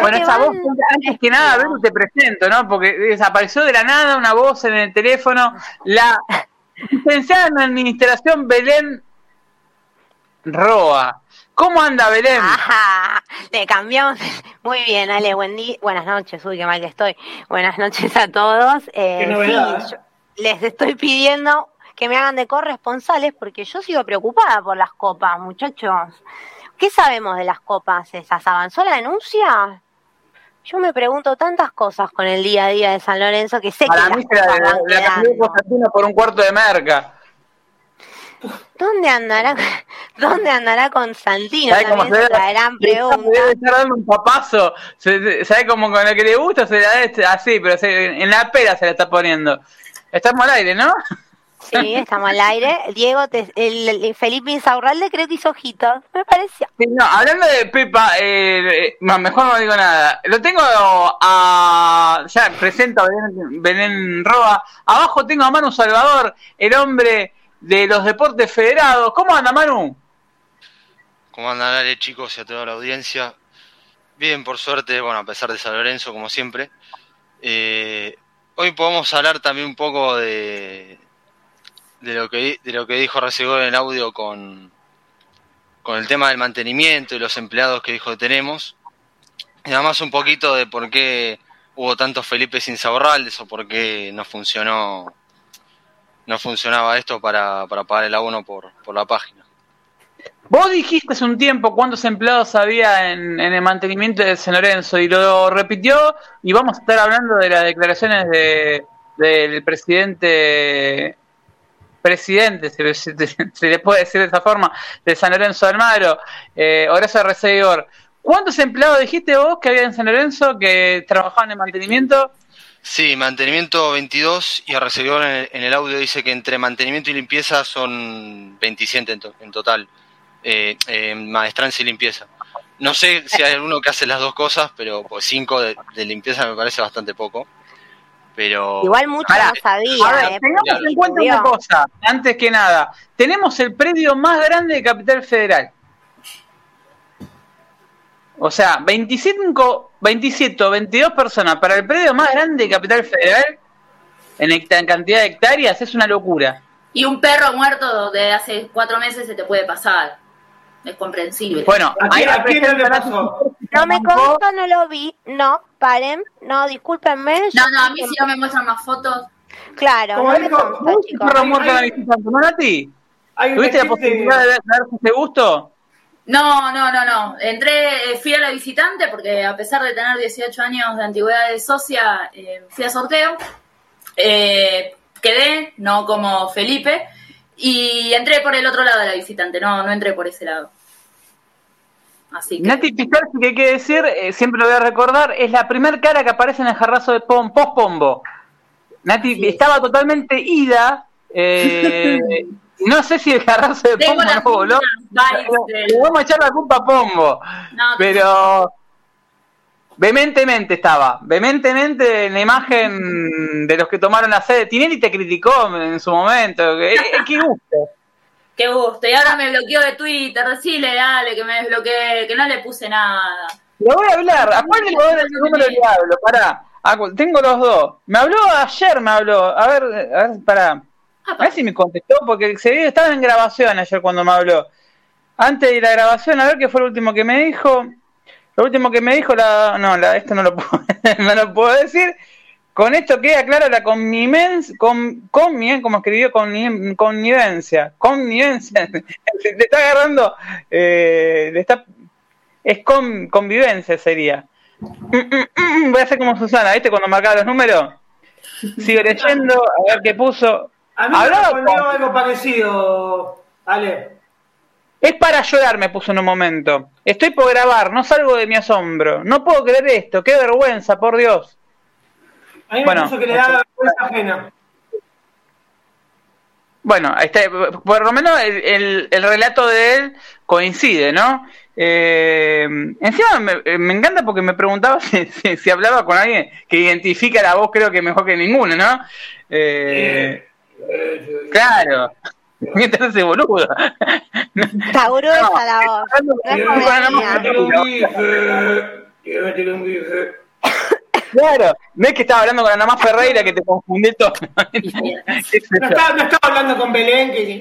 Bueno, esa voz, antes que nada, Belén, te presento, ¿no? Porque desapareció de la nada una voz en el teléfono. La licenciada en Administración Belén Roa. ¿Cómo anda Belén? Ajá, le cambiamos. Muy bien, Ale, buen día. Buenas noches, uy, qué mal que estoy. Buenas noches a todos. Eh, sí, les estoy pidiendo que me hagan de corresponsales porque yo sigo preocupada por las copas, muchachos. ¿Qué sabemos de las copas esas? ¿Avanzó la denuncia? Yo me pregunto tantas cosas con el día a día de San Lorenzo que sé que las mí se la, la, por un cuarto de merca. ¿Dónde andará, dónde andará Constantino? También se la gran pregunta. Debe estar dando un papazo. ¿Sabe cómo con lo que le gusta? Se la da así, pero en la pera se la está poniendo. Estamos al aire, ¿no? Sí, estamos al aire. Diego, el, Felipe Insaurralde creo que hizo ojitos, me pareció. no, hablando de Pepa, eh, mejor no digo nada. Lo tengo a. Ya presento a Belén, Roa. Abajo tengo a Manu Salvador, el hombre de los deportes federados. ¿Cómo anda, Manu? ¿Cómo andan, Ale, chicos, y a toda la audiencia? Bien, por suerte, bueno, a pesar de San Lorenzo, como siempre. Eh, hoy podemos hablar también un poco de, de lo que de lo que dijo Resegor en el audio con, con el tema del mantenimiento y los empleados que dijo que tenemos. Y además un poquito de por qué hubo tantos Felipe Insaurraldes o por qué no funcionó no funcionaba esto para, para pagar el abono por, por la página. Vos dijiste hace un tiempo cuántos empleados había en, en, el mantenimiento de San Lorenzo y lo repitió y vamos a estar hablando de las declaraciones de, del presidente presidente, se, le puede decir de esa forma, de San Lorenzo de Almagro, eh, Horacio Recibidor. ¿Cuántos empleados dijiste vos que había en San Lorenzo que trabajaban en mantenimiento? Sí, mantenimiento 22 y Recibidor en, en el, audio dice que entre mantenimiento y limpieza son 27 en, total, eh, eh, maestranza y limpieza. No sé si hay alguno que hace las dos cosas, pero pues 5 de limpieza me parece bastante poco. Igual mucho no sabía. ¿eh? tengamos en cuenta una cosa, antes que nada. Tenemos el predio más grande de Capital Federal. O sea, 25, 27 o 22 personas para el predio más grande de Capital Federal en, cantidad de hectáreas es una locura. Y un perro muerto de hace cuatro meses se te puede pasar. Es comprensible. Bueno, ahí no me consta, no lo vi. No, paren. No, discúlpenme. No, no, a mí sí no me muestran más fotos. Claro, no me consta, chicos. ¿No, Nati? ¿Tuviste la posibilidad de ver ese gusto? No, no, no, no. Entré, eh, fui a la visitante porque a pesar de tener 18 años de antigüedad de socia, eh, fui a sorteo. Eh, quedé, no como Felipe, y entré por el otro lado de la visitante, no, no entré por ese lado. Así que... Nati Picarci, que hay que decir, eh, siempre lo voy a recordar, es la primera cara que aparece en el jarrazo de Pom, post Pombo. Nati estaba totalmente ida. Eh, no sé si el jarrazo de Pombo no voló. Le vamos a echar la culpa a Pombo. pero vehementemente estaba, vehementemente en la imagen de los que tomaron la sede. Tinelli te criticó en su momento. Qué gusto. Qué gusto. Y ahora me bloqueó de Twitter. Decile, dale, que me desbloqueé, que no le puse nada. Le voy a hablar. ¿A cuál le el número le hablo? Pará. Tengo los dos. Me habló ayer, me habló. A ver, a ver, pará. A ver si me contestó, porque se estaba en grabación ayer cuando me habló. Antes de la grabación, a ver qué fue lo último que me dijo. Lo último que me dijo, la, no, la, esto no lo puedo, no lo puedo decir. Con esto queda claro la connivencia, con, con, como escribió, connivencia, connivencia, le está agarrando, eh, le está, es con, convivencia sería. Mm, mm, mm, voy a hacer como Susana, ¿viste? Cuando marcaba los números. Sigo leyendo, a ver qué puso. A mí me algo parecido, Ale. Es para llorar, me puso en un momento. Estoy por grabar, no salgo de mi asombro. No puedo creer esto, qué vergüenza, por Dios. A mí me bueno, puso que le da vergüenza ajena. Bueno, está, por lo menos el, el, relato de él coincide, ¿no? Eh, encima me, eh, me, encanta porque me preguntaba si, si, hablaba con alguien que identifica la voz, creo que mejor que ninguno, ¿no? Eh, claro. Mientras ese boludo. Está gruesa la voz. Claro, no es que estaba hablando con Ana más Ferreira que te confundí todo. no, estaba, no estaba hablando con Belén que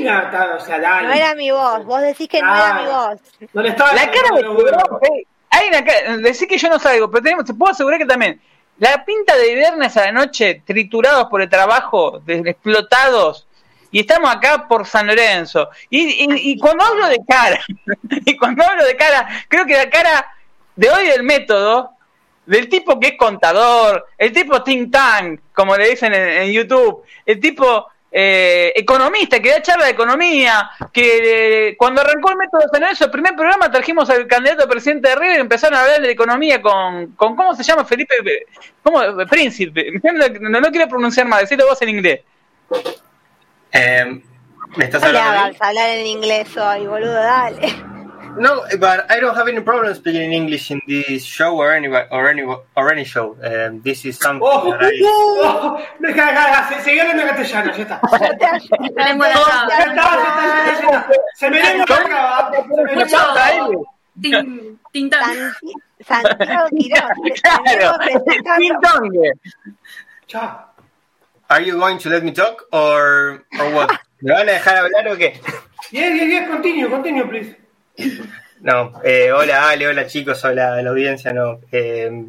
no, estaba, o sea, dale. no era mi voz, vos decís que no era mi voz. No le estaba la cara de hay una cara, decís que yo no salgo, pero tenemos, te puedo asegurar que también la pinta de viernes a la noche, triturados por el trabajo, explotados, y estamos acá por San Lorenzo. Y, y, cuando hablo de cara, y cuando hablo de cara, creo que la cara de hoy del método del tipo que es contador, el tipo think tank, como le dicen en, YouTube, el tipo eh, economista que da charla de economía, que eh, cuando arrancó el método San Lorenzo, el primer programa trajimos al candidato a presidente de River y empezaron a hablar de economía con, con ¿cómo se llama Felipe? ¿Cómo? Príncipe. No, no quiero pronunciar más, decirlo vos en inglés. Eh, ¿Me estás hablando? hablar en inglés hoy, boludo, dale. No, but I don't have any problem speaking English in this show or any or any or any show. Um, this is something oh, that I. Oh, sigue hablando en castellano, ya está. Se me lengua la traba. Se me Santiago Claro. Chao. Are you going to let me talk or or what? ¿Me van a dejar hablar o qué? Yes, yes, yes. Continue, continue, please. No, eh, hola Ale, hola chicos, hola la audiencia, no. Eh,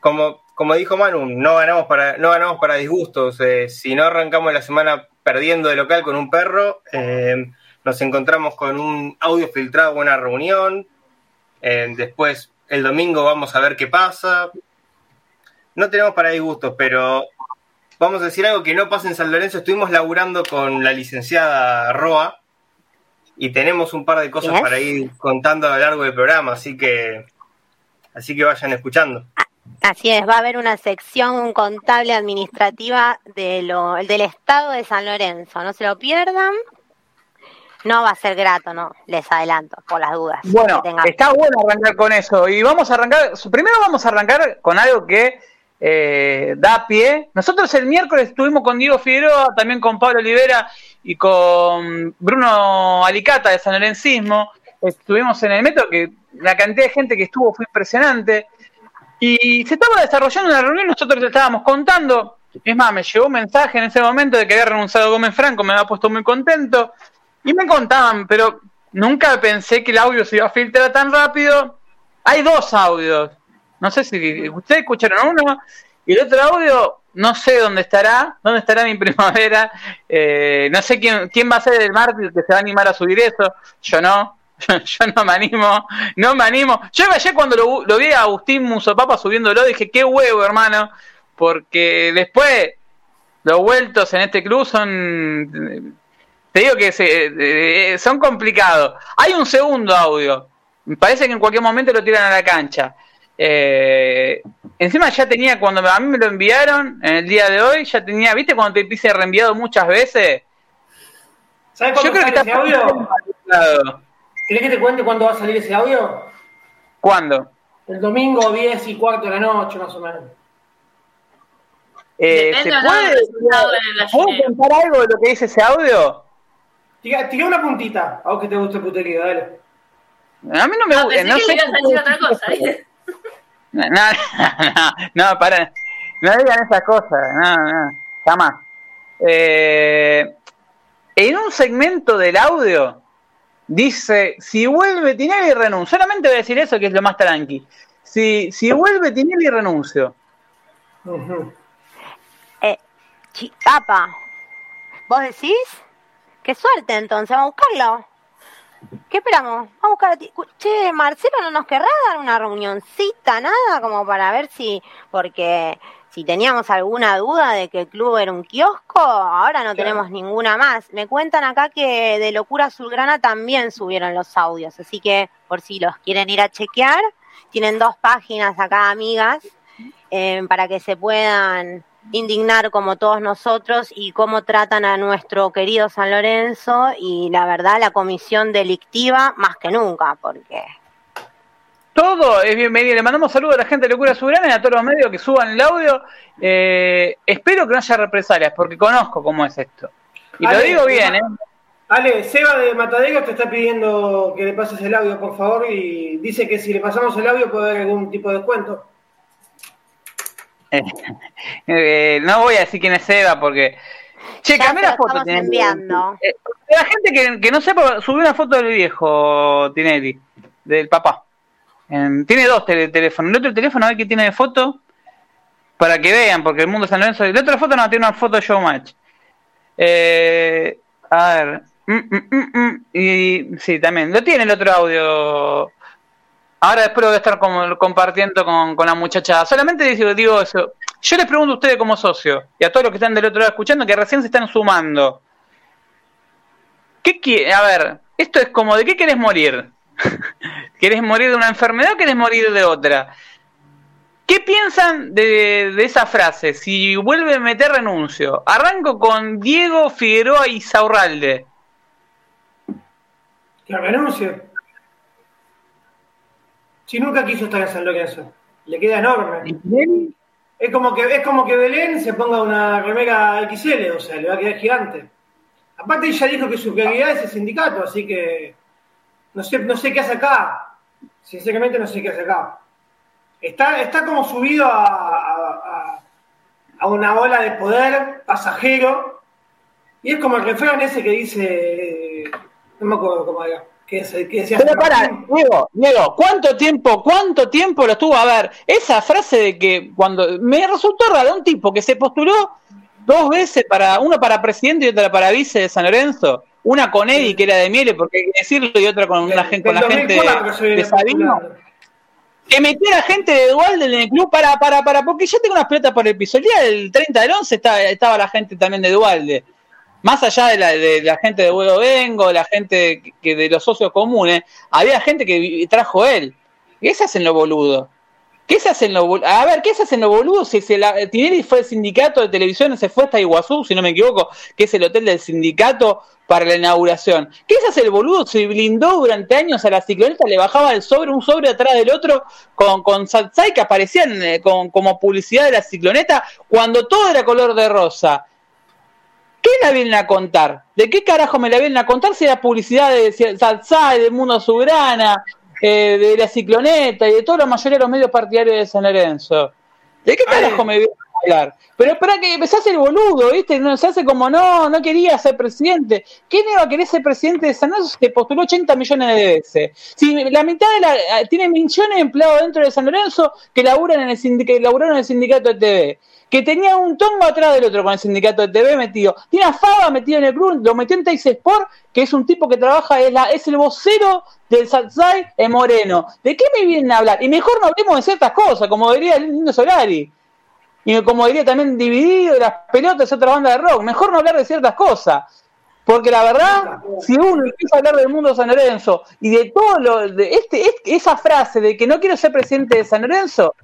como, como dijo Manu, no ganamos para, no ganamos para disgustos. Eh, si no arrancamos la semana perdiendo de local con un perro, nos encontramos con un audio filtrado en una reunión. después, el domingo vamos a ver qué pasa. No tenemos para disgustos, pero vamos a decir algo que no pasa en San Lorenzo. Estuvimos laburando con la licenciada Roa y tenemos un par de cosas para ir contando a lo largo del programa, así que así que vayan escuchando. Así es, va a haber una sección contable administrativa de lo, del Estado de San Lorenzo, no se lo pierdan. No va a ser grato, no, les adelanto, por las dudas. Bueno, está bueno arrancar con eso. Y vamos a arrancar, primero vamos a arrancar con algo que eh, da pie. Nosotros el miércoles estuvimos con Diego Figueroa, también con Pablo Olivera y con Bruno Alicata de San Lorencismo. Estuvimos en el metro, que la cantidad de gente que estuvo fue impresionante. Y se estaba desarrollando una reunión, nosotros le estábamos contando. Es más, me llegó un mensaje en ese momento de que había renunciado Gómez Franco, me había puesto muy contento. Y me contaban, pero nunca pensé que el audio se iba a filtrar tan rápido. Hay dos audios. No sé si ustedes escucharon uno y el otro audio no sé dónde estará, dónde estará mi primavera, eh, no sé quién, quién va a ser el mártir que se va a animar a subir eso, yo no, yo, no me animo, no me animo. Yo ayer cuando lo, vi a Agustín Musopapa subiéndolo dije, qué huevo hermano, porque después los vueltos en este club son, te digo que se, eh, son complicados. Hay un segundo audio, me parece que en cualquier momento lo tiran a la cancha. Eh, encima ya tenía, cuando a mí me lo enviaron, en el día de hoy, ya tenía, ¿viste cuando te dice reenviado muchas veces? ¿Sabes cuándo sale ese audio? ¿Querés que te cuente cuándo va a salir ese audio? ¿Cuándo? El domingo 10 y cuarto de la noche, más o menos. Eh, ¿Se puede, contar algo de lo que dice ese audio? Tira, una puntita, a vos que te guste el puterío, dale. A mí no me gusta. No, sé otra cosa. No, no, no, para, no digan esas cosas, no, no, jamás. Eh, en un segmento del audio dice, si vuelve Tinelli renuncio. Solamente voy a decir eso que es lo más tranqui. Si, si vuelve Tinelli renuncio. eh, ¿vos decís? Qué suerte entonces, vamos a buscarlo. ¿Qué esperamos? Vamos a buscar a ti. Che, Marcelo, ¿no nos querrá dar una reunioncita, nada? Como para ver si, porque si teníamos alguna duda de que el club era un kiosco, ahora no tenemos ninguna más. Me cuentan acá que de Locura Azulgrana también subieron los audios, así que por si los quieren ir a chequear, tienen dos páginas acá, amigas, eh, para que se puedan indignar como todos nosotros y cómo tratan a nuestro querido San Lorenzo y la verdad la comisión delictiva más que nunca, porque... Todo es bienvenido. Le mandamos saludos a la gente de Locura Soberana y a todos los medios que suban el audio. Eh, espero que no haya represalias, porque conozco cómo es esto. Y lo digo bien, ¿eh? Ale, Seba de Matadero te está pidiendo que le pases el audio, por favor, y dice que si le pasamos el audio puede haber algún tipo de descuento. Eh, no voy a decir quién es Seba porque... Che, cambié la foto. Enviando. Eh, la gente que, que no sepa, subí una foto del viejo Tinelli, del papá. tiene dos teléfonos. El otro teléfono, a ver qué tiene de foto, para que vean, porque el mundo San Lorenzo... La otra foto no, tiene una foto de Showmatch. Eh, a ver, Mm, mm, mm, y sí, también. Lo tiene el otro audio. Ahora voy a estar compartiendo con, la muchacha. Solamente digo, eso. Yo les pregunto a ustedes como socio y a todos los que están del otro lado escuchando que recién se están sumando. ¿Qué quiere? A ver, esto es como, ¿de qué querés morir? ¿Querés morir de una enfermedad o querés morir de otra? ¿Qué piensan de, de, esa frase? Si vuelve a meter renuncio. Arranco con Diego Figueroa y Saurralde. Que renuncie. Si nunca quiso estar en San Lorenzo, le queda enorme. Es como que es como que Belén se ponga una remera XL, o sea, le va a quedar gigante. Aparte ella dijo que su prioridad es el sindicato, así que no sé, no sé qué hace acá. Sinceramente no sé qué hace acá. Está, está como subido a, a una ola de poder pasajero. Y es como el refrán ese que dice no me acuerdo cómo era. Que, Pero para, Diego, Diego, ¿cuánto tiempo, cuánto tiempo lo estuvo a ver? Esa frase de que cuando me resultó raro un tipo que se postuló dos veces para, uno para presidente y otra para vice de San Lorenzo, una con Eddie que era de Miele, porque hay que decirlo, y otra con, la gente, con la gente de, Sabino. Que metiera gente de Dualde en el club para, para, para, porque ya tengo unas pelotas por el piso. El día del 30 del 11 estaba, estaba la gente también de Dualde más allá de la, de la gente de Huevo Vengo, la gente que de los socios comunes, había gente que trajo él. ¿Qué se hacen lo boludo? ¿Qué se hacen lo boludo? A ver, ¿qué se hacen lo boludo? Si, si la, Tinelli fue el sindicato de televisión, se fue hasta Iguazú, si no me equivoco, que es el hotel del sindicato para la inauguración. ¿Qué se hace el boludo? Se blindó durante años a la cicloneta, le bajaba el sobre, un sobre atrás del otro, con, con que aparecían eh, con, como publicidad de la cicloneta, cuando todo era color de rosa. ¿Qué la vienen a contar? ¿De qué carajo me la vienen a contar si era publicidad de Salsay, de Mundo Soberana, eh, de la Cicloneta y de toda la mayoría de los medios partidarios de San Lorenzo? ¿De qué carajo me vienen a hablar? Pero espera que empezás el boludo, ¿viste? No, se hace como, no, no quería ser presidente. ¿Quién iba a querer ser presidente de San Lorenzo? Se postuló 80 millones de veces. Si la mitad de la... Tiene millones de empleados dentro de San Lorenzo que laburan en el, que laburaron en el sindicato de TV que tenía un tongo atrás del otro con el sindicato de TV metido. Tiene a Faba metido en el club, lo metió en Teis Sport, que es un tipo que trabaja, es, la, es el vocero del Satsai en Moreno. ¿De qué me vienen a hablar? Y mejor no hablemos de ciertas cosas, como diría el lindo Solari. Y como diría también Dividido, las pelotas, otra banda de rock. Mejor no hablar de ciertas cosas. Porque la verdad, si uno empieza a hablar del mundo de San Lorenzo y de todo lo, de este, esa frase de que no quiero ser presidente de San Lorenzo,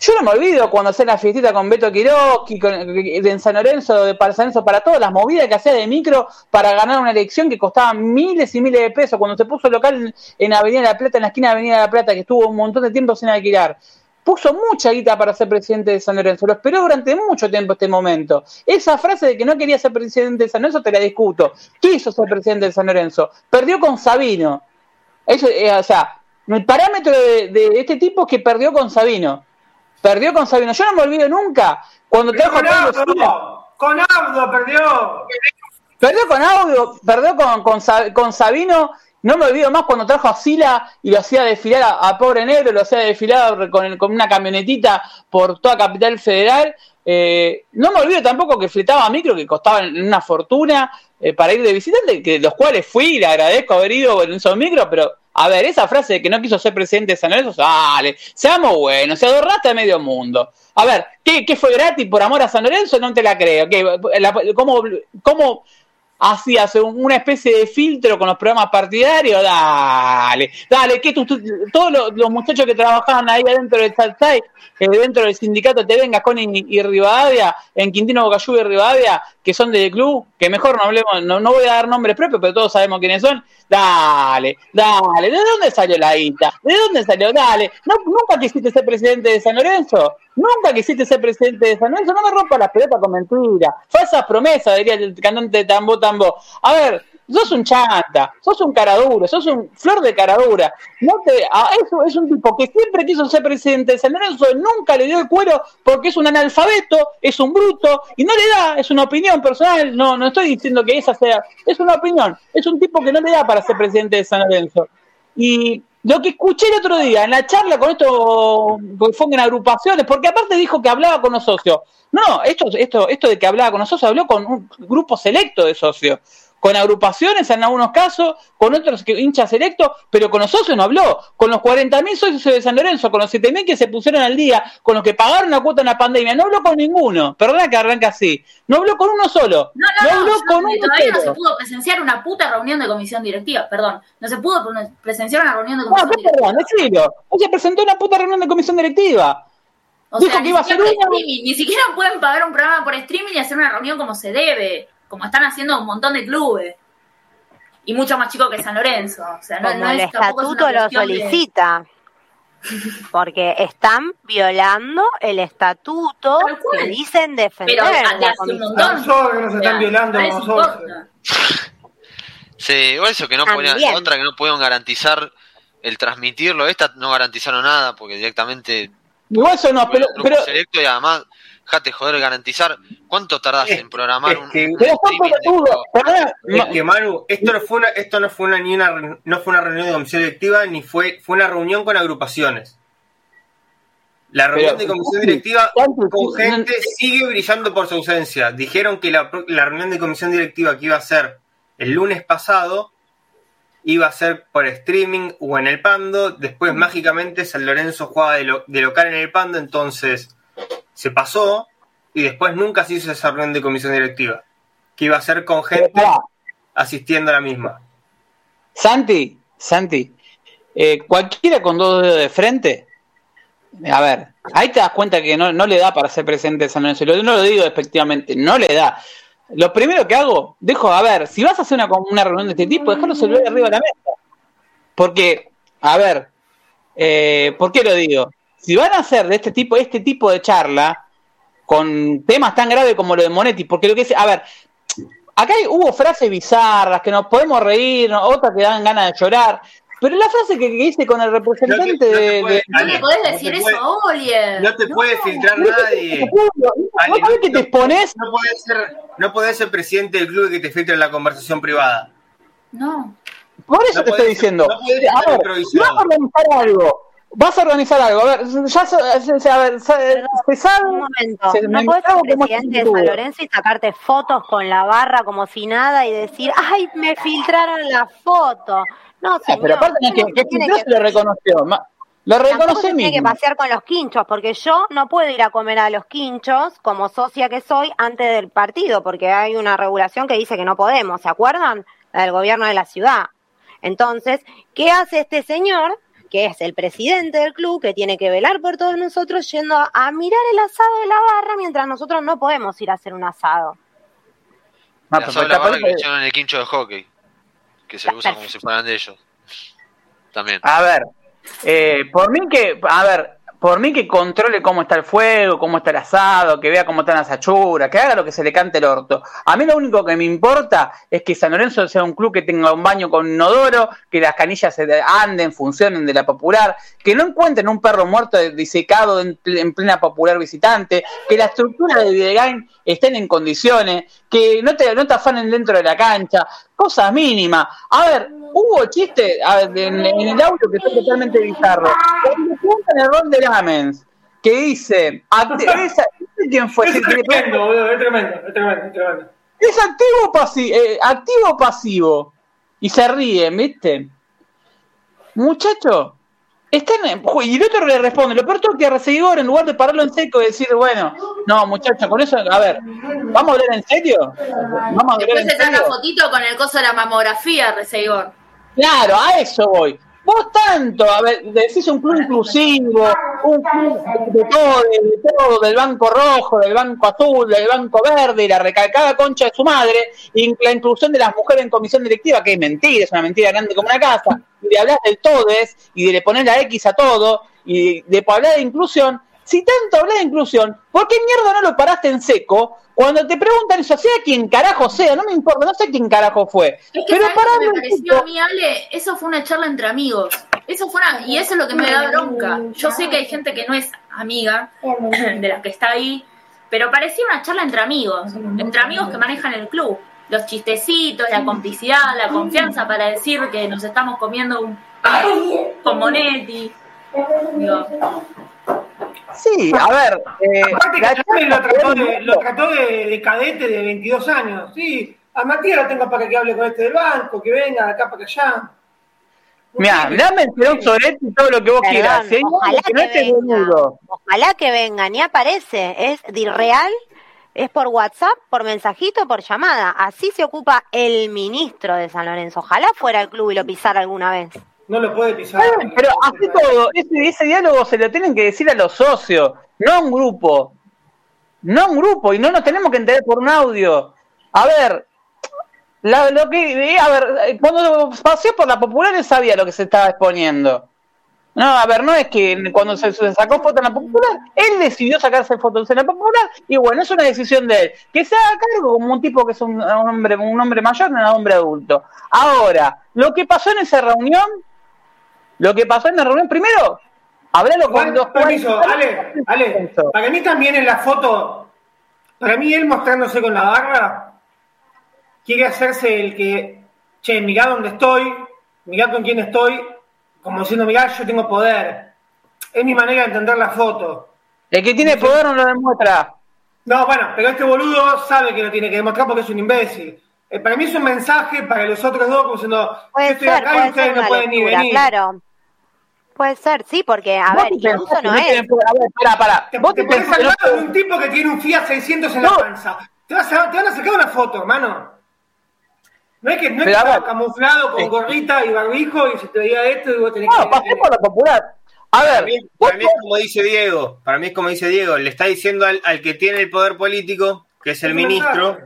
yo no me olvido cuando hacía la fiestita con Beto Quiroski, de San Lorenzo, de para para todas las movidas que hacía de micro para ganar una elección que costaba miles y miles de pesos. Cuando se puso local en Avenida de la Plata, en la esquina de Avenida de la Plata, que estuvo un montón de tiempo sin alquilar. Puso mucha guita para ser presidente de San Lorenzo. Lo esperó durante mucho tiempo este momento. Esa frase de que no quería ser presidente de San Lorenzo te la discuto. Quiso ser presidente de San Lorenzo. Perdió con Sabino. Eso, eh, o sea, el parámetro de este tipo es que perdió con Sabino Perdió con Sabino. Yo no me olvido nunca cuando trajo con con Audio perdió. Perdió con Audio, perdió con, con, Sabino. No me olvido más cuando trajo a Sila y lo hacía desfilar a, Pobre Negro, lo hacía desfilar con, con una camionetita por toda Capital Federal. Eh, no me olvido tampoco que fletaba micro que costaban una fortuna eh, para ir de visitante, que los cuales fui y le agradezco haber ido en esos micros, pero a ver, esa frase de que no quiso ser presidente de San Lorenzo, dale, seamos buenos, se adornaste a medio mundo. A ver, ¿qué, ¿qué, fue gratis por amor a San Lorenzo? No te la creo. ¿Cómo, cómo hacías una especie de filtro con los programas partidarios, dale, dale, que todos los, muchachos que trabajaban ahí adentro del Salsay, eh, dentro del sindicato te vengas con y, Rivadavia, en Quintino Bocayú y Rivadavia, que son del club, que mejor no hablemos, no, no voy a dar nombres propios, pero todos sabemos quiénes son, dale, dale, ¿de dónde salió la ITA? ¿De dónde salió? Dale, ¿No, nunca quisiste ser presidente de San Lorenzo, Nunca quisiste ser presidente de San Lorenzo, no me rompa las pelotas con mentiras. Falsas promesas, diría el cantante Tambo Tambo. A ver, sos un chanta, sos un caraduro, sos un flor de caradura. No te, eso es un tipo que siempre quiso ser presidente de San Lorenzo, nunca le dio el cuero porque es un analfabeto, es un bruto, y no le da, es una opinión personal, no, no estoy diciendo que esa sea, es una opinión, es un tipo que no le da para ser presidente de San Lorenzo. Y lo que escuché el otro día en la charla con esto, fue en agrupaciones, porque aparte dijo que hablaba con los socios. No, esto, esto, esto de que hablaba con los socios, habló con un grupo selecto de socios con agrupaciones en algunos casos, con otros hinchas electos, pero con los socios no habló. Con los 40.000 socios de San Lorenzo, con los 7.000 que se pusieron al día, con los que pagaron la cuota en la pandemia, no habló con ninguno. Perdona que arranque así. No habló con uno solo. No, no, no, habló con uno Todavía no se pudo presenciar una puta reunión de comisión directiva, perdón. No se pudo presenciar una reunión de comisión no, directiva. Perdón, decilo. O se presentó una puta reunión de comisión directiva. O Dijo sea, que iba a ser una... Ni siquiera pueden pagar un programa por streaming y hacer una reunión como se debe como están haciendo un montón de clubes. Y mucho más chico que San Lorenzo. O sea, no, como el estatuto lo solicita. Porque están violando el estatuto que dicen defender. Pero hace un montón. que están violando Sí, o eso que no podían, otra que no pudieron garantizar el transmitirlo, esta no garantizaron nada porque directamente Igual eso no, pero, pero... y además Jate, joder, garantizar. ¿Cuánto tardás en programar un, que, Manu, esto no fue una, esto no fue una, ni una, no fue una reunión de comisión directiva, ni fue, fue una reunión con agrupaciones. La reunión de comisión directiva con gente sigue brillando por su ausencia. Dijeron que la, la reunión de comisión directiva que iba a ser el lunes pasado iba a ser por streaming o en el Pando. Después, mágicamente, San Lorenzo jugaba de, de local en el Pando, entonces se pasó y después nunca se hizo esa reunión de comisión directiva, que iba a ser con gente asistiendo a la misma. Santi, Santi, eh, cualquiera con dos dedos de frente, a ver, ahí te das cuenta que no, le da para ser presidente de San Lorenzo. No lo digo efectivamente, no le da. Lo primero que hago, dejo, a ver, si vas a hacer una, una reunión de este tipo, déjalo celular arriba de la mesa. Porque, a ver, eh, ¿por qué lo digo? Si van a hacer de este tipo, este tipo de charla, con temas tan graves como lo de Monetti, porque lo que es, a ver, acá hubo frases bizarras que nos podemos reír, otras que dan ganas de llorar, pero la frase que, hice con el representante de, No le podés decir eso a Olier. No te puede filtrar nadie. ¿No que te expones? No podés ser, no podés ser presidente del club y que te filtre la conversación privada. No. Por eso te estoy diciendo. No a ver, vamos a organizar algo Vas a organizar algo, a ver, ya se, a ver, se, sabe. Un momento, no puedes ser presidente de San Lorenzo y sacarte fotos con la barra como si nada y decir, ¡ay, me filtraron la foto! No, señor, pero aparte que, que, que se lo reconoció. Lo reconoce Tiene que pasear con los quinchos, porque yo no puedo ir a comer a los quinchos como socia que soy antes del partido, porque hay una regulación que dice que no podemos, ¿se acuerdan? La del gobierno de la ciudad. Entonces, ¿qué hace este señor? Que es el presidente del club, que tiene que velar por todos nosotros, yendo a, mirar el asado de la barra mientras nosotros no podemos ir a hacer un asado. Ah, el asado de la barra que en el quincho de hockey, que se usa como si fueran de ellos. También. A ver, eh, por mí que, a ver, por mí que controle cómo está el fuego, cómo está el asado, que vea cómo están las achuras, que haga lo que se le cante el orto. A mí lo único que me importa es que San Lorenzo sea un club que tenga un baño con inodoro, que las canillas se anden, funcionen de la popular, que no encuentren un perro muerto disecado en, plena popular visitante, que la estructura de Videgain estén en condiciones, que no te, no te afanen dentro de la cancha, cosas mínimas. A ver, hubo chistes en, el audio que son totalmente bizarro. Cuando el rol de Lamens, que dice, ¿quién fue? Es tremendo, es tremendo, es tremendo, es tremendo. Es activo pasivo, eh, activo pasivo. Y se ríe, ¿viste? Muchacho, Están, y el otro le responde, lo peor es que a en lugar de pararlo en seco y decir, bueno, no, muchacho, con eso, a ver, ¿vamos a hablar en serio? ¿Vamos a Después se saca fotito con el coso de la mamografía, Reseigor. Claro, a eso voy. Vos tanto, a ver, decís un club inclusivo, un club de todo, de todo, del banco rojo, del banco azul, del banco verde, y la recalcada concha de su madre, y la inclusión de las mujeres en comisión directiva, que es mentira, es una mentira grande como una casa, y de hablar del todes, y de le poner la X a todo, y de hablar de inclusión, si tanto hablas de inclusión, ¿por qué mierda no lo paraste en seco? Cuando te preguntan eso, sea quien carajo sea, no me importa, no sé quién carajo fue. Es que pero para me pareció a mí, Ale, eso fue una charla entre amigos. Eso fue y eso es lo que me da bronca. Yo sé que hay gente que no es amiga de la que está ahí, pero parecía una charla entre amigos, entre amigos que manejan el club. Los chistecitos, la complicidad, la confianza para decir que nos estamos comiendo un con Monetti. Sí, a ver. Eh, Aparte que lo trató, de, lo trató de, cadete de 22 años. Sí, a Matías lo tengo para que hable con este del banco, que venga de acá para allá. Mira, dame un Soretti y todo lo que vos quieras. Ojalá que, venga. Ojalá que venga, ni aparece. Es de real, es por WhatsApp, por mensajito, por llamada. Así se ocupa el ministro de San Lorenzo. Ojalá fuera al club y lo pisara alguna vez no lo puede pisar. pero así todo, ese, diálogo se lo tienen que decir a los socios, no a un grupo. No a un grupo, y no nos tenemos que entender por un audio. A ver, lo que, a ver, cuando pasé por la popular él sabía lo que se estaba exponiendo. No, a ver, no es que cuando se, sacó foto en la popular, él decidió sacarse fotos en la popular y bueno, es una decisión de él. Que se haga cargo como un tipo que es un, hombre, un hombre mayor, no un hombre adulto. Ahora, lo que pasó en esa reunión lo que pasó en la reunión, primero, hablalo con dos Permiso, Ale, Ale, para mí también en la foto, para mí él mostrándose con la barra, quiere hacerse el que, che, mirá dónde estoy, mirá con quién estoy, como diciendo, mirá, yo tengo poder. Es mi manera de entender la foto. El que tiene poder no lo demuestra. No, bueno, pero este boludo sabe que lo tiene que demostrar porque es un imbécil. Eh, para mí es un mensaje para los otros dos, como diciendo, yo estoy acá y ustedes no pueden ni venir. Claro. Puede ser, sí, porque, a ver, incluso no es. A ver, para, para. Te, ¿Vos te, te al lado de un tipo que tiene un Fiat 600 en la panza. Te, vas a, te van a sacar una foto, hermano. No es que, no es que estaba camuflado con gorrita y barbijo y se te veía esto y vos tenés no, que. No, pasé por la popular. A ver, para mí, es como dice Diego, para mí es como dice Diego, le está diciendo al, al que tiene el poder político, que es el ministro,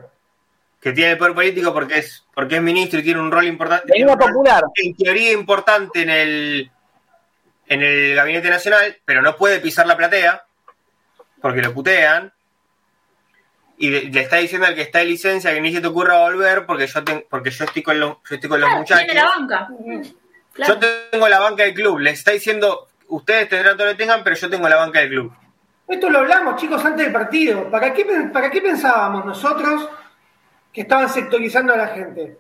que tiene el poder político porque es porque es ministro y tiene un rol importante. popular. En teoría importante en el en el gabinete nacional, pero no puede pisar la platea porque lo putean. Y le, está diciendo al que está de licencia que ni se te ocurra volver porque yo, porque yo estoy con los, yo estoy con los muchachos. Tiene la banca. Yo tengo la banca del club. Les está diciendo, ustedes tendrán todo lo que tengan, pero yo tengo la banca del club. Esto lo hablamos, chicos, antes del partido. ¿Para qué, ¿Para qué pensábamos nosotros que estaban sectorizando a la gente?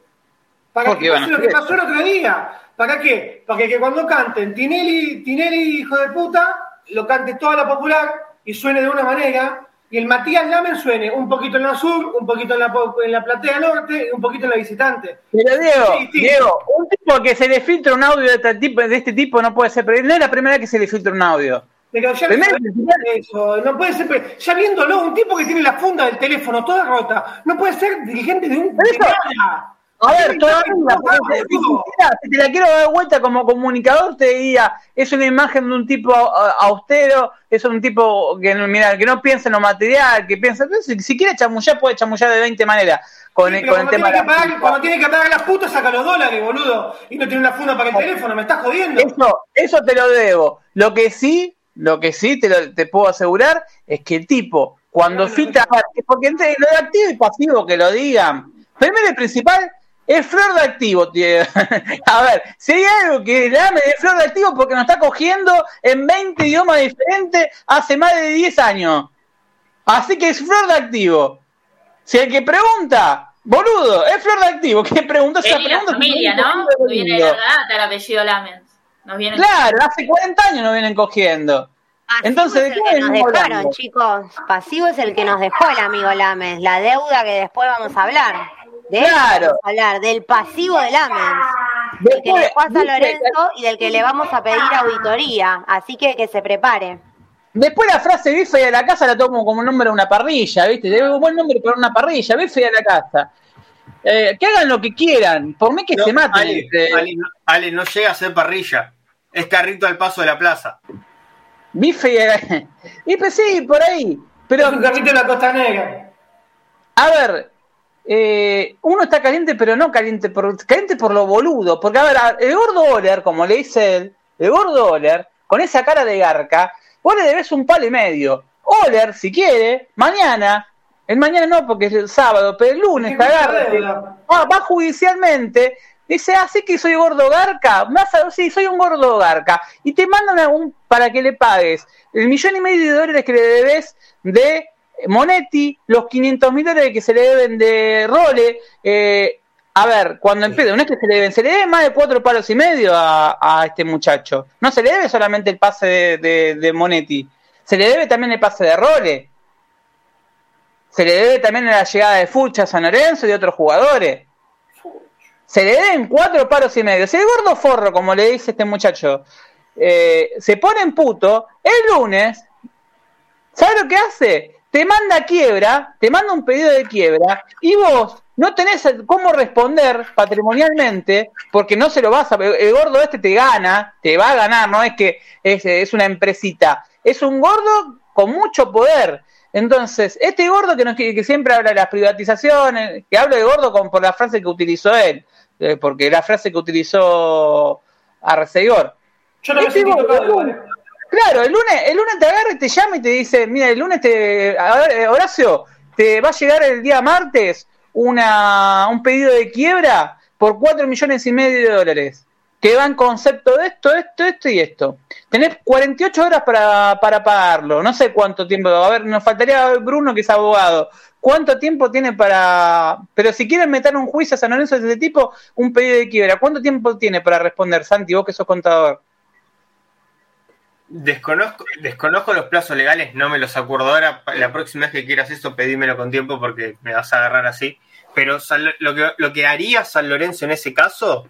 ¿Para qué pasó lo que pasó el otro día? ¿Para qué? Para que cuando canten Tinelli, Tinelli, hijo de puta, lo cante toda la popular y suene de una manera, y el Matías Lamen suene un poquito en la sur, un poquito en la, en la platea norte un poquito en la visitante. Pero Diego, Diego, un tipo que se le filtra un audio de este tipo, de este tipo no puede ser, no es la primera vez que se le filtra un audio. Pero ya eso, no puede ser, ya viéndolo, un tipo que tiene la funda del teléfono toda rota, no puede ser dirigente de un... A ver, todavía, si te la quiero dar vuelta como comunicador, te diría, es una imagen de un tipo austero, es un tipo que, mira, que no piensa en lo material, que piensa, si, si quiere chamullar, puede chamullar de 20 maneras. Con, el, con el tema tiene que pagar, cuando tiene que pagar las putas, saca los dólares, boludo, y no tiene una funda para el teléfono, me estás jodiendo. Eso, eso te lo debo. Lo que sí, lo que sí te, te puedo asegurar es que el tipo, cuando filtra, porque entre lo de activo y pasivo que lo digan, primero y principal, es flor de activo, tío. A ver, si hay algo que llame de flor de activo porque nos está cogiendo en 20 idiomas diferentes hace más de 10 años. Así que es flor de activo. Si el que pregunta, boludo, es flor de activo, ¿qué pregunta esa pregunta? familia, ¿no? No viene de la data el apellido Lamens. Nos vienen claro, hace 40 años nos vienen cogiendo. Entonces, ¿de qué nos dejaron, chicos? Pasivo es el que nos dejó el amigo Lamens, la deuda que después vamos a hablar. De claro. hablar, del pasivo del AMENS, del que le pasa a Lorenzo y del que le vamos a pedir auditoría. Así que que se prepare. Después la frase bife de la casa la tomo como nombre de una parrilla, ¿viste? Debe un buen nombre para una parrilla, bife de la casa. Eh, que hagan lo que quieran, por mí que se maten. Ale, Ale, no llega a ser parrilla, es carrito al paso de la plaza. Bife de la... Y pues sí, por ahí. Pero, es un carrito de la Costa Negra. A ver, eh, uno está caliente, pero no caliente por, caliente por lo boludo. Porque, a ver, el gordo Oler, como le dice él, el gordo Oler, con esa cara de garca, vos le debes un palo y medio. Oler, si quiere, mañana, el mañana no porque es el sábado, pero el lunes te agarra, va judicialmente Dice, ah, sí que soy gordo garca. Más sí, soy un gordo garca. Y te mandan un, para que le pagues el millón y medio de dólares que le debes de Monetti, los 500 mil dólares que se le deben de Role. Eh, a ver, cuando empieza, no es que se le deben, se le debe más de cuatro palos y medio a, este muchacho. No se le debe solamente el pase de, de Monetti, se le debe también el pase de Role. Se le debe también la llegada de Fucha, San Lorenzo y de otros jugadores se le den cuatro palos y medio. Si el gordo forro, como le dice este muchacho, eh, se pone en puto, el lunes, ¿sabes lo que hace? Te manda quiebra, te manda un pedido de quiebra, y vos no tenés cómo responder patrimonialmente, porque no se lo vas a. El gordo este te gana, te va a ganar, no es que es, es una empresita, es un gordo con mucho poder. Entonces, este gordo que, nos, que siempre habla de las privatizaciones, que habla de gordo con, por la frase que utilizó él, eh, porque la frase que utilizó Arcegor. Yo no me este Claro, el lunes, el lunes te agarra y te llama y te dice, mira, el lunes te, eh, Horacio, te va a llegar el día martes una, un pedido de quiebra por 4 millones y medio de dólares, que va en concepto de esto, esto, esto y esto. Tenés 48 horas para, para pagarlo, no sé cuánto tiempo, a ver, nos faltaría Bruno que es abogado, ¿Cuánto tiempo tiene para.? Pero si quieren meter un juicio a San Lorenzo de ese tipo, un pedido de quiebra, ¿cuánto tiempo tiene para responder, Santi, vos que sos contador? Desconozco, desconozco los plazos legales, no me los acuerdo ahora. La próxima vez que quieras esto, pedímelo con tiempo porque me vas a agarrar así. Pero lo que, lo que haría San Lorenzo en ese caso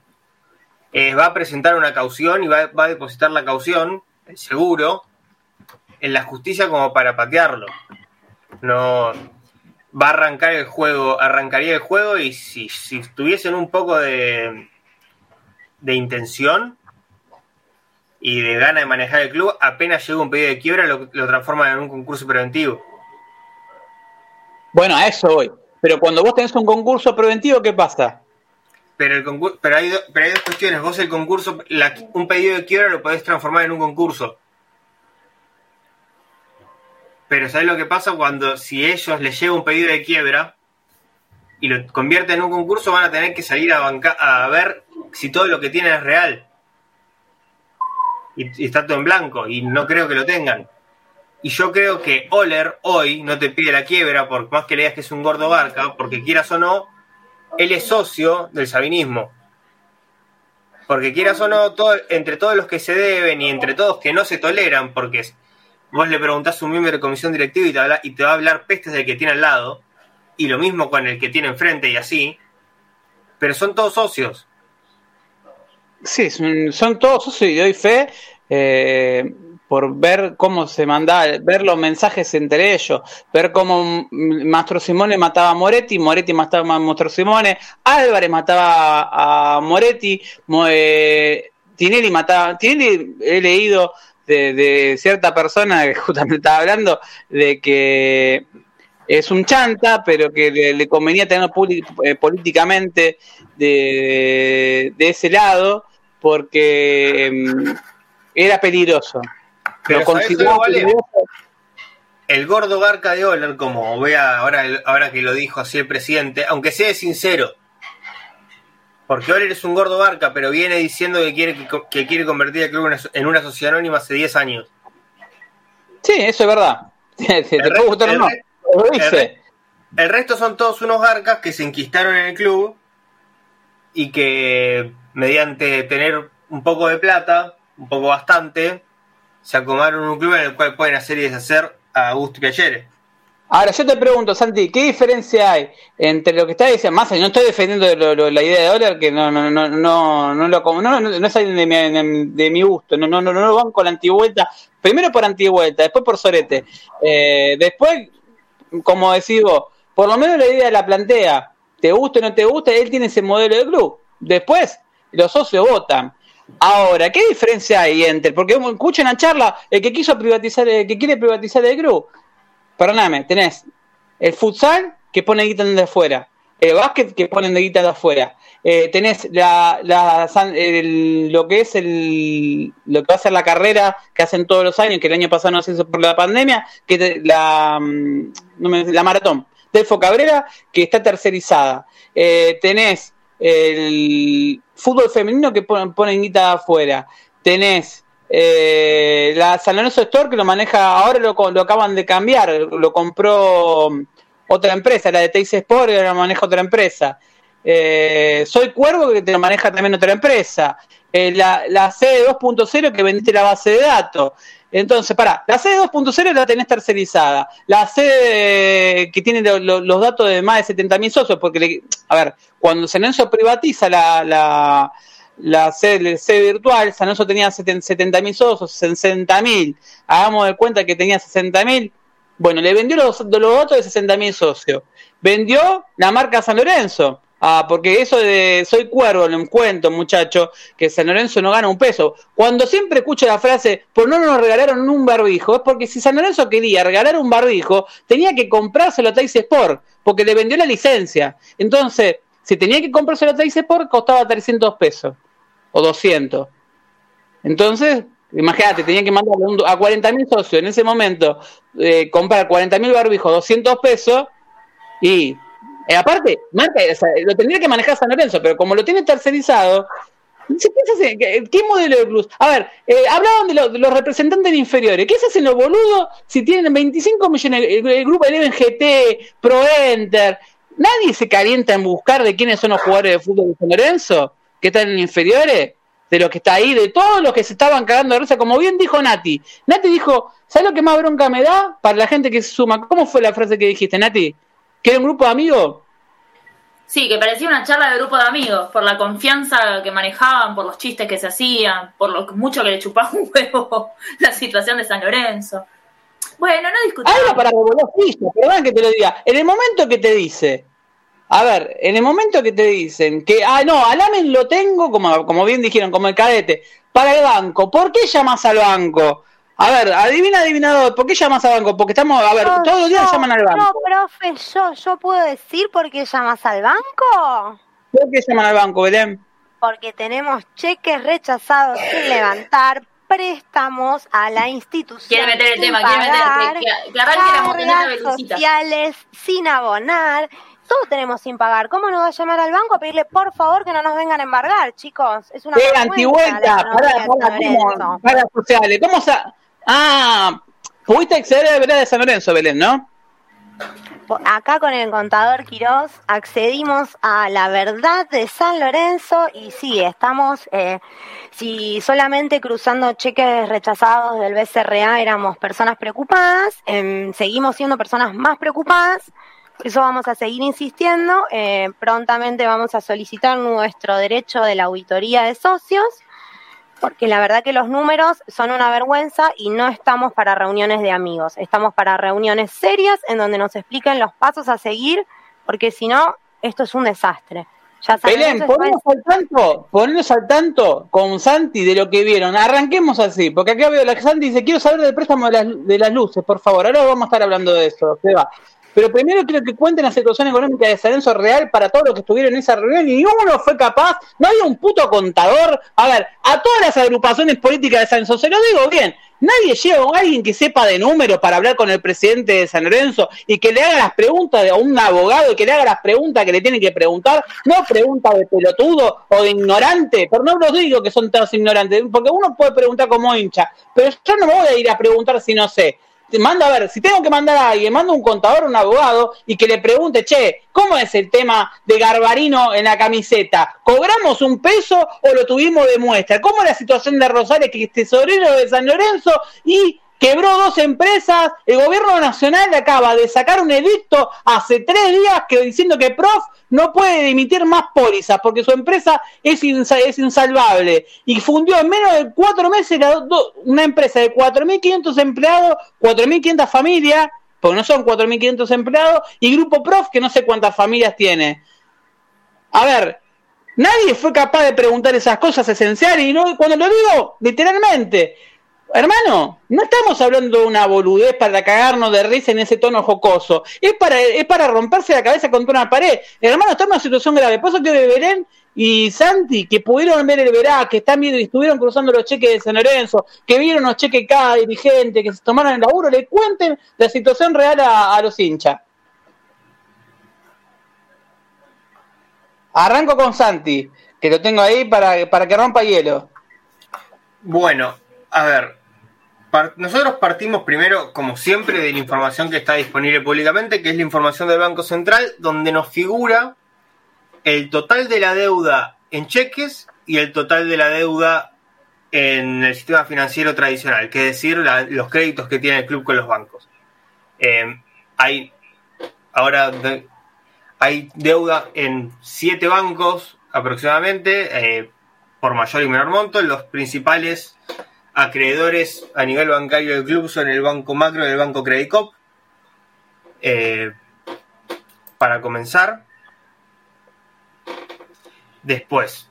es va a presentar una caución y va, va a depositar la caución, seguro, en la justicia como para patearlo. No, va a arrancar el juego, arrancaría el juego y si, si tuviesen un poco de, de intención y de gana de manejar el club, apenas llega un pedido de quiebra, lo, lo transforman en un concurso preventivo. Bueno, a eso voy. Pero cuando vos tenés un concurso preventivo, ¿qué pasa? Pero, el concurso, pero, hay, pero hay dos cuestiones. Vos el concurso, un pedido de quiebra lo podés transformar en un concurso. Pero ¿sabes lo que pasa cuando si ellos les llega un pedido de quiebra y lo convierten en un concurso, van a tener que salir a, a ver si todo lo que tienen es real? Y, está todo en blanco, y no creo que lo tengan. Y yo creo que Oler hoy no te pide la quiebra, por más que le que es un gordo barca, porque quieras o no, él es socio del sabinismo. Porque quieras o no, entre todos los que se deben y entre todos que no se toleran, porque Vos le preguntás a un miembro de comisión directiva y te, y te va a hablar pestes del que tiene al lado, y lo mismo con el que tiene enfrente y así, pero son todos socios. Sí, son, todos socios y doy fe eh, por ver cómo se manda, ver los mensajes entre ellos, ver cómo Mastro Simone mataba a Moretti, Moretti mataba a Mastro Simone, Álvarez mataba a Moretti, eh, Tinelli mataba, Tinelli he leído de, cierta persona que justamente estaba hablando de que es un chanta, pero que le, convenía tener eh, políticamente de, ese lado porque em, era peligroso. Pero El gordo Garca de Oler, como vea ahora, ahora que lo dijo así el presidente, aunque sea sincero, porque Oler es un gordo barca, pero viene diciendo que quiere, que quiere convertir el club en una sociedad anónima hace 10 años. Sí, eso es verdad. el, resto son todos unos garcas que se enquistaron en el club y que mediante tener un poco de plata, un poco bastante, se acomodaron un club en el cual pueden hacer y deshacer a gusto y Piacere. Ahora, yo te pregunto, Santi, ¿qué diferencia hay entre lo que está diciendo? Más, no estoy defendiendo la idea de dólar, que no, no, no, no, no, lo, no, no, es de mi, de, mi gusto, no, no, no, no lo van con la antivuelta, primero por antivuelta, después por sorete, eh, después, como decís vos, por lo menos la idea la plantea, te gusta o no te gusta, él tiene ese modelo de club, después los socios votan. Ahora, ¿qué diferencia hay entre? Porque escuchan la charla, el que quiso privatizar, el que quiere privatizar el club, perdóname, tenés el futsal que pone guita de afuera, eh, básquet que ponen de guita de afuera. Eh, tenés la, la lo que es el, lo que va a ser la carrera que hacen todos los años, que el año pasado no se hizo por la pandemia, que la, mm, la maratón. Delfo Cabrera, que está tercerizada. Eh, tenés el fútbol femenino que ponen, ponen guita afuera. Tenés eh, la San Lorenzo Store que lo maneja, ahora lo, lo acaban de cambiar, lo compró otra empresa, la de Teis Sport, ahora lo maneja otra empresa. Eh, Soy Cuervo que te lo maneja también otra empresa. La, la CD 2.0 que vendiste la base de datos. Entonces, para, la CD 2.0 la tenés tercerizada. La CD que tiene los datos de más de 70.000 socios, porque, a ver, cuando San Lorenzo privatiza la, la, la sede, virtual, San Lorenzo tenía 70.000 socios, 60.000. Hagamos de cuenta que tenía 60.000. Bueno, le vendió los, los datos de 60.000 socios. Vendió la marca San Lorenzo. Ah, porque eso de soy cuervo, le cuento, muchacho, que San Lorenzo no gana un peso. Cuando siempre escucho la frase, por no nos regalaron un barbijo, es porque si San Lorenzo quería regalar un barbijo, tenía que comprárselo a Tais Sport, porque le vendió la licencia. Entonces, si tenía que comprárselo a Tais Sport, costaba 300 pesos o 200. Entonces, imagínate, tenía que mandar a 40.000 socios en ese momento, eh, comprar 40.000 barbijos, 200 pesos, y eh, aparte, lo tendría que manejar San Lorenzo, pero como lo tiene tercerizado, ¿qué modelo de plus? A ver, eh, hablaban de, los representantes inferiores. ¿Qué se hacen los boludos si tienen 25 millones? El, grupo de GT, Pro Enter. Nadie se calienta en buscar de quiénes son los jugadores de fútbol de San Lorenzo, que están en inferiores, de los que está ahí, de todos los que se estaban cagando de risa, como bien dijo Nati. Nati dijo, ¿sabes lo que más bronca me da para la gente que se suma? ¿Cómo fue la frase que dijiste, Nati? ¿Que era un grupo de amigos? Sí, que parecía una charla de grupo de amigos, por la confianza que manejaban, por los chistes que se hacían, por lo mucho que le chupaba un huevo la situación de San Lorenzo. Bueno, no discutimos. Algo para revolver perdón que te lo diga. En el momento que te dice, a ver, en el momento que te dicen que, ah, no, Alamen lo tengo, como, como bien dijeron, como el cadete, para el banco, ¿por qué llamas al banco? A ver, adivina, adivinador, ¿por qué llamas al banco? Porque estamos, a ver, todos los días llaman al banco. No, profe, yo, yo puedo decir por qué llamas al banco. ¿Por qué llaman al banco, Belén? Porque tenemos cheques rechazados sin levantar, préstamos a la institución. Quiere meter el tema, quiere meter el tema. Que, sociales sin abonar. Todos tenemos sin pagar. ¿Cómo nos va a llamar al banco a pedirle por favor que no nos vengan a embargar, chicos? Es una. ¡Qué antivuelta! Para, para, para, sociales. ¿Cómo se.? Ah, pudiste acceder a la vereda de San Lorenzo, Belén, ¿no? Acá con el contador Quirós accedimos a la verdad de San Lorenzo y sí, estamos, eh, si solamente cruzando cheques rechazados del BCRA éramos personas preocupadas, em, seguimos siendo personas más preocupadas, eso vamos a seguir insistiendo, eh, prontamente vamos a solicitar nuestro derecho de la auditoría de socios porque la verdad que los números son una vergüenza y no estamos para reuniones de amigos, estamos para reuniones serias en donde nos expliquen los pasos a seguir, porque si no, esto es un desastre. Ya Belén, ponemos al tanto, ponemos al tanto con Santi de lo que vieron. Arranquemos así, porque acá veo la Santi dice, quiero saber del préstamo de las, de las luces, por favor. Ahora vamos a estar hablando de eso, se va. Pero primero quiero que cuenten la situación económica de San Lorenzo real para todos los que estuvieron en esa reunión y uno fue capaz, no había un puto contador. A ver, a todas las agrupaciones políticas de San Lorenzo, se lo digo bien, nadie lleva a alguien que sepa de números para hablar con el presidente de San Lorenzo y que le haga las preguntas a un abogado y que le haga las preguntas que le tiene que preguntar, no preguntas de pelotudo o de ignorante, pero no los digo que son todos ignorantes, porque uno puede preguntar como hincha, pero yo no me voy a ir a preguntar si no sé mando a ver, si tengo que mandar a alguien, mando un contador, un abogado y que le pregunte, che, ¿cómo es el tema de Garbarino en la camiseta? ¿Cobramos un peso o lo tuvimos de muestra? ¿Cómo es la situación de Rosales, que es tesorero de San Lorenzo y quebró dos empresas, el gobierno nacional acaba de sacar un edicto hace tres días que diciendo que Prof no puede emitir más pólizas porque su empresa es, es insalvable y fundió en menos de cuatro meses una empresa de 4.500 empleados, 4.500 familias, porque no son 4.500 empleados, y Grupo Prof que no sé cuántas familias tiene. A ver, nadie fue capaz de preguntar esas cosas esenciales y no, cuando lo digo, literalmente, Hermano, no estamos hablando de una boludez para cagarnos de risa en ese tono jocoso. Es para, es para romperse la cabeza contra una pared. Hermano, estamos en una situación grave. Por eso que Belén y Santi, que pudieron ver el verá, que están viendo y estuvieron cruzando los cheques de San Lorenzo, que vieron los cheques cada dirigente, que se tomaron el laburo, le cuenten la situación real a, los hinchas. Arranco con Santi, que lo tengo ahí para, para que rompa hielo. Bueno, a ver, nosotros partimos primero, como siempre, de la información que está disponible públicamente, que es la información del Banco Central, donde nos figura el total de la deuda en cheques y el total de la deuda en el sistema financiero tradicional, que es decir, los créditos que tiene el club con los bancos. Eh, hay ahora hay deuda en siete bancos aproximadamente, eh, por mayor y menor monto. Los principales acreedores a nivel bancario del club son el Banco Macro y el Banco Credit Eh, para comenzar. Después,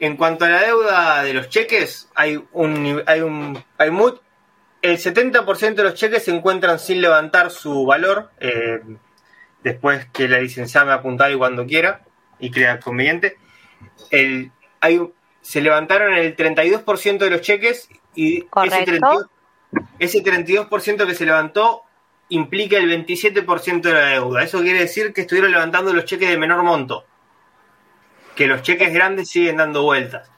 en cuanto a la deuda de los cheques, hay un, hay un, hay muy, el 70% de los cheques se encuentran sin levantar su valor, eh, después que la licenciada me apuntale cuando quiera y crea conveniente. El, hay, se levantaron el 32% de los cheques y ese 32%, ese 32 que se levantó implica el 27% de la deuda. Eso quiere decir que estuvieron levantando los cheques de menor monto. Que los cheques grandes siguen dando vueltas.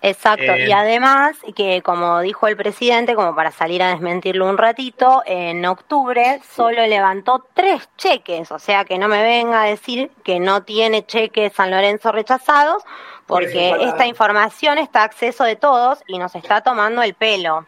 Exacto, y eh, además que como dijo el presidente, como para salir a desmentirlo un ratito, en octubre solo levantó tres cheques, o sea que no me venga a decir que no tiene cheques San Lorenzo rechazados, porque esta información está a acceso de todos y nos está tomando el pelo.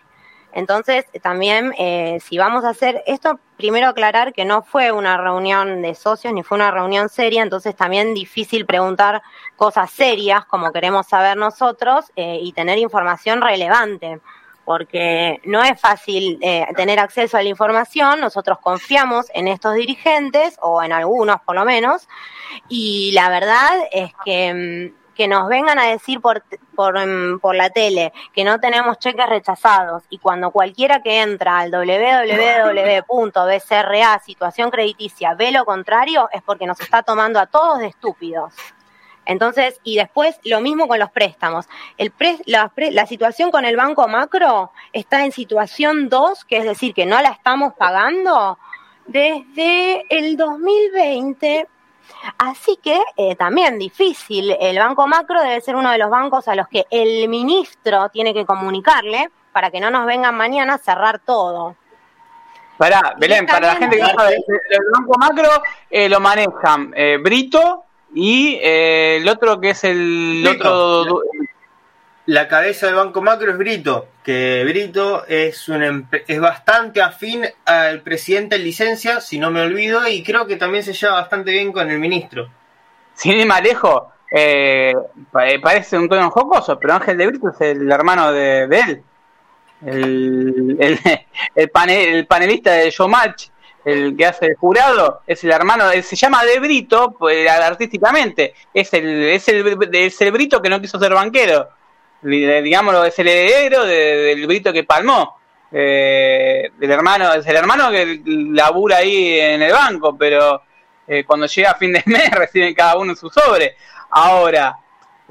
Entonces, también, eh, si vamos a hacer esto, primero aclarar que no fue una reunión de socios ni fue una reunión seria, entonces también difícil preguntar cosas serias como queremos saber nosotros eh, y tener información relevante, porque no es fácil eh, tener acceso a la información, nosotros confiamos en estos dirigentes, o en algunos por lo menos, y la verdad es que mm, que nos vengan a decir por, por, em, por, la tele que no tenemos cheques rechazados y cuando cualquiera que entra al www.bcra situación crediticia ve lo contrario es porque nos está tomando a todos de estúpidos. Entonces, y después lo mismo con los préstamos. El la, la, situación con el banco macro está en situación 2, que es decir, que no la estamos pagando desde el 2020 Así que eh, también difícil, el Banco Macro debe ser uno de los bancos a los que el ministro tiene que comunicarle para que no nos vengan mañana a cerrar todo. Para, Belén, para la gente que no sabe, el Banco Macro eh, lo manejan eh, Brito y el otro que es el otro la cabeza del Banco Macro es Brito, que Brito es, un, es bastante afín al presidente en licencia, si no me olvido, y creo que también se lleva bastante bien con el ministro. Sin ir más lejos, eh, parece un tono jocoso, pero Ángel de Brito es el hermano de, él. El, el, el, el panelista de Showmatch, el que hace el jurado, es el hermano, se llama De Brito pues, artísticamente, es el, es el, es el Brito que no quiso ser banquero digámoslo, es el heredero del Brito que palmó. Eh, del hermano, es el hermano que labura ahí en el banco, pero eh, cuando llega a fin de mes reciben cada uno su sobre. Ahora,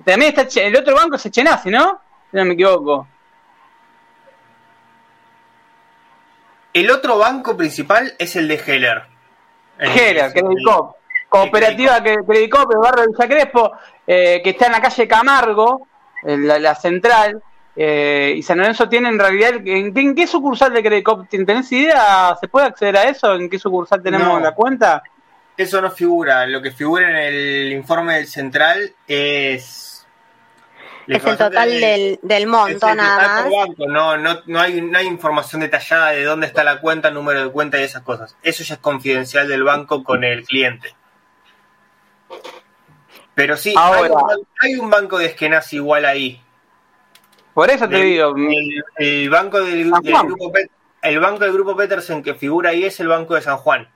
también está el otro banco es Echenazzi, ¿no? Si no me equivoco. El otro banco principal es el de Heller. Heller, Credit Cop. Cooperativa Credit Cop, el barrio de Villa Crespo, eh, que está en la calle Camargo, la, central. Eh, y San Lorenzo tiene en realidad, ¿en, qué sucursal de Credicop? ¿Tenés idea? ¿Se puede acceder a eso? ¿En qué sucursal tenemos la cuenta? Eso no figura. Lo que figura en el informe del central es. Es el total del, del, monto, nada más. No, no, no, hay, no hay información detallada de dónde está la cuenta, número de cuenta y esas cosas. Eso ya es confidencial del banco con el cliente. Pero sí, hay, un, banco de Eskenazi igual ahí. Por eso te digo. El, banco del, grupo, el banco del grupo Petersen que figura ahí es el Banco de San Juan.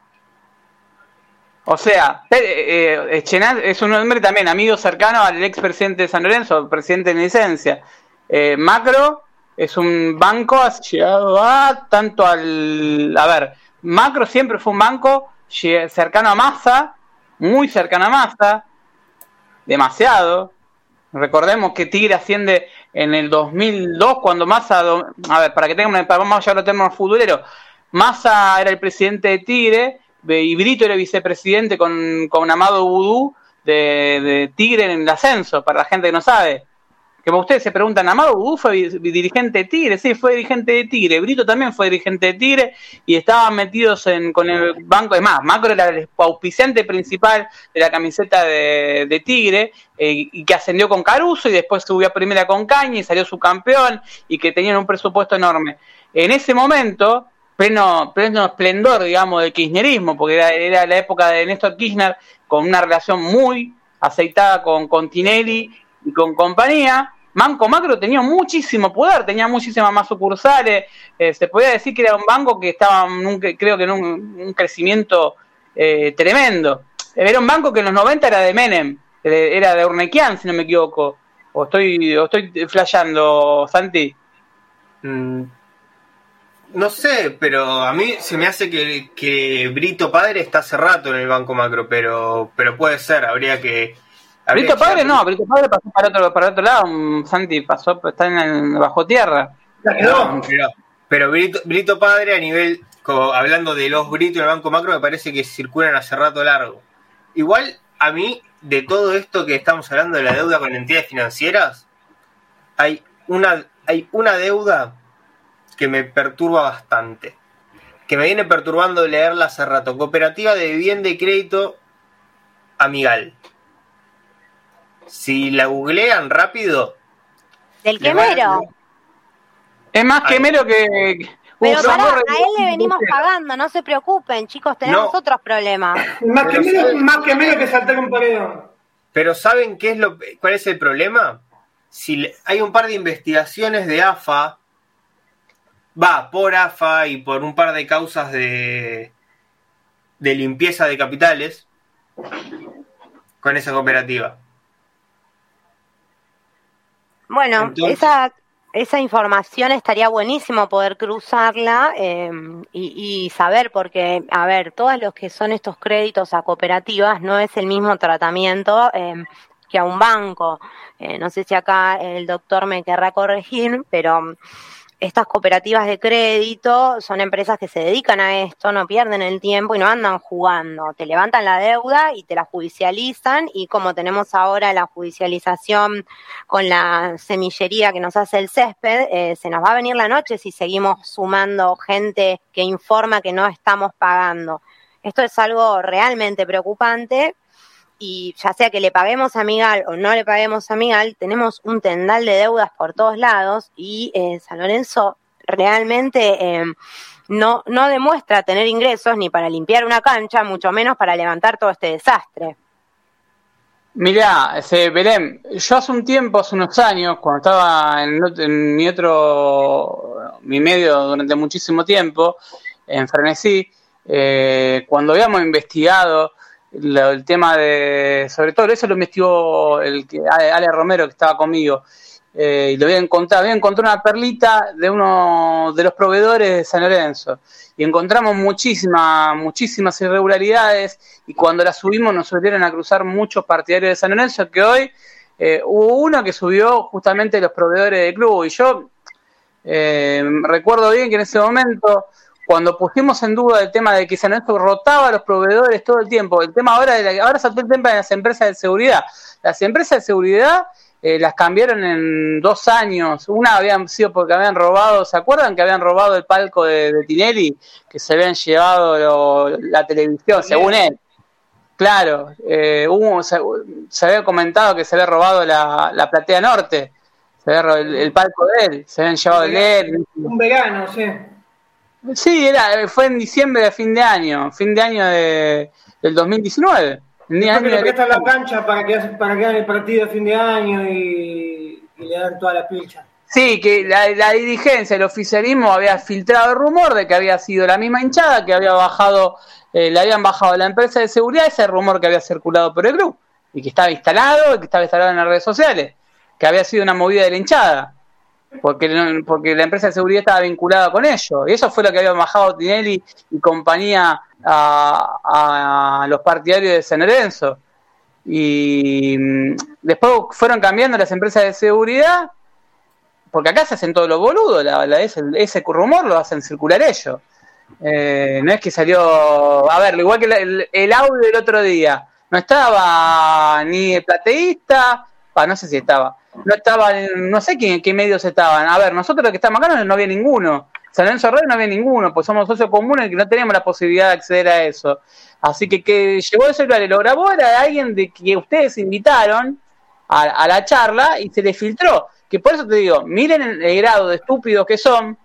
O sea, eh, eh es un hombre también amigo cercano al ex presidente de San Lorenzo, presidente en licencia. Eh, macro es un banco asociado a tanto al. A ver, Macro siempre fue un banco cercano a Massa, muy cercano a Massa, demasiado. Recordemos que Tigre asciende en el 2002 cuando Massa, a ver, para que tengan, vamos a llevar los futbolero, Massa era el presidente de Tigre y Brito era vicepresidente con, con Amado Vudú de, de Tigre en el ascenso, para la gente que no sabe que ustedes se preguntan, Amado Vudú fue dirigente de Tigre, sí, fue dirigente de Tigre, Brito también fue dirigente de Tigre y estaban metidos en, con el banco, de más, Macro era el auspiciante principal de la camiseta de, Tigre eh, y que ascendió con Caruso y después subió a primera con Caña y salió su campeón y que tenían un presupuesto enorme. En ese momento, pleno, pleno esplendor, digamos, del kirchnerismo, porque era, era la época de Néstor Kirchner con una relación muy aceitada con, con Tinelli y con compañía, Banco Macro tenía muchísimo poder, tenía muchísimas más sucursales, eh, se podía decir que era un banco que estaba, creo que en un, crecimiento eh, tremendo. Era un banco que en los 90 era de Menem, era de Urnequian, si no me equivoco. O estoy, o estoy flasheando, Santi. Mm, no sé, pero a mí se me hace que, que Brito Padre está hace rato en el Banco Macro, pero, pero puede ser, habría que Brito Padre no, Brito Padre pasó para otro, para otro lado, Santi pasó, está en el, bajo tierra. No, pero, Brito, Padre a nivel, hablando de los Britos en el Banco Macro, me parece que circulan hace rato largo. Igual, a mí, de todo esto que estamos hablando de la deuda con entidades financieras, hay una, hay una deuda que me perturba bastante. Que me viene perturbando leerla hace rato. Cooperativa de vivienda y crédito Amigal si la googlean rápido. Del quemero. Es más quemero que. Pero para, a él le venimos pagando, no se preocupen, chicos, tenemos otros problemas. Más quemero, más quemero que saltar un paredón. Pero ¿saben qué es lo, cuál es el problema? Si hay un par de investigaciones de AFA, va por AFA y por un par de causas de, de limpieza de capitales con esa cooperativa. Bueno, esa, esa información estaría buenísimo poder cruzarla eh, y, saber, porque, a ver, todos los que son estos créditos a cooperativas no es el mismo tratamiento eh, que a un banco. Eh, no sé si acá el doctor me querrá corregir, pero estas cooperativas de crédito son empresas que se dedican a esto, no pierden el tiempo y no andan jugando. Te levantan la deuda y te la judicializan y como tenemos ahora la judicialización con la semillería que nos hace el césped, eh, se nos va a venir la noche si seguimos sumando gente que informa que no estamos pagando. Esto es algo realmente preocupante y ya sea que le paguemos a Migal o no le paguemos a Migal, tenemos un tendal de deudas por todos lados y eh, San Lorenzo realmente eh, no, no demuestra tener ingresos ni para limpiar una cancha, mucho menos para levantar todo este desastre. Mirá, Belén, yo hace un tiempo, hace unos años, cuando estaba en, mi otro, mi medio durante muchísimo tiempo, en Frenesí, eh, cuando habíamos investigado el tema de, sobre todo eso lo investigó el Ale Romero que estaba conmigo, eh, y lo había encontrado, había encontrado una perlita de uno de los proveedores de San Lorenzo, y encontramos muchísimas, muchísimas irregularidades, y cuando la subimos nos volvieron a cruzar muchos partidarios de San Lorenzo, que hoy eh, hubo uno que subió justamente los proveedores del club, y yo eh, recuerdo bien que en ese momento cuando pusimos en duda el tema de que San Lorenzo rotaba a los proveedores todo el tiempo, el tema ahora, de ahora saltó el tema de las empresas de seguridad. Las empresas de seguridad eh, las cambiaron en dos años. Una habían sido porque habían robado, ¿se acuerdan que habían robado el palco de, Tinelli? Que se habían llevado la televisión, según él. Claro, eh, se, había comentado que se había robado la, platea norte, se había robado el, palco de él, se habían llevado el él. Un vegano, sí. Sí, era, fue en diciembre de fin de año, fin de año de, del 2019. El día que le prestan la cancha para que, para que hagan el partido de fin de año y, le dan toda la pilcha. Sí, que la, dirigencia, el oficialismo había filtrado el rumor de que había sido la misma hinchada, que había bajado, eh, le habían bajado la empresa de seguridad, ese rumor que había circulado por el grupo y que estaba instalado, y que estaba instalado en las redes sociales, que había sido una movida de la hinchada. Porque, porque la empresa de seguridad estaba vinculada con ello. Y eso fue lo que había bajado Tinelli y compañía a, los partidarios de San Lorenzo. Y mm, después fueron cambiando las empresas de seguridad, porque acá se hacen todos los boludos, la, ese, ese, rumor lo hacen circular ellos. Eh, no es que salió, a ver, igual que el, el, audio del otro día, no estaba ni el plateísta, no sé si estaba, no estaba, no sé quién, qué medios estaban. A ver, nosotros los que estamos acá no, había ninguno. San Lorenzo Radio no había ninguno, pues somos socios comunes y no teníamos la posibilidad de acceder a eso. Así que que llegó el celular y lo grabó era alguien de que ustedes invitaron a, la charla y se le filtró. Que por eso te digo, miren el, grado de estúpidos que son,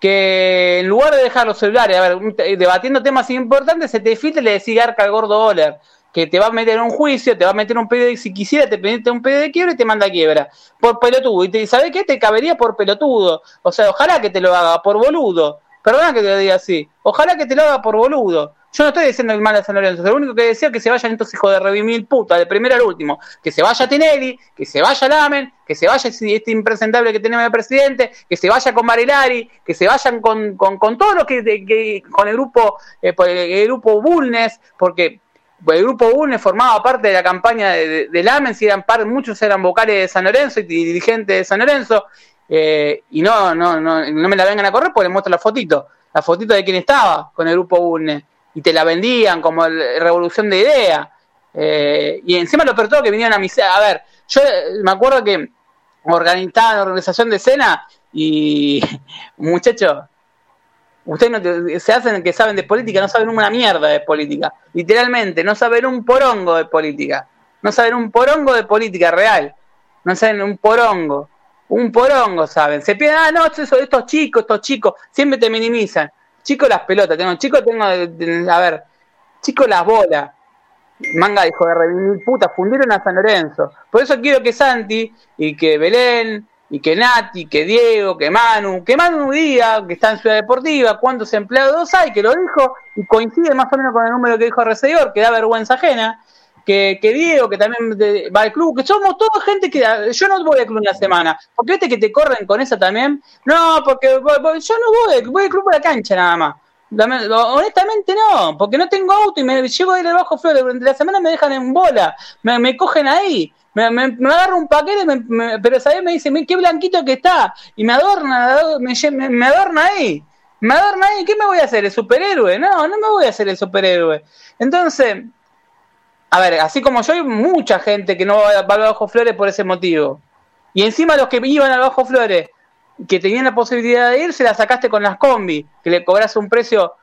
que en lugar de dejar los celulares, a ver, debatiendo temas importantes, se te filtra y le decís arca al gordo Oler que te va a meter un juicio, te va a meter un pedido, si quisiera te mete un pedido de quiebra y te manda quiebra, por pelotudo. Y te, ¿sabes qué? Te cabería por pelotudo. O sea, ojalá que te lo haga por boludo. Perdona que te lo diga así. Ojalá que te lo haga por boludo. Yo no estoy diciendo el mal a San Lorenzo, lo único que decía es que se vayan estos hijos de revivir puta, de primero al último. Que se vaya Tinelli, que se vaya Lamen, que se vaya este impresentable que tenemos de presidente, que se vaya con Marilari, que se vayan con, con, todos los que, con el grupo, eh, el grupo Bulnes, porque el grupo UNE formaba parte de la campaña de, de, Lamen, si eran par, muchos eran vocales de San Lorenzo y dirigentes de San Lorenzo, eh, y no, no, no, no me la vengan a correr porque les muestro la fotito, la fotito de quién estaba con el grupo UNE, y te la vendían como revolución de idea, eh, y encima lo peor todo que vinieron a mi... A ver, yo me acuerdo que organizaban organización de escena y muchachos, Ustedes no se hacen que saben de política, no saben una mierda de política. Literalmente, no saben un porongo de política. No saben un porongo de política real. No saben un porongo. Un porongo saben. Se piden, ah, no, estos chicos, estos chicos, siempre te minimizan. Chicos las pelotas, tengo chicos, tengo, a ver, chicos las bolas. Manga hijo de revivir puta, fundieron a San Lorenzo. Por eso quiero que Santi y que Belén y que Nati, que Diego, que Manu, que Manu diga que está en Ciudad Deportiva, cuántos empleados hay, que lo dijo, y coincide más o menos con el número que dijo Recedor, que da vergüenza ajena, que, que Diego, que también va al club, que somos toda gente que yo no voy al club una semana, porque viste que te corren con esa también, no, porque yo no voy, voy al club a la cancha nada más. Honestamente no, porque no tengo auto y me llego a ir Bajo Flores durante la semana me dejan en bola, me cogen ahí me, me, me agarra un paquete, pero ¿sabes? Me dice, qué blanquito que está, y me adorna, me, me, adorna ahí, me adorna ahí, ¿qué me voy a hacer? ¿El superhéroe? No, no me voy a hacer el superhéroe. Entonces, a ver, así como yo, hay mucha gente que no va, al Bajo Flores por ese motivo. Y encima los que iban al Bajo Flores, que tenían la posibilidad de ir, se la sacaste con las combi, que le cobras un precio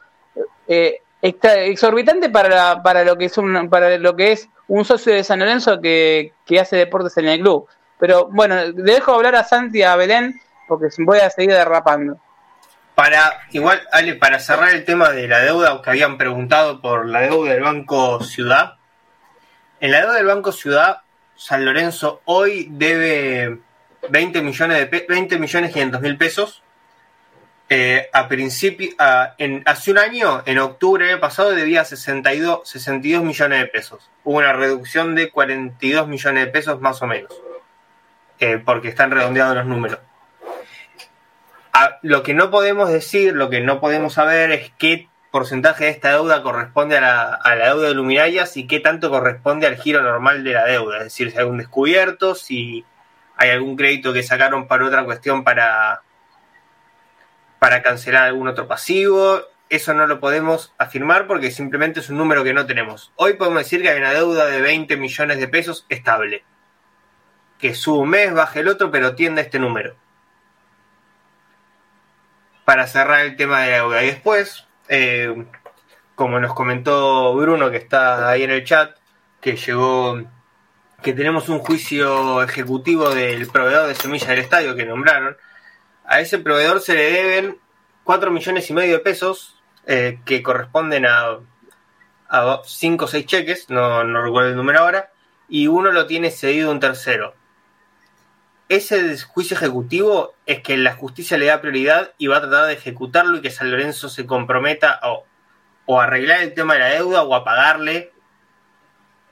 eh, exorbitante para, para, lo que es un, para lo que es un socio de San Lorenzo que, hace deportes en el club. Pero bueno, dejo hablar a Santi y a Belén porque voy a seguir derrapando. Para, igual, Ale, para cerrar el tema de la deuda, que habían preguntado por la deuda del Banco Ciudad. En la deuda del Banco Ciudad, San Lorenzo hoy debe 20 millones de 20 millones 500 mil pesos eh, a principio, hace un año, en octubre pasado, debía 62, 62 millones de pesos. Hubo una reducción de 42 millones de pesos más o menos, eh, porque están redondeados los números. lo que no podemos decir, lo que no podemos saber es qué porcentaje de esta deuda corresponde a la, a la deuda de luminarias y qué tanto corresponde al giro normal de la deuda. Es decir, si hay algún descubierto, si hay algún crédito que sacaron para otra cuestión para cancelar algún otro pasivo. Eso no lo podemos afirmar porque simplemente es un número que no tenemos. Hoy podemos decir que hay una deuda de 20 millones de pesos estable. Que sube un mes, baje el otro, pero tiende este número. Para cerrar el tema de la deuda. Y después, eh, como nos comentó Bruno, que está ahí en el chat, que llegó, que tenemos un juicio ejecutivo del proveedor de semillas del estadio que nombraron a ese proveedor se le deben 4 millones y medio de pesos eh, que corresponden a, a 5 o 6 cheques, no, no recuerdo el número ahora, y uno lo tiene cedido a un tercero. Ese juicio ejecutivo es que la justicia le da prioridad y va a tratar de ejecutarlo y que San Lorenzo se comprometa o, o a arreglar el tema de la deuda o a pagarle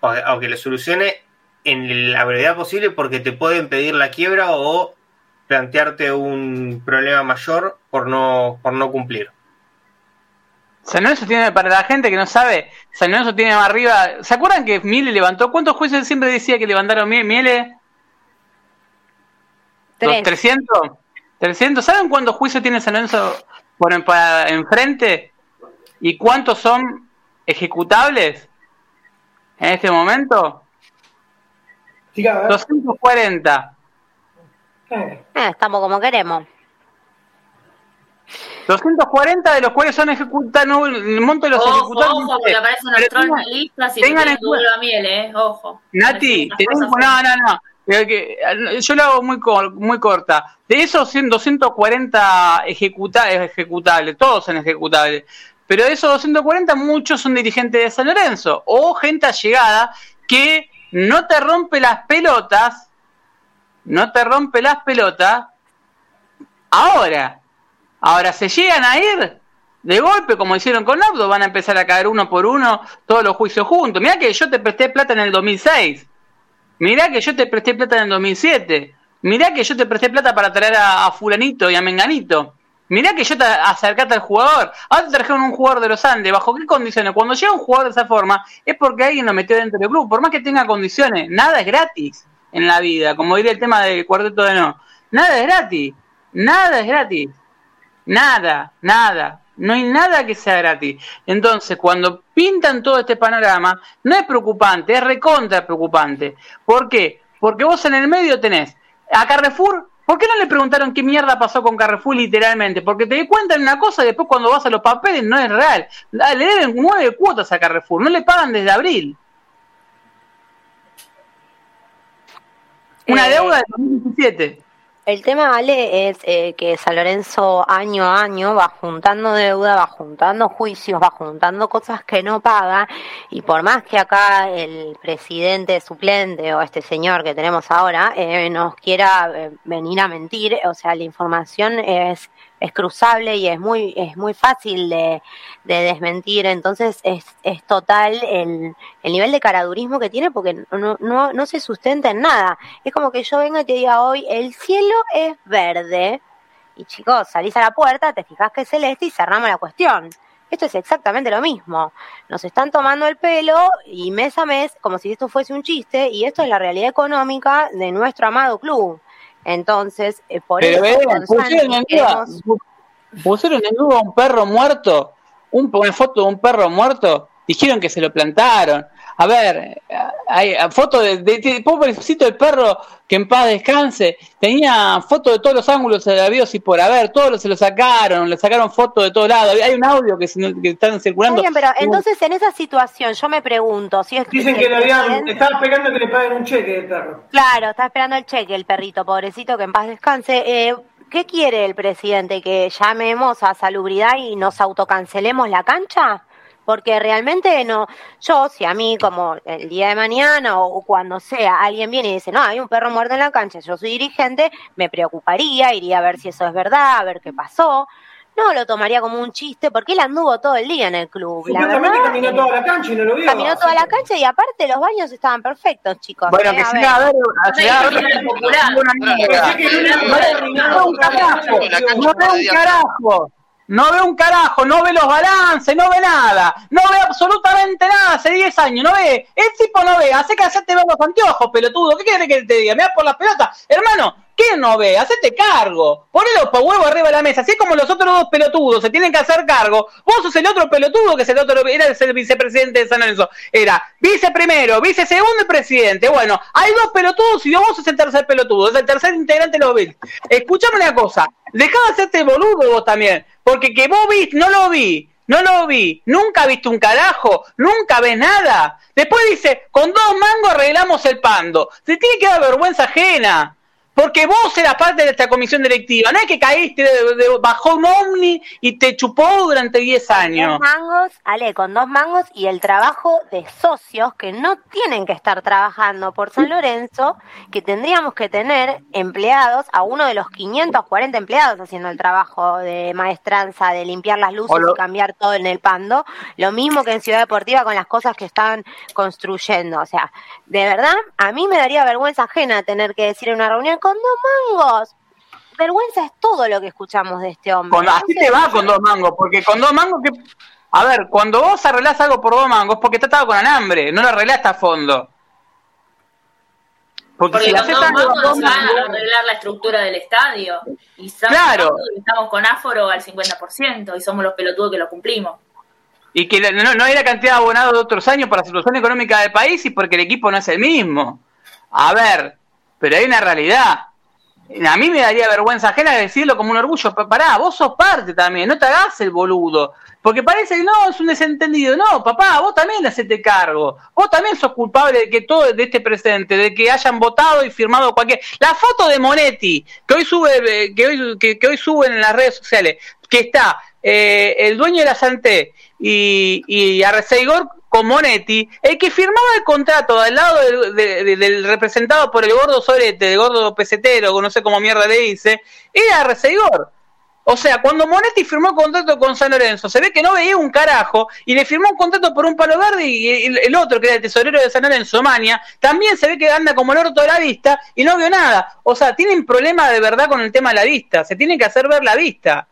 o, o que le solucione en la brevedad posible porque te pueden pedir la quiebra o plantearte un problema mayor por no, por no cumplir. San Lorenzo tiene, para la gente que no sabe, San Lorenzo tiene más arriba. ¿Se acuerdan que Miele levantó? ¿Cuántos jueces siempre decía que levantaron Miele? Tres. ¿300? ¿300? ¿Saben cuántos juicios tiene San Lorenzo por, para enfrente? ¿Y cuántos son ejecutables en este momento? 240. Eh, estamos como queremos. 240 de los cuales son ejecutados, el monto de los ojo, ejecutados. Ojo, porque aparecen unos tronos listas y tengan en cuenta. miel, eh, ojo. Nati, no, no, no. Yo lo hago muy, muy corta. De esos 240 ejecutables, ejecutables, todos son ejecutables. Pero de esos 240, muchos son dirigentes de San Lorenzo o gente allegada que no te rompe las pelotas, no te rompe las pelotas ahora. Ahora, ¿se llegan a ir? De golpe, como hicieron con Abdo, van a empezar a caer uno por uno todos los juicios juntos. Mirá que yo te presté plata en el 2006. Mirá que yo te presté plata en el 2007. Mirá que yo te presté plata para traer a, fulanito y a menganito. Mirá que yo te acercaste al jugador. Ahora te trajeron un jugador de los Andes. ¿Bajo qué condiciones? Cuando llega un jugador de esa forma, es porque alguien lo metió dentro del club. Por más que tenga condiciones, nada es gratis en la vida. Como diría el tema del cuarteto de no. Nada es gratis. Nada es gratis. Nada, nada. No hay nada que sea gratis. Entonces, cuando pintan todo este panorama, no es preocupante, es recontra preocupante. ¿Por qué? Porque vos en el medio tenés a Carrefour. ¿Por qué no le preguntaron qué mierda pasó con Carrefour literalmente? Porque te di cuenta de una cosa y después cuando vas a los papeles no es real. Le deben nueve cuotas a Carrefour, no le pagan desde abril. Una eh, deuda de 2017. El tema, vale, es eh, que San Lorenzo año a año va juntando deuda, va juntando juicios, va juntando cosas que no paga y por más que acá el presidente suplente o este señor que tenemos ahora eh, nos quiera eh, venir a mentir, o sea, la información es es cruzable y es muy, es muy fácil de, desmentir. Entonces es, es total el, el, nivel de caradurismo que tiene porque no, no, no se sustenta en nada. Es como que yo venga y te diga hoy, el cielo es verde. Y chicos, salís a la puerta, te fijas que es celeste y cerramos la cuestión. Esto es exactamente lo mismo. Nos están tomando el pelo y mes a mes como si esto fuese un chiste y esto es la realidad económica de nuestro amado club. Entonces, eh, por eso. pusieron, en duda, pusieron en duda un perro muerto, un, una foto de un perro muerto, dijeron que se lo plantaron. A ver, hay foto de, de, pobrecito el perro que en paz descanse. Tenía foto de todos los ángulos de la y por haber, todos se lo sacaron, le sacaron fotos de todos lados. Hay un audio que, que están circulando. Bien, pero entonces en esa situación yo me pregunto si es Dicen que, le habían, estaba esperando que le paguen un cheque el perro. Claro, está esperando el cheque el perrito, pobrecito que en paz descanse. Eh, ¿Qué quiere el presidente? ¿Que llamemos a salubridad y nos autocancelemos la cancha? Porque realmente no, yo si a mí como el día de mañana o cuando sea alguien viene y dice, no, hay un perro muerto en la cancha, yo soy dirigente, me preocuparía, iría a ver si eso es verdad, a ver qué pasó. No lo tomaría como un chiste porque él anduvo todo el día en el club. La verdad, caminó toda la cancha y no lo vio. Caminó toda la cancha y aparte los baños estaban perfectos, chicos. Bueno, que siga a ver, No un carajo. No ve un carajo, no ve los balances, no ve nada, no ve absolutamente nada hace 10 años, no ve, el tipo no ve, hace que hacerte ver los anteojos, pelotudo, ¿qué quiere que te diga? Me das por las pelotas, hermano, ¿qué no ve? Hacete cargo, ponelo pa' huevo arriba de la mesa, así como los otros dos pelotudos se tienen que hacer cargo, vos sos el otro pelotudo que es el otro, era el vicepresidente de San Lorenzo, era vice primero, vice segundo y presidente, bueno, hay dos pelotudos y vos sos el tercer pelotudo, es el tercer integrante de los Bills. Escuchame una cosa, dejá de hacerte boludo vos también, porque que vos viste, no lo vi, no lo vi, nunca viste un carajo, nunca ves nada. Después dice, con dos mangos arreglamos el pando. Se tiene que dar vergüenza ajena. Porque vos eras parte de esta comisión directiva, no es que caíste de, bajo un ovni y te chupó durante 10 años. Con dos mangos, Ale, con dos mangos y el trabajo de socios que no tienen que estar trabajando por San Lorenzo, que tendríamos que tener empleados, a uno de los 540 empleados haciendo el trabajo de maestranza, de limpiar las luces y cambiar todo en el pando, lo mismo que en Ciudad Deportiva con las cosas que están construyendo. O sea, de verdad, a mí me daría vergüenza ajena tener que decir en una reunión con dos mangos. vergüenza es todo lo que escuchamos de este hombre. Con, así te va con dos mangos, porque con dos mangos que... A ver, cuando vos arreglás algo por dos mangos, porque te estado con alambre, no lo arreglaste a fondo. Porque, si la dos mangos van a arreglar la estructura del estadio. Y claro. estamos con áforo al 50% y somos los pelotudos que lo cumplimos. Y que no, no hay la cantidad de abonados de otros años para la situación económica del país y porque el equipo no es el mismo. A ver, pero hay una realidad. A mí me daría vergüenza ajena decirlo como un orgullo. Pará, vos sos parte también, no te hagas el boludo. Porque parece que no, es un desentendido. No, papá, vos también hacete cargo. Vos también sos culpable de que todo, de este presente, de que hayan votado y firmado cualquier. La foto de Monetti, que hoy sube, que hoy, que, hoy suben en las redes sociales, que está eh, el dueño de la Santé y, y Arceigor con Monetti, el que firmaba el contrato al lado del representado por el gordo Sorete, el gordo pesetero, no sé cómo mierda le dice, era Arceigor. O sea, cuando Monetti firmó el contrato con San Lorenzo, se ve que no veía un carajo y le firmó un contrato por un palo verde y el, otro, que era el tesorero de San Lorenzo, Mania, también se ve que anda como el orto de la vista y no vio nada. O sea, tienen problema de verdad con el tema de la vista, se tiene que hacer ver la vista.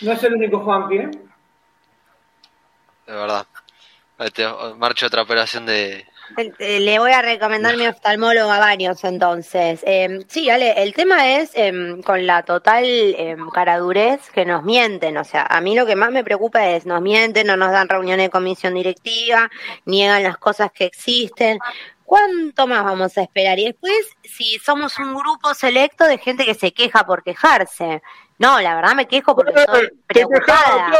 No es el único Juan ¿eh? De verdad. Marcha otra operación de, eh, le voy a recomendar mi oftalmólogo a varios entonces. Eh, sí, Ale, el tema es em, con la total eh, caradurez que nos mienten. O sea, a mí lo que más me preocupa es nos mienten, no nos dan reuniones de comisión directiva, niegan las cosas que existen. ¿Cuánto más vamos a esperar? Y después, si somos un grupo selecto de gente que se queja por quejarse. No, la verdad me quejo porque estoy preocupada.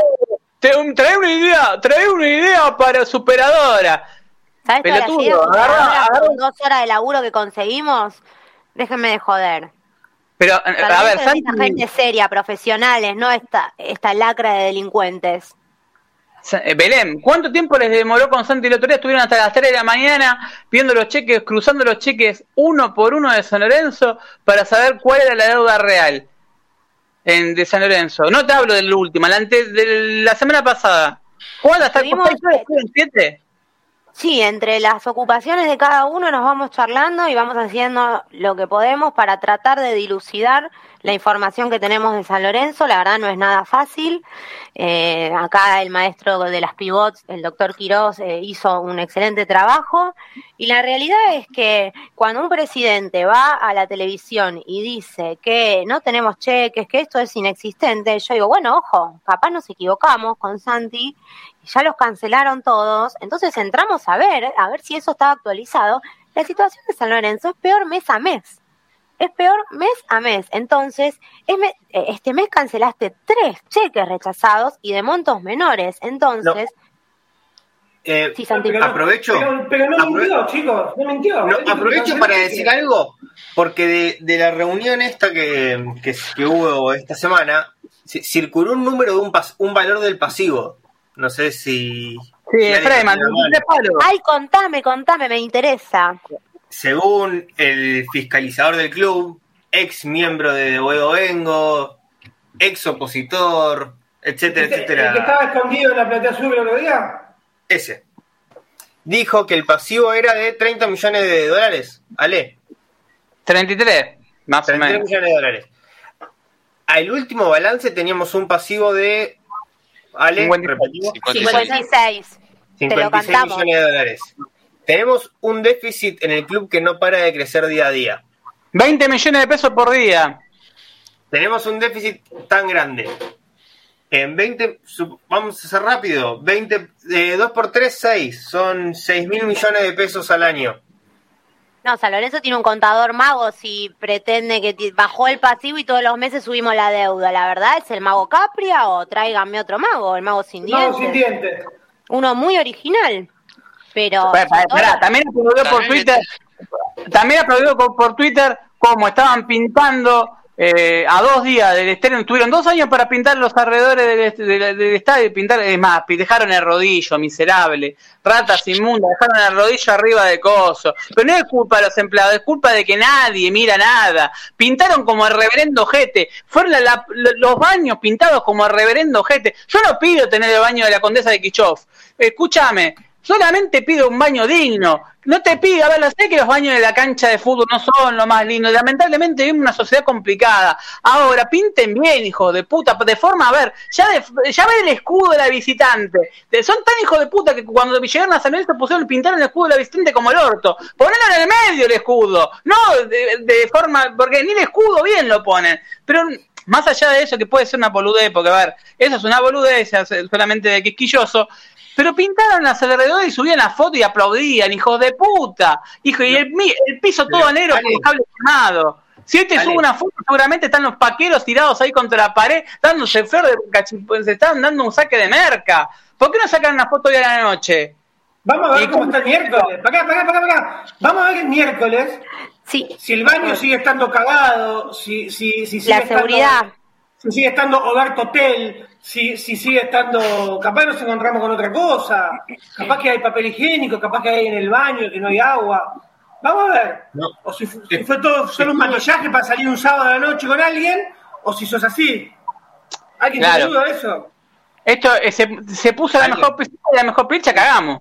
Trae una idea, trae una idea para superadora ¿Sabes Pelotudo, agarra, Con dos horas de laburo que conseguimos, déjenme de joder. Pero, a ver, Santi... gente seria, profesionales, no esta, esta lacra de delincuentes. Eh, Belén, ¿cuánto tiempo les demoró con Santi el otro día? Estuvieron hasta las 3 de la mañana viendo los cheques, cruzando los cheques uno por uno de San Lorenzo para saber cuál era la deuda real en, de San Lorenzo. No te hablo del último, la, de la semana pasada. ¿Cuál hasta el 7? Sí, entre las ocupaciones de cada uno nos vamos charlando y vamos haciendo lo que podemos para tratar de dilucidar la información que tenemos de San Lorenzo. La verdad no es nada fácil. Eh, acá el maestro de las pivots, el doctor Quiroz, eh, hizo un excelente trabajo. Y la realidad es que cuando un presidente va a la televisión y dice que no tenemos cheques, que esto es inexistente, yo digo, bueno, ojo, capaz nos equivocamos con Santi ya los cancelaron todos, entonces entramos a ver, a ver si eso estaba actualizado. La situación de San Lorenzo es peor mes a mes. Es peor mes a mes. Entonces, eh, este mes cancelaste tres cheques rechazados y de montos menores. Entonces, eh, aprovecho. Pero, no mintió, chicos, no mintió. aprovecho para decir algo, porque de, la reunión esta que, que, hubo esta semana, circuló un número de un, un valor del pasivo. No sé si. Sí, Freeman, Ay, contame, contame, me interesa. Según el fiscalizador del club, ex miembro de Boedo Vengo, ex opositor, etcétera, etcétera. ¿El que estaba escondido en la platea azul el otro día? Ese. Dijo que el pasivo era de 30 millones de dólares. Ale. 33, más 33 o menos. millones de dólares. Al último balance teníamos un pasivo de Ale, 56. 56. 56 millones de dólares. Tenemos un déficit en el club que no para de crecer día a día. 20 millones de pesos por día. Tenemos un déficit tan grande. En 20, vamos a hacer rápido, 20, eh, 2 por 3, 6, son 6 mil millones de pesos al año. No, San Lorenzo tiene un contador mago si pretende que bajó el pasivo y todos los meses subimos la deuda. La verdad es el mago Capria o tráiganme otro mago, el mago sin dientes. Mago sin dientes. Uno muy original. Pero. también aplaudió por Twitter. También aplaudió por Twitter como estaban pintando eh, a dos días del estreno, tuvieron dos años para pintar los alrededores del, estadio, pintar, es más, dejaron el rodillo, miserable, ratas inmundas, dejaron el rodillo arriba de coso, pero no es culpa de los empleados, es culpa de que nadie mira nada, pintaron como el reverendo jete, fueron los baños pintados como el reverendo jete, yo no pido tener el baño de la condesa de Kichov, escúchame, solamente pido un baño digno. No te pido, a ver, lo sé que los baños de la cancha de fútbol no son lo más lindo. Lamentablemente vivimos una sociedad complicada. Ahora, pinten bien, hijo de puta, de forma, a ver, ya, ya ve el escudo de la visitante. Son tan hijos de puta que cuando llegaron a San Luis pusieron, pintaron el escudo de la visitante como el orto. Ponelo en el medio el escudo. No de, de forma, porque ni el escudo bien lo ponen. Pero más allá de eso, que puede ser una boludez, porque a ver, eso es una boludez, solamente de quisquilloso, pero pintaron las alrededores y subían la foto y aplaudían, hijos de puta. Hijo, y el, piso todo negro con cable quemado. Si hoy te subo una foto, seguramente están los paqueros tirados ahí contra la pared, dándose flor de pues, se están dando un saque de merca. ¿Por qué no sacan una foto hoy a la noche? Vamos a ver cómo, está el miércoles. Para acá, para acá, para acá. Vamos a ver el miércoles si el baño sigue estando cagado, si, si, si sigue la seguridad. Estando, si sigue estando Hogar Hotel, si, si sigue estando, capaz nos encontramos con otra cosa, capaz que hay papel higiénico, capaz que hay en el baño, que no hay agua. Vamos a ver. O si, fue todo solo un maquillaje para salir un sábado a la noche con alguien, o si sos así. Hay que tener duda de eso. Esto eh, se, se, puso la mejor, la mejor pincha, cagamos.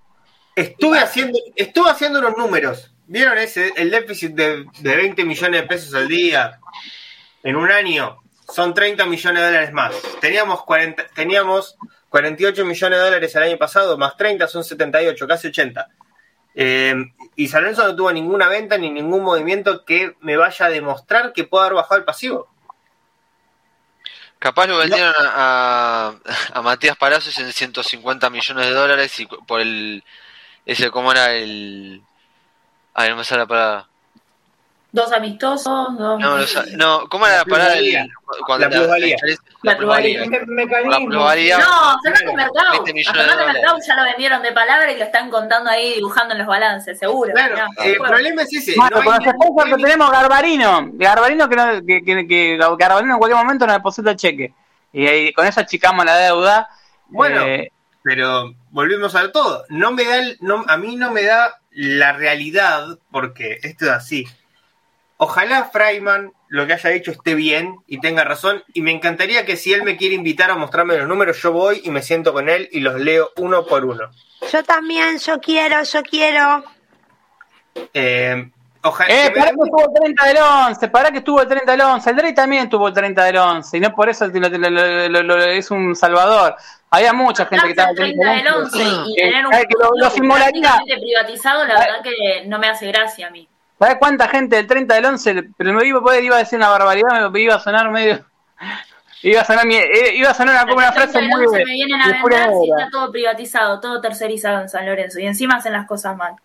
Estuve haciendo, estuve haciendo unos números ¿Vieron ese? El déficit de, de 20 millones de pesos al día en un año son 30 millones de dólares más. Teníamos, 40, teníamos 48 millones de dólares el año pasado, más 30 son 78, casi 80. Eh, y San Lorenzo no tuvo ninguna venta ni ningún movimiento que me vaya a demostrar que pueda haber bajado el pasivo. Capaz lo vendieron a, a, Matías Palacios en 150 millones de dólares y por el ese cómo era el Ay, no me sale la palabra. Dos amistosos, dos. No, no, ¿cómo era la palabra? Cuando la plusvalía. La plusvalía. La plusvalía. No, Fernando Mercado. A Fernando Mercado ya lo vendieron de palabra y lo están contando ahí, dibujando en los balances, seguro. Claro, el problema es ese. Bueno, con los que tenemos Garbarino. Garbarino que, que, que, que, Garbarino en cualquier momento nos deposita el cheque. Y ahí, con eso achicamos la deuda. Bueno, eh, pero volvemos a todo. No me da el, no, a mí no me da la realidad, porque esto es así. Ojalá Freiman lo que haya dicho esté bien y tenga razón. Y me encantaría que si él me quiere invitar a mostrarme los números, yo voy y me siento con él y los leo uno por uno. Yo también, yo quiero, yo quiero. Eh, ojalá. Eh, para que estuvo el 30 del 11, para que estuvo el 30 del 11. El Drey también tuvo el 30 del 11 y no por eso es un salvador. Había mucha gente que estaba 30 del 11 y tener un lo, privatizado, la verdad que no me hace gracia a mí. ¿Sabes cuánta gente del 30 del 11? Pero me iba, iba a decir una barbaridad, me iba a sonar medio. Iba a sonar, eh, iba a sonar como una frase muy. Se me vienen a vender si está todo privatizado, todo tercerizado en San Lorenzo y encima hacen las cosas mal.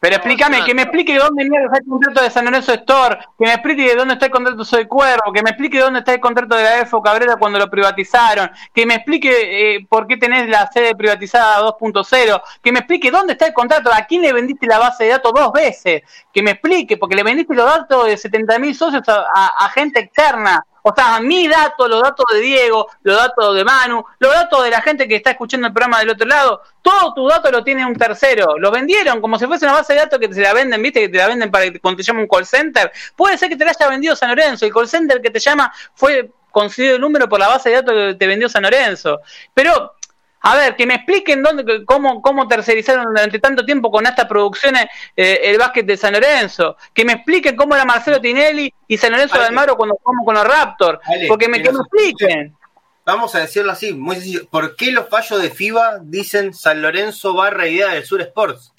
Pero explícame, que me explique dónde está el contrato de San Lorenzo Store, que me explique de dónde está el contrato de Soy Cuervo, que me explique dónde está el contrato de la EFO Cabrera cuando lo privatizaron, que me explique eh, por qué tenés la sede privatizada 2.0, que me explique dónde está el contrato, a quién le vendiste la base de datos dos veces, que me explique, porque le vendiste los datos de 70.000 socios a gente externa, o sea, mi datos, los datos de Diego, los datos de Manu, los datos de la gente que está escuchando el programa del otro lado, todos tus datos los tiene un tercero. Lo vendieron como si fuese una base de datos que te la venden, viste, que te la venden para cuando te llama un call center. Puede ser que te la haya vendido San Lorenzo. El call center que te llama fue conseguido el número por la base de datos que te vendió San Lorenzo. Pero a ver, que me expliquen dónde, cómo, cómo tercerizaron durante tanto tiempo con estas producciones eh, el básquet de San Lorenzo. Que me expliquen cómo era Marcelo Tinelli y San Lorenzo de Almagro cuando jugamos con los Raptors. Porque me, que me expliquen. Vamos a decirlo así, muy sencillo. ¿Por qué los fallos de FIBA dicen San Lorenzo barra idea del Sur Sports?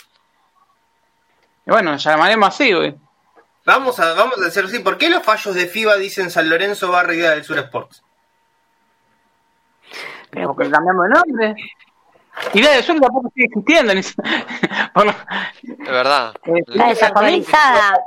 bueno, llamaremos así, güey. Vamos a, vamos a decirlo así. ¿Por qué los fallos de FIBA dicen San Lorenzo barra idea del Sur Sports? Pero porque cambiamos de nombre. Idea de suelo tampoco sigue existiendo. Ni... bueno, es verdad. Está desactualizada.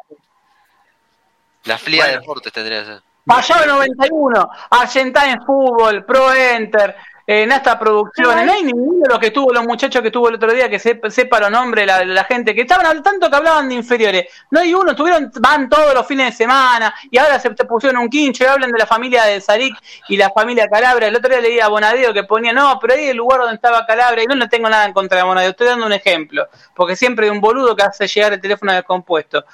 La flia de deportes tendría que ser. Fallado 91, Argentine Fútbol, Pro Enter, en esta producción. No hay ninguno de los que tuvo los muchachos que tuvo el otro día que sepa los nombres la, la gente que estaban tanto que hablaban de inferiores. No hay uno, tuvieron, van todos los fines de semana y ahora se te pusieron un quincho y hablan de la familia de Sarik y la familia Calabria. El otro día leía a Bonadeo que ponía, no, pero ahí el lugar donde estaba Calabria y no le tengo nada en contra de Bonadeo, estoy dando un ejemplo, porque siempre hay un boludo que hace llegar el teléfono descompuesto.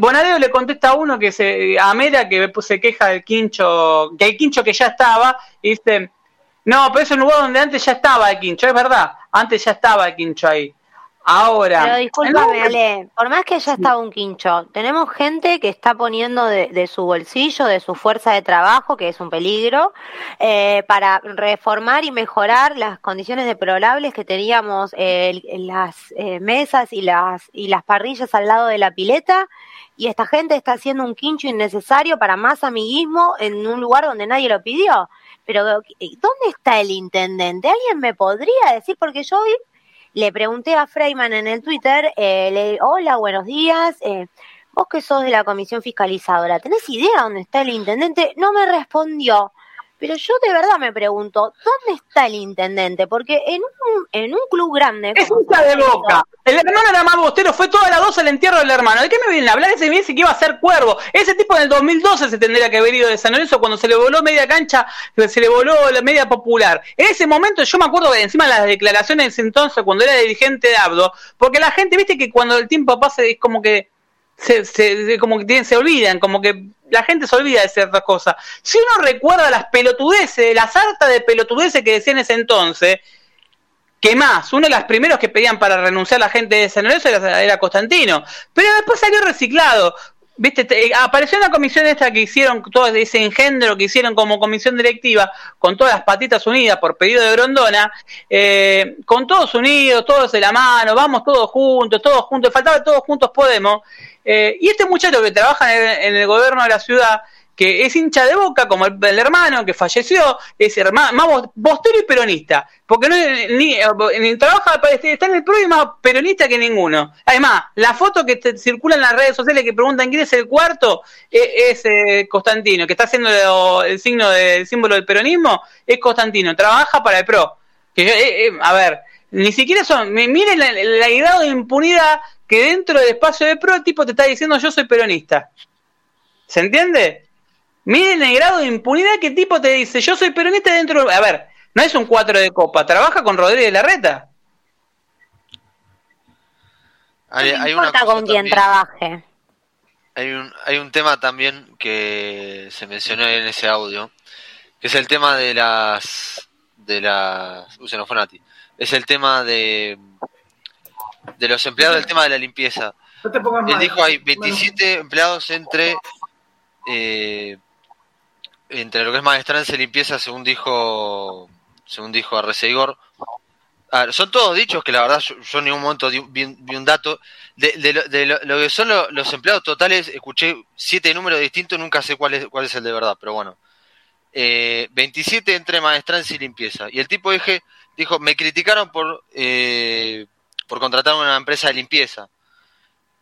Bonadeo le contesta a uno que se, a Mera que se queja del quincho, que el quincho que ya estaba, y dice, No, pero es un lugar donde antes ya estaba el quincho, es verdad. Antes ya estaba el quincho ahí. Ahora. Pero discúlpame, Ale, por más que ya estaba un quincho, tenemos gente que está poniendo de, su bolsillo, de su fuerza de trabajo, que es un peligro, eh, para reformar y mejorar las condiciones deplorables que teníamos eh, las eh, mesas y las, y las parrillas al lado de la pileta. Y esta gente está haciendo un quincho innecesario para más amiguismo en un lugar donde nadie lo pidió. Pero, ¿dónde está el intendente? ¿Alguien me podría decir? Porque yo hoy le pregunté a Freyman en el Twitter, eh, le, hola, buenos días, eh, vos que sos de la comisión fiscalizadora, ¿tenés idea dónde está el intendente? No me respondió. Pero yo de verdad me pregunto, ¿dónde está el intendente? Porque en un, en un club grande... Es hincha de boca. El hermano era más bostero, fue toda la dos al entierro del hermano. ¿De qué me vienen a hablar? Ese me dice que iba a ser cuervo. Ese tipo en el 2012 se tendría que haber ido de San Lorenzo cuando se le voló media cancha, se le voló la media popular. En ese momento yo me acuerdo de encima de las declaraciones entonces, cuando era dirigente de Abdo, porque la gente, viste que cuando el tiempo pasa es como que se, se, como que tienen, se olvidan, como que la gente se olvida de ciertas cosas. Si uno recuerda las pelotudeces, la sarta de pelotudeces que decían en ese entonces, que más, uno de los primeros que pedían para renunciar a la gente de San Lorenzo era, era Constantino, pero después salió reciclado. Viste, eh, apareció una comisión esta que hicieron, todo ese engendro que hicieron como comisión directiva, con todas las patitas unidas por pedido de Grondona, eh, con todos unidos, todos de la mano, vamos todos juntos, todos juntos, faltaba todos juntos podemos. Eh, y este muchacho que trabaja en el gobierno de la ciudad, que es hincha de boca, como el, hermano que falleció, es hermano, más bostero y peronista, porque no ni, ni trabaja, está en el PRO y más peronista que ninguno. Además, la foto que circula en las redes sociales que preguntan quién es el cuarto e, es, eh, Constantino, que está haciendo el signo del símbolo del peronismo, es Constantino, trabaja para el PRO. Que eh, eh, a ver, ni siquiera son, miren el grado de impunidad que dentro del espacio de PRO el tipo te está diciendo yo soy peronista. ¿Se entiende? Miren el grado de impunidad que tipo te dice, yo soy peronista dentro... A ver, no es un cuatro de copa, trabaja con Rodríguez Larreta. Hay, no importa con quién trabaje. Hay un, hay un tema también que se mencionó en ese audio, que es el tema de las... de las... Uy, se nos fue Nati. Es el tema de... de los empleados, del tema de la limpieza. Él dijo hay 27 empleados entre... Eh, entre lo que es maestranza y limpieza, según dijo según dijo Arreceigor, son todos dichos que la verdad yo, en ningún momento vi, un dato. De, lo, que son los empleados totales, escuché siete números distintos, nunca sé cuál es, cuál es el de verdad, pero bueno. Eh, 27 entre maestranza y limpieza. Y el tipo dije, dijo, me criticaron por, eh, por contratar una empresa de limpieza.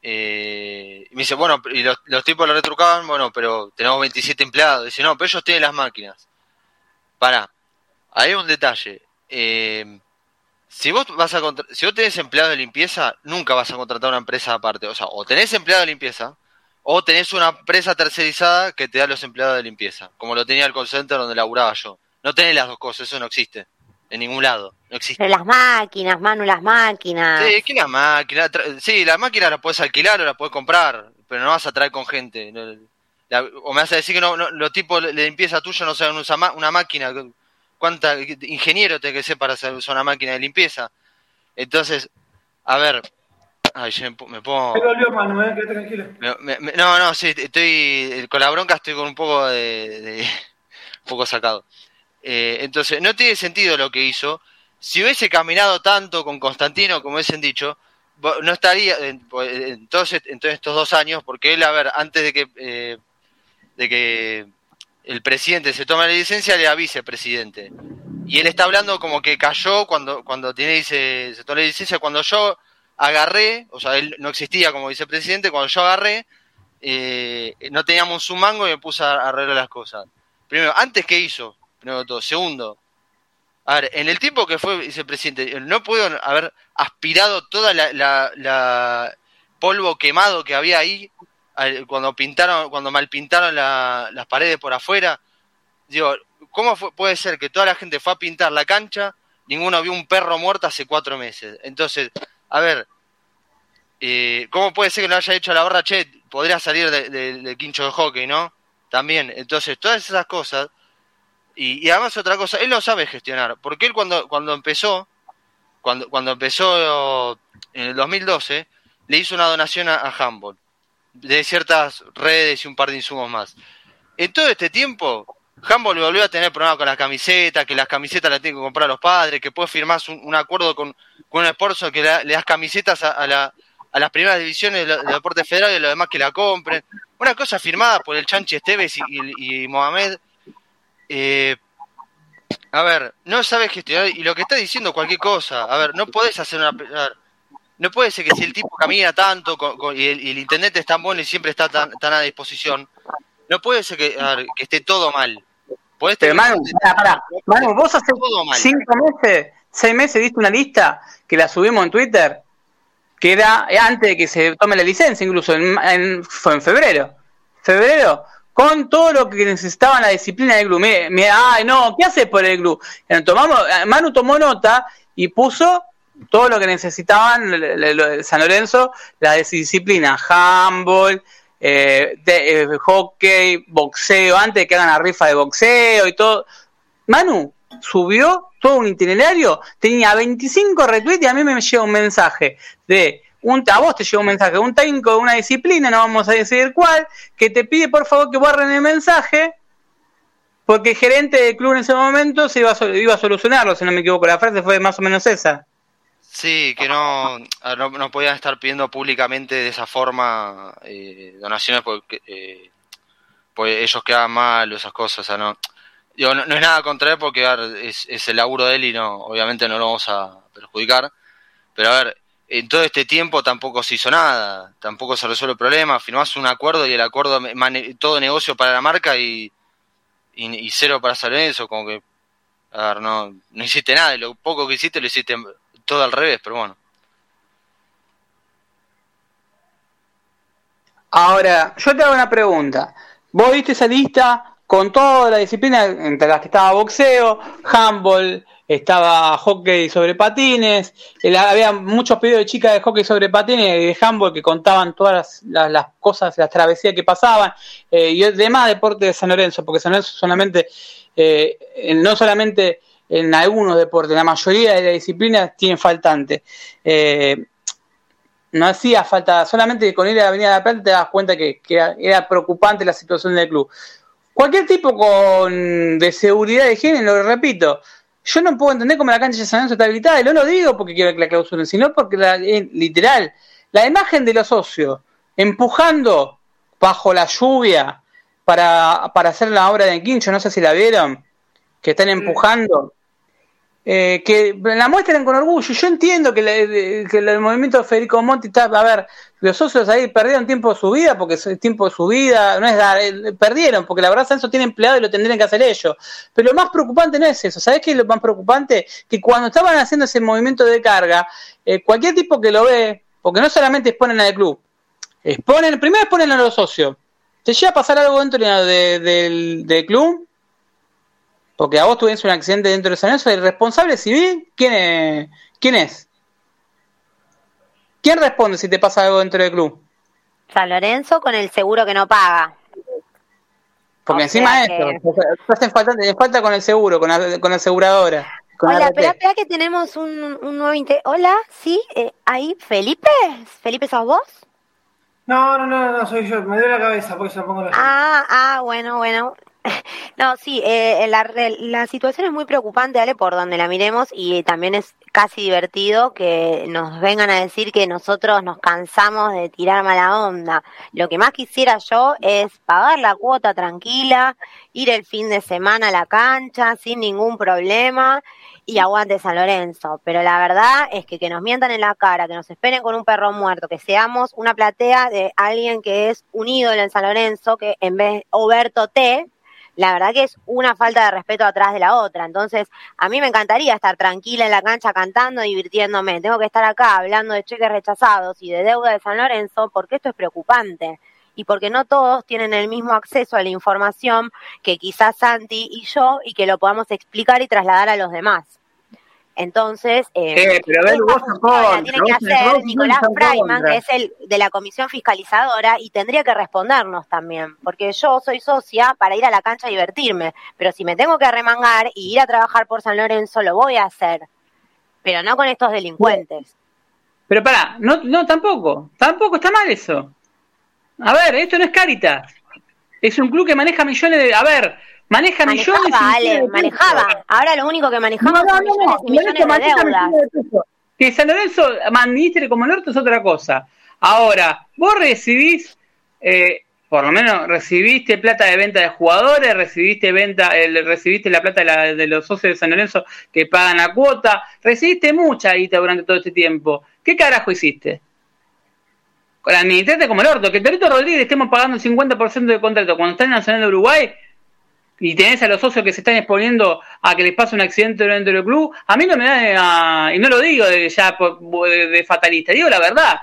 Eh, y me dice, bueno, y los, tipos lo retrucaban, bueno, pero tenemos 27 empleados. Dice, no, pero ellos tienen las máquinas. Para, hay un detalle. Eh, si vos vas a si vos tenés empleados de limpieza, nunca vas a contratar una empresa aparte. O sea, o tenés empleado de limpieza, o tenés una empresa tercerizada que te da los empleados de limpieza, como lo tenía el call center donde laburaba yo. No tenés las dos cosas, eso no existe en ningún lado. No existe. las máquinas, Manu, las máquinas. Sí, ¿qué las máquinas? Sí, las máquinas las puedes alquilar o las puedes comprar, pero no vas a traer con gente. o me vas a decir que no, los tipos de limpieza tuya no saben usar una máquina. ¿Cuánta ingeniero tiene que ser para usar una máquina de limpieza? Entonces, a ver. Ay, me, pongo. Manu, eh, tranquilo. no, no, sí, estoy. Con la bronca estoy con un poco de un poco sacado. Eh, entonces, no tiene sentido lo que hizo. Si hubiese caminado tanto con Constantino, como hubiesen dicho, no estaría en, todos, estos dos años, porque él, a ver, antes de que, eh, de que el presidente se tome la licencia, era vicepresidente. Y él está hablando como que cayó cuando, cuando tiene, tomó la licencia, cuando yo agarré, o sea, él no existía como vicepresidente, cuando yo agarré, eh, no teníamos un mango y me puse a arreglar las cosas. Primero, antes, ¿qué hizo? Segundo, a ver, en el tiempo que fue vicepresidente, no puedo haber aspirado toda la, polvo quemado que había ahí cuando pintaron, cuando mal pintaron las paredes por afuera. Digo, ¿cómo puede ser que toda la gente fue a pintar la cancha, ninguno vio un perro muerto hace cuatro meses? Entonces, a ver, eh, ¿cómo puede ser que no haya hecho la barra, che, podría salir del de, quincho de hockey, ¿no? También, entonces, todas esas cosas Y, además otra cosa, él no sabe gestionar, porque él cuando, cuando empezó, cuando, cuando empezó en el 2012, le hizo una donación a, a Humboldt de ciertas redes y un par de insumos más. En todo este tiempo, Humboldt volvió a tener problemas con las camisetas, que las camisetas las tienen que comprar los padres, que puede firmar un, acuerdo con, un esfuerzo que le das camisetas a, la, a, las primeras divisiones del, deporte federal y los demás que la compren. Una cosa firmada por el Chanchi Esteves y, Mohamed. Eh, a ver, no sabes gestionar y lo que está diciendo cualquier cosa. A ver, no podés hacer una. no puede ser que si el tipo camina tanto y, el, intendente es tan bueno y siempre está tan, tan a disposición, no puede ser que, que esté todo mal. Pero Manu, Manu, vos hace cinco meses, seis meses diste una lista que la subimos en Twitter, que era antes de que se tome la licencia, incluso en, fue en febrero. Febrero, con todo lo que necesitaban la disciplina del GLU. ay, no, ¿qué hace por el GLU? Tomamos, Manu tomó nota y puso todo lo que necesitaban San Lorenzo, la disciplina, handball, eh, de, eh, hockey, boxeo, antes de que hagan la rifa de boxeo y todo. Manu subió todo un itinerario, tenía 25 retweets y a mí me llega un mensaje de un, a vos te llega un mensaje un técnico de una disciplina, no vamos a decir cuál, que te pide por favor que borren el mensaje porque el gerente del club en ese momento se iba a, iba a solucionarlo, si no me equivoco, la frase fue más o menos esa. Sí, que no, no, podían estar pidiendo públicamente de esa forma eh, donaciones porque eh, pues ellos quedan mal o esas cosas. O sea, no, digo, no, es nada contra él porque es, el laburo de él y no, obviamente no lo vamos a perjudicar. Pero a ver, en todo este tiempo tampoco se hizo nada, tampoco se resuelve el problema. Firmás un acuerdo y el acuerdo, todo negocio para la marca y, cero para San eso, como que, a ver, no, no hiciste nada. Y lo poco que hiciste lo hiciste todo al revés, pero bueno. Ahora, yo te hago una pregunta. Vos viste esa lista con toda la disciplina, entre las que estaba boxeo, handball, estaba hockey sobre patines, había muchos pedidos de chicas de hockey sobre patines y de handball que contaban todas las, cosas, las travesías que pasaban, eh, y demás deportes de San Lorenzo, porque San Lorenzo solamente, eh, no solamente en algunos deportes, la mayoría de las disciplinas tienen faltante. Eh, no hacía falta, solamente con ir a la Avenida de la Plata te das cuenta que, era preocupante la situación del club. Cualquier tipo con de seguridad de género, lo repito, yo no puedo entender cómo la cancha de San Lorenzo está habilitada, y no lo digo porque quiero que la clausuren, sino porque la, eh, literal, la imagen de los socios empujando bajo la lluvia para, para hacer la obra de Quincho, no sé si la vieron, que están empujando, eh, que la muestran con orgullo. Yo entiendo que, el movimiento de Federico Monti está, a ver, los socios ahí perdieron tiempo de su vida, porque es tiempo de su vida, no es dar, eh, perdieron, porque la verdad Sanso tiene empleado y lo tendrían que hacer ellos. Pero lo más preocupante no es eso, ¿sabes qué es lo más preocupante? Que cuando estaban haciendo ese movimiento de carga, eh, cualquier tipo que lo ve, porque no solamente exponen al club, exponen, primero exponen a los socios. ¿Te llega a pasar algo dentro del, del club? Porque a vos tuviste un accidente dentro de San Lorenzo, ¿el responsable civil quién es? ¿Quién es? ¿Quién responde si te pasa algo dentro del club? San Lorenzo con el seguro que no paga. Porque encima de esto, hacen falta, falta con el seguro, con la, con la aseguradora. Hola, espera, espera que tenemos un, un nuevo inter... Hola, sí, eh, ahí, Felipe. ¿Felipe sos vos? No, no, no, no, soy yo. Me duele la cabeza, por eso pongo la. Ah, ah, bueno, bueno. No, sí, eh, la, la situación es muy preocupante, Ale, por donde la miremos y también es casi divertido que nos vengan a decir que nosotros nos cansamos de tirar mala onda. Lo que más quisiera yo es pagar la cuota tranquila, ir el fin de semana a la cancha sin ningún problema y aguante San Lorenzo. Pero la verdad es que que nos mientan en la cara, que nos esperen con un perro muerto, que seamos una platea de alguien que es un ídolo en San Lorenzo, que en vez Oberto T, la verdad que es una falta de respeto atrás de la otra. Entonces, a mí me encantaría estar tranquila en la cancha cantando, divirtiéndome. Tengo que estar acá hablando de cheques rechazados y de deuda de San Lorenzo porque esto es preocupante y porque no todos tienen el mismo acceso a la información que quizás Santi y yo y que lo podamos explicar y trasladar a los demás. Entonces, eh, pero ver, vos tiene que hacer Nicolás Freiman, que es el de la comisión fiscalizadora, y tendría que respondernos también, porque yo soy socia para ir a la cancha a divertirme, pero si me tengo que remangar y ir a trabajar por San Lorenzo, lo voy a hacer, pero no con estos delincuentes. Pero para, no, no, tampoco, tampoco está mal eso. A ver, esto no es Caritas, es un club que maneja millones de... A ver, Maneja manejaba, millones Ale, manejaba. Ahora lo único que manejamos son millones y millones de deudas. que San Lorenzo administre como norte es otra cosa. Ahora, vos recibís, eh, por lo menos recibiste plata de venta de jugadores, recibiste venta, el, recibiste la plata de, los socios de San Lorenzo que pagan la cuota, recibiste mucha guita durante todo este tiempo. ¿Qué carajo hiciste? Con la administraste como el orto, que el Perito Rodríguez estemos pagando el 50% de contrato cuando está en Nacional de Uruguay, y tenés a los socios que se están exponiendo a que les pase un accidente dentro del club, a mí no me da, y no lo digo de, ya de, fatalista, digo la verdad.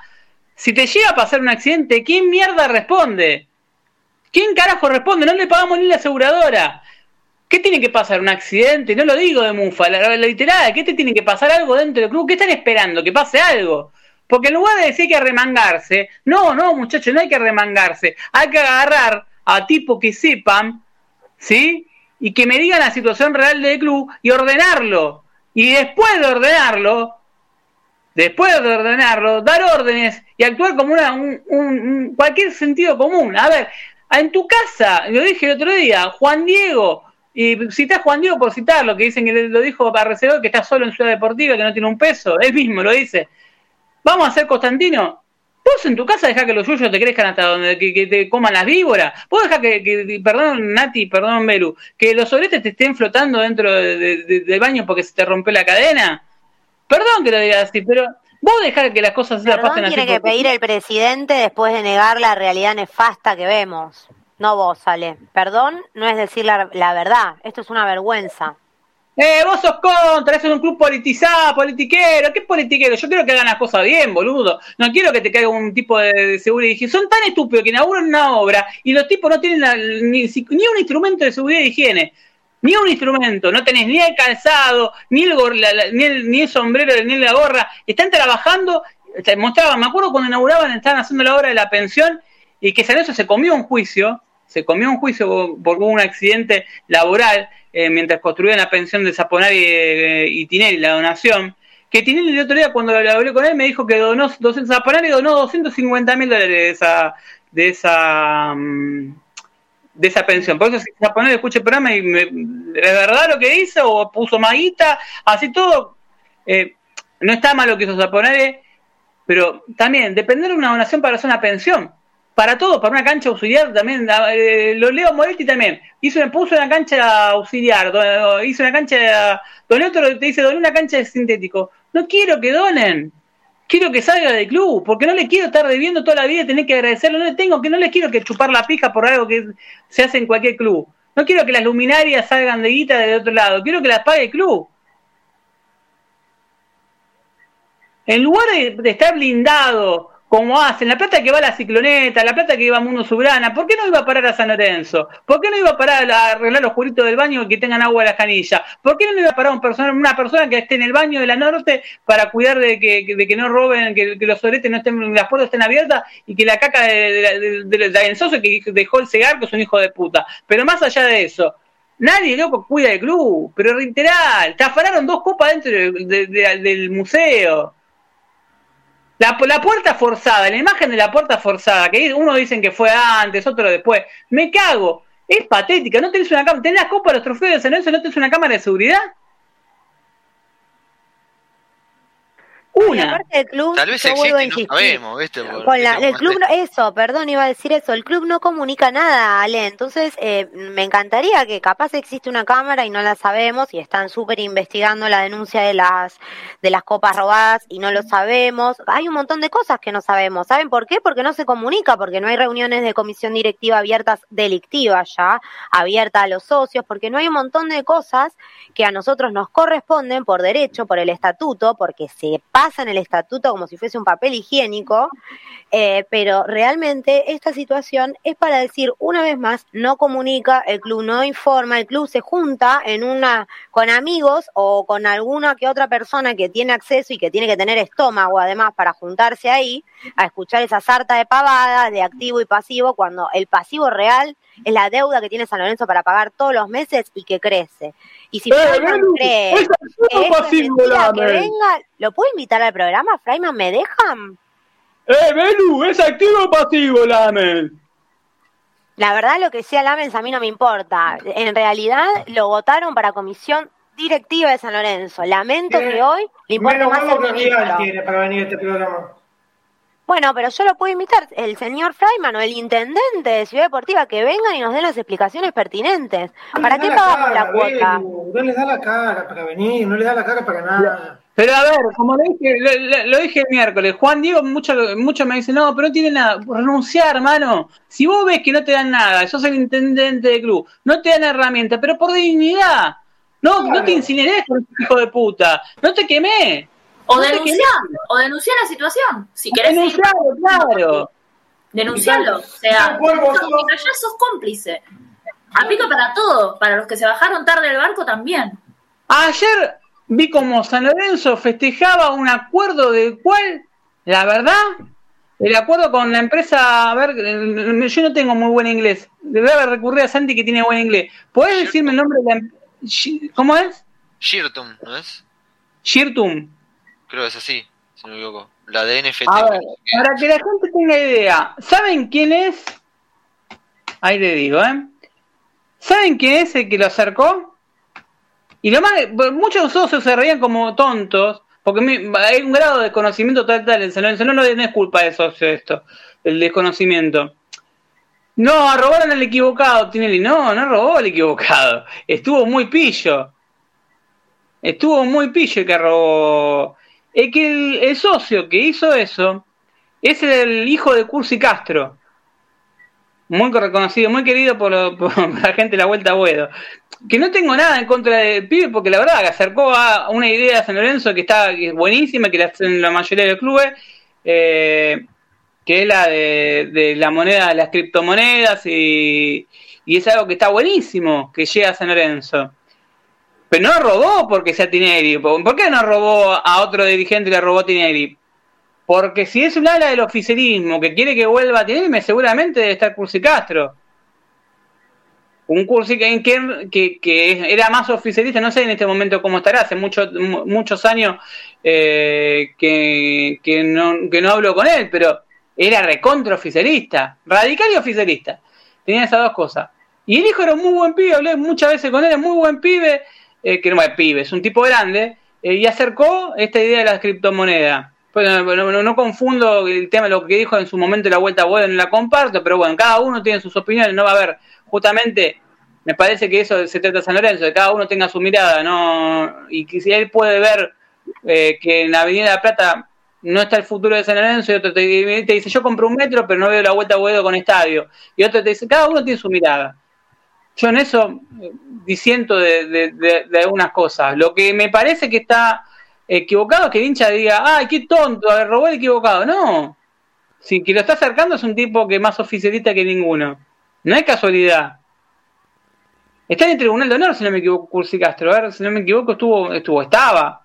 Si te llega a pasar un accidente, ¿quién mierda responde? ¿Quién carajo responde? No le pagamos ni la aseguradora. ¿Qué tiene que pasar? ¿Un accidente? No lo digo de mufa, la, la literal, ¿qué te tiene que pasar algo dentro del club? ¿Qué están esperando? ¿Que pase algo? Porque en lugar de decir que remangarse, no, no, muchachos, no hay que remangarse. Hay que agarrar a tipos que sepan ¿sí? Y que me digan la situación real del club y ordenarlo. Y después de ordenarlo, después de ordenarlo, dar órdenes y actuar como una, un, cualquier sentido común. A ver, en tu casa, lo dije el otro día, Juan Diego, y citás Juan Diego por citarlo, que dicen que lo dijo Barrecedor, que está solo en Ciudad Deportiva, que no tiene un peso, él mismo lo dice. Vamos a hacer Constantino, Vos en tu casa dejá que los yuyos te crezcan hasta donde que, te coman las víboras. Vos dejá que, perdón Nati, perdón Belu, que los sobretes te estén flotando dentro del baño porque se te rompió la cadena. Perdón que lo diga así, pero vos dejá que las cosas se pasen así. tiene que pedir el presidente después de negar la realidad nefasta que vemos. No vos, Ale. Perdón no es decir la, la verdad. Esto es una vergüenza. Eh, vos sos contra, eso es un club politizado, politiquero. ¿Qué politiquero? Yo quiero que hagan las cosas bien, boludo. No quiero que te caiga un tipo de, seguridad. Y dije, son tan estúpidos que inauguran una obra y los tipos no tienen ni, un instrumento de seguridad y higiene. Ni un instrumento, no tenés ni el calzado, ni el, ni, el ni el sombrero, ni la gorra. Están trabajando, mostraban, me acuerdo cuando inauguraban, estaban haciendo la obra de la pensión y que San se comió un juicio, se comió un juicio por un accidente laboral eh, mientras construían la pensión de Zaponari eh, y Tinelli, la donación, que Tinelli el otro día cuando hablé con él me dijo que donó, Zaponari donó 250 mil dólares de esa, de esa, mm, de esa pensión. Por eso si Zaponari escucha el programa y me, ¿es verdad lo que hizo o puso maguita? Así todo, eh, no está mal lo que hizo Zaponari, pero también depender de una donación para hacer una pensión para todo, para una cancha auxiliar también, eh, lo leo Moretti también, hizo, puso una cancha auxiliar, hizo una cancha, doné otro, te dice, doné una cancha de sintético, no quiero que donen, quiero que salga del club, porque no le quiero estar debiendo toda la vida y tener que agradecerlo, no le tengo, que no les quiero que chupar la pija por algo que se hace en cualquier club, no quiero que las luminarias salgan de guita de otro lado, quiero que las pague el club. En lugar de estar blindado, como hacen, la plata que va a la cicloneta, la plata que iba a Mundo Subrana, ¿por qué no iba a parar a San Lorenzo? ¿Por qué no iba a parar a arreglar los juritos del baño y que tengan agua a la canilla? ¿Por qué no iba a parar una persona que esté en el baño de la norte para cuidar de que, de que no roben, que, los soretes no estén, las puertas estén abiertas y que la caca de, de, de, que dejó el cegar, que es un hijo de puta? Pero más allá de eso, Nadie loco cuida del club, pero literal, te afanaron dos copas dentro del museo. La, la, puerta forzada, la imagen de la puerta forzada, que uno dicen que fue antes, otro después, me cago, es patética, no tenés una cámara, tenés la copa de los trofeos de San Lorenzo, no tenés una cámara de seguridad. Una. club, Tal vez existe no sabemos, ¿viste? Con la, el club, eso, perdón, iba a decir eso. El club no comunica nada, Ale. Entonces, eh, me encantaría que capaz existe una cámara y no la sabemos y están súper investigando la denuncia de las, de las copas robadas y no lo sabemos. Hay un montón de cosas que no sabemos. ¿Saben por qué? Porque no se comunica, porque no hay reuniones de comisión directiva abiertas delictivas ya, abiertas a los socios, porque no hay un montón de cosas que a nosotros nos corresponden por derecho, por el estatuto, porque se pasa en el estatuto como si fuese un papel higiénico, eh, pero realmente esta situación es para decir una vez más, no comunica, el club no informa, el club se junta en una con amigos o con alguna que otra persona que tiene acceso y que tiene que tener estómago además para juntarse ahí a escuchar esa sarta de pavadas de activo y pasivo cuando el pasivo real es la deuda que tiene San Lorenzo para pagar todos los meses y que crece. Y si eh, cree es que venga, ¿lo puedo invitar al programa? Frayman, ¿me dejan? ¡Eh, Belu! ¿Es activo o pasivo, Lamen? La verdad, lo que sea Lamens a mí no me importa. En realidad, lo votaron para comisión directiva de San Lorenzo. Lamento que hoy le importa más el tiene para venir a este programa. Bueno, pero yo lo puedo invitar, el señor Freiman o el intendente de Ciudad Deportiva, que vengan y nos den las explicaciones pertinentes. ¿Para qué pagamos la, cuota? no les da la cara para venir, no les da la cara para nada. Pero a ver, como lo dije, lo, dije el miércoles, Juan Diego mucho, mucho me dice, no, pero no tiene nada, renunciar, hermano. Si vos ves que no te dan nada, sos el intendente del club, no te dan herramientas, pero por dignidad. No, no te incinerés hijo de puta, no te quemé. O denunciar, o denunciar la situación. Si querés Denunciarlo, claro. Denunciarlo. O sea, ya sos cómplice. Aplica para todo, para los que se bajaron tarde del barco también. Ayer vi como San Lorenzo festejaba un acuerdo del cual, la verdad, el acuerdo con la empresa, a ver, yo no tengo muy buen inglés, debería recurrir a Santi que tiene buen inglés. ¿Puedes decirme el nombre de la empresa? ¿Cómo es? Shirtum, ¿no es? Shirtum. Creo que es así, si no me equivoco. La de NFT. A ver, para que la gente tenga idea, ¿saben quién es? Ahí le digo, ¿eh? ¿Saben quién es el que lo acercó? Y lo más, muchos socios se reían como tontos, porque hay un grado de conocimiento total San Lorenzo. No, no, es culpa de socio esto, el desconocimiento. No, robaron al equivocado, Tinelli. No, no robó al equivocado. Estuvo muy pillo. Estuvo muy pillo el que robó es que el, socio que hizo eso es el hijo de Cursi Castro. Muy reconocido, muy querido por, la gente de la Vuelta a Buedo. Que no tengo nada en contra del pibe porque la verdad que acercó a una idea de San Lorenzo que está buenísima, que la hacen la mayoría de los clubes, eh, que es la de, la moneda, las criptomonedas y, y es algo que está buenísimo que llega a San Lorenzo. Pero no robó porque sea Tinelli. ¿Por qué no robó a otro dirigente le robó Tinelli? Porque si es un ala del oficialismo que quiere que vuelva a Tinelli, seguramente debe estar Cursi Castro. Un Cursi que, que, que, era más oficialista, no sé en este momento cómo estará, hace muchos muchos años eh, que, que, no, que no hablo con él, pero era recontra oficialista, radical y oficialista. Tenía esas dos cosas. Y el hijo era un muy buen pibe, hablé muchas veces con él, muy buen pibe, eh, que no es pibe, es un tipo grande, eh, y acercó esta idea de la criptomoneda. no, no, confundo el tema, lo que dijo en su momento la vuelta a no la comparto, pero bueno, cada uno tiene sus opiniones, no va a haber, justamente, me parece que eso se trata de San Lorenzo, de cada uno tenga su mirada, no y que si él puede ver eh, que en la Avenida de la Plata no está el futuro de San Lorenzo, y otro te, dice, yo compro un metro, pero no veo la vuelta a con estadio, y otro te dice, cada uno tiene su mirada. Yo en eso disiento de, algunas cosas. Lo que me parece que está equivocado es que el hincha diga, ay, qué tonto, robó el equivocado. No. Si quien lo está acercando es un tipo que es más oficialista que ninguno. No es casualidad. Está en el Tribunal de Honor, si no me equivoco, Cursi Castro. A ver, si no me equivoco, estuvo, estuvo, estaba.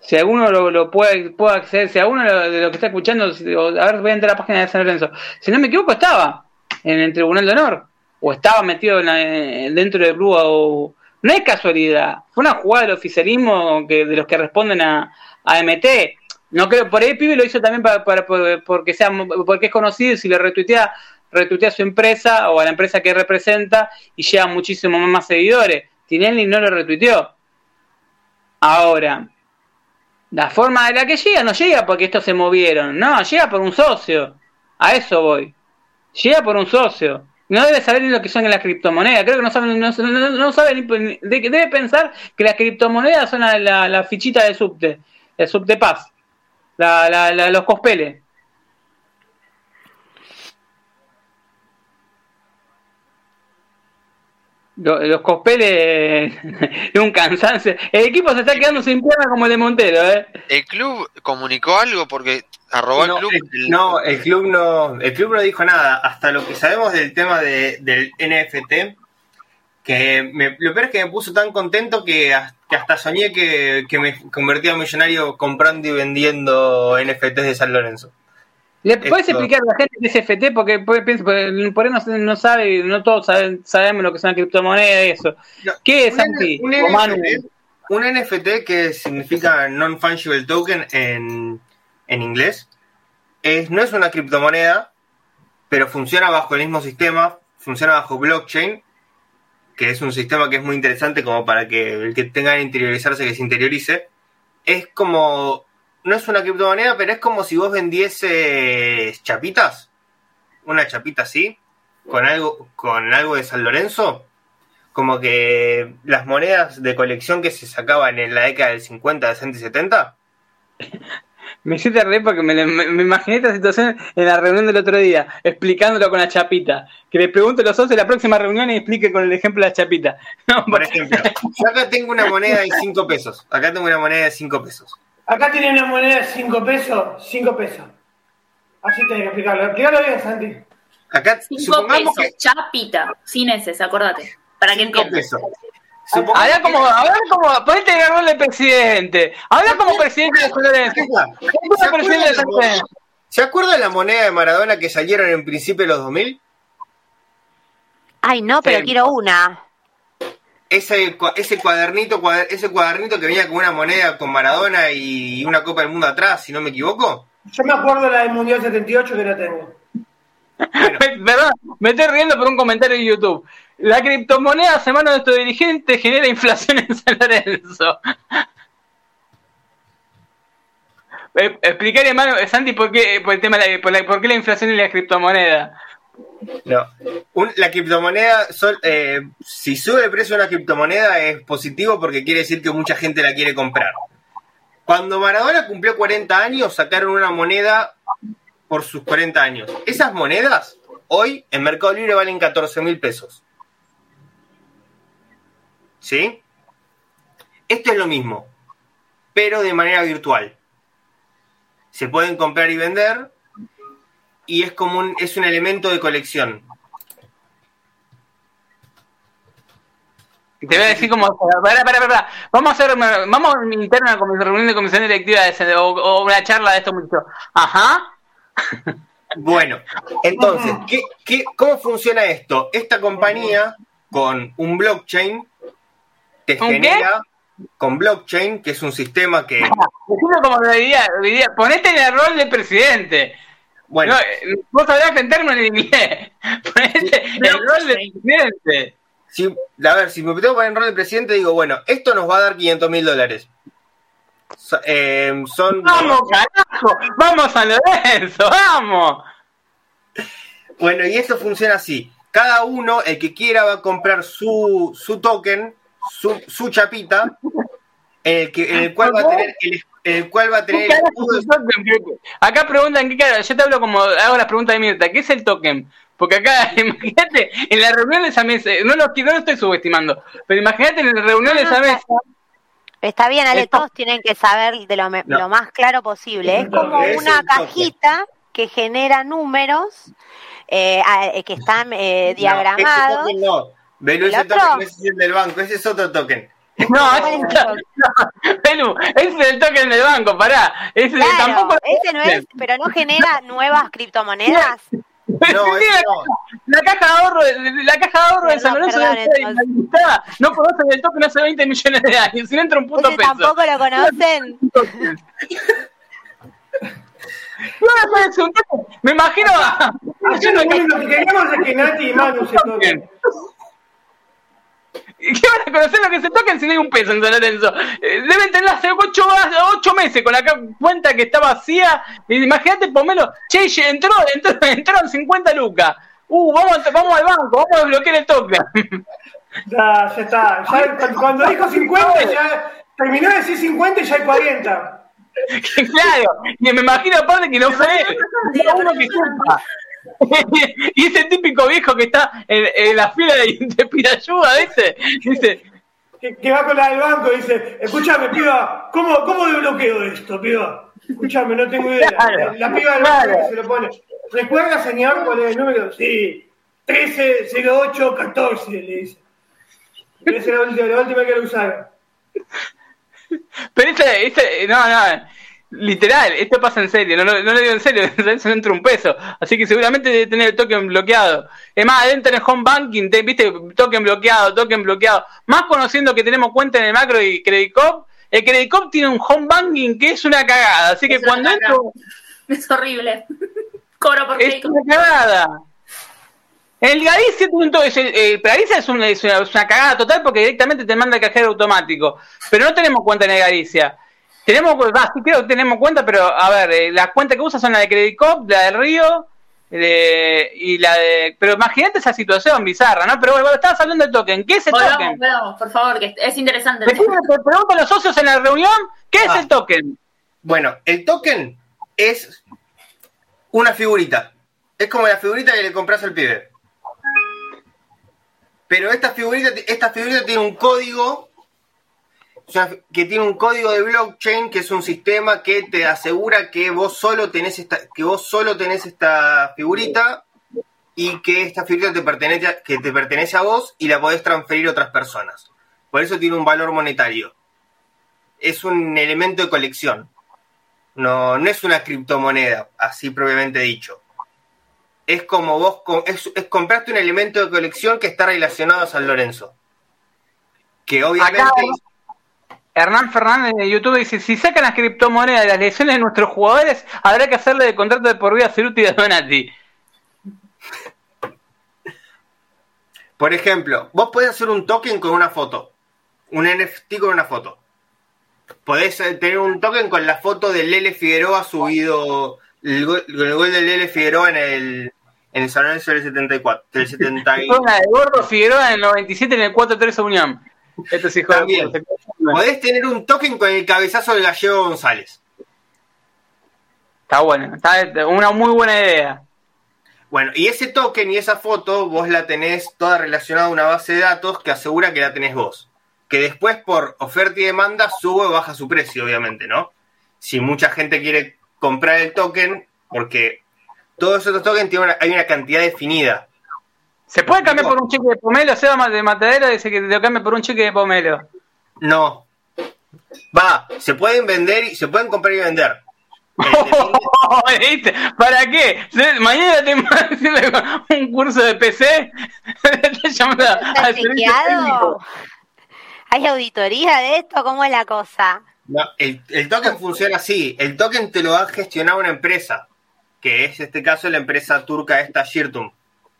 Si alguno lo, puede, puede acceder, si alguno de lo que está escuchando, a ver, voy a entrar a la página de San Lorenzo. Si no me equivoco, estaba en el Tribunal de Honor o estaba metido dentro del club o no es casualidad, fue una jugada del oficialismo que de los que responden a, a MT. No creo, por ahí Pibe lo hizo también para, porque sea porque es conocido y si le retuitea retuitea a su empresa o a la empresa que representa y lleva muchísimo más seguidores. Tinelli no lo retuiteó. Ahora, la forma de la que llega no llega porque estos se movieron, no, llega por un socio. A eso voy. Llega por un socio. No debe saber ni lo que son las criptomonedas. Creo que no sabe, no, no, sabe ni, debe pensar que las criptomonedas son la, la, fichita de subte, el subte paz, la, la, los cospeles. Los, cospeles es un cansancio. El equipo se está quedando sin pierna como el de Montero, ¿eh? ¿El club comunicó algo? Porque arrobó no, el club. no, el club no, el club no dijo nada. Hasta lo que sabemos del tema de, del NFT, que me, lo peor es que me puso tan contento que, hasta soñé que, que me convertía en millonario comprando y vendiendo NFTs de San Lorenzo. ¿Le puedes explicar a la gente qué es FT? Porque por, ahí no, no sabe, no todos sabemos lo que es una criptomoneda y eso. ¿Qué es, Santi? Un, NFT, un NFT que significa Non-Fungible Token en, en inglés. Es, no es una criptomoneda, pero funciona bajo el mismo sistema, funciona bajo blockchain, que es un sistema que es muy interesante como para que el que tenga que interiorizarse que se interiorice. Es como no es una criptomoneda, pero es como si vos vendieses chapitas, una chapita así, con algo, con algo de San Lorenzo, como que las monedas de colección que se sacaban en la década del 50, 60 y 70. Me hiciste reír porque me, imaginé esta situación en la reunión del otro día, explicándolo con la chapita. Que le pregunte a los socios en la próxima reunión y explique con el ejemplo de la chapita. Por ejemplo, yo acá tengo una moneda de 5 pesos. Acá tengo una moneda de 5 pesos. Acá tiene una moneda de 5 pesos, 5 pesos. Así tenés que explicarlo. Explícalo bien, Santi. Acá, 5 pesos, que... chapita, sin ese, acordate. Para que entiendas. Habla como, habla como, ponete el rol de presidente. Habla como presidente de Florencia. ¿Se acuerda de la moneda de Maradona que salieron en principio de los 2000? Ay, no, pero quiero una ese, ese cuadernito, ese cuadernito que venía con una moneda con Maradona y una Copa del Mundo atrás, si no me equivoco. Yo me acuerdo de la del Mundial 78 que la tengo. Perdón, me estoy riendo por un comentario en YouTube. La criptomoneda, semana de nuestro dirigente, genera inflación en San Lorenzo. Eh, explicarle, hermano, Santi, por qué, por el tema por qué la inflación y la criptomoneda. No. la criptomoneda, eh, si sube el precio de una criptomoneda es positivo porque quiere decir que mucha gente la quiere comprar. Cuando Maradona cumplió 40 años, sacaron una moneda por sus 40 años. Esas monedas hoy en Mercado Libre valen 14 mil pesos. ¿Sí? Esto es lo mismo, pero de manera virtual. Se pueden comprar y vender y es como un, es un elemento de colección. Te voy a decir como, para, para, para, vamos a hacer, vamos a interna una reunión de comisión directiva de o, una charla de esto mucho. Ajá. Bueno, entonces, ¿qué, qué, cómo funciona esto? Esta compañía con un blockchain te genera con blockchain, que es un sistema que. como diría, diría, ponete en el rol de presidente. Bueno, no, vos hablás en términos en inglés. el rol de presidente. Si, a ver, si me tengo poner en rol de presidente, digo, bueno, esto nos va a dar 500 mil dólares. Eh, son. ¡Vamos, carajo! ¡Vamos a Lorenzo! ¡Vamos! Bueno, y esto funciona así. Cada uno, el que quiera, va a comprar su, su token, su, su chapita, en el, que, en el cual va a tener el, el cual va a tener. Acá preguntan qué cara, yo te hablo como hago las preguntas de Mirta, ¿qué es el token? Porque acá, imagínate, en la reunión de esa mesa, no lo, no lo estoy subestimando, pero imagínate en la reunión de esa mesa. Está bien, Ale, todos tienen que saber de lo, lo más claro posible. Es como una cajita que genera números eh, eh, que están eh, diagramados. No, ese token ese es el del banco, ese es otro token. No, Pelu, ese es el token del banco, pará. Ese tampoco ese no es, pero no genera nuevas criptomonedas. No, la, caja de ahorro, la caja de ahorro de San Lorenzo no conocen el token hace 20 millones de años, si no entra un puto peso. tampoco lo conocen. Me imagino. Lo que queríamos es que Nati y Manu se toquen. ¿Qué van a conocer lo que se toquen si no hay un peso en San Lorenzo? Eh, deben tener hace ocho, ocho meses con la cuenta que está vacía. Imagínate, Pomelo, che, entró, entró, entraron 50 lucas. Uh, vamos, vamos al banco, vamos a desbloquear el token. Ya, ya está. Ya, cuando dijo 50, ya terminó de decir 50 y ya hay 40. claro, y me imagino aparte que no fue uno que culpa. y ese típico viejo que está en, la fila de, de ayuda, ¿viste? Dice, que, va con la del banco y dice, escúchame, piba, ¿cómo, cómo desbloqueo esto, piba? Escúchame, no tengo idea. La, piba del banco se lo pone. ¿Recuerda, señor, cuál es el número? Sí, 130814, le dice. Esa es la última, la última que lo usaron. Pero este, este, no, no, literal, esto pasa en serio, no, no, no lo digo en serio, se entra un peso, así que seguramente debe tener el token bloqueado. Es más, deben tener home banking, viste, token bloqueado, token bloqueado. Más conociendo que tenemos cuenta en el macro y Credit Cop, el Credit Cop tiene un home banking que es una cagada, así que cuando entro... Es horrible. Cobro por Es una cagada. El Galicia es, el, Galicia es una, es, una, cagada total porque directamente te manda el cajero automático. Pero no tenemos cuenta en el Galicia. Tenemos, va, sí creo que tenemos cuenta, pero a ver, eh, las cuentas que usas son la de Credit Cop, la del Río, y la de. Pero imagínate esa situación bizarra, ¿no? Pero bueno, estabas hablando del token. ¿Qué es el token? por favor, que es interesante. Te, pregunto a los socios en la reunión, ¿qué es ah. el token? Bueno, el token es una figurita. Es como la figurita que le compras al pibe. Pero esta figurita, esta figurita tiene un código, que tiene un código de blockchain, que es un sistema que te asegura que vos solo tenés esta, que vos solo tenés esta figurita y que esta figurita te pertenece, que te pertenece a vos y la podés transferir a otras personas. Por eso tiene un valor monetario. Es un elemento de colección. No, no es una criptomoneda, así propiamente dicho es como vos, es, compraste un elemento de colección que está relacionado a San Lorenzo. Que obviamente... Hernán Fernández de YouTube dice, si sacan las criptomonedas de las lesiones de nuestros jugadores, habrá que hacerle de contrato de por vida a Ceruti de Donati. Por ejemplo, vos podés hacer un token con una foto. Un NFT con una foto. Podés tener un token con la foto de Lele Figueroa subido, el gol, el gol de Lele Figueroa en el, en el San Lorenzo del 74. Del 70 y... de Gordo Figueroa en el 97 en el 4-3 Unión. Esto es hijo También. Podés tener un token con el cabezazo del gallego González. Está bueno, está una muy buena idea. Bueno, y ese token y esa foto vos la tenés toda relacionada a una base de datos que asegura que la tenés vos. Que después por oferta y demanda sube o baja su precio, obviamente, ¿no? Si mucha gente quiere comprar el token, porque todos esos tokens tienen hay una cantidad definida. ¿Se puede cambiar por un cheque de pomelo? Seba de Matadero dice que te cambie por un cheque de pomelo. No. Va, se pueden vender y se pueden comprar y vender. ¿Para qué? Mañana te a un curso de PC. ¿Hay auditoría de esto? ¿Cómo es la cosa? No, el, el token funciona así. El token te lo va a gestionar una empresa que es este caso la empresa turca esta Shirtum.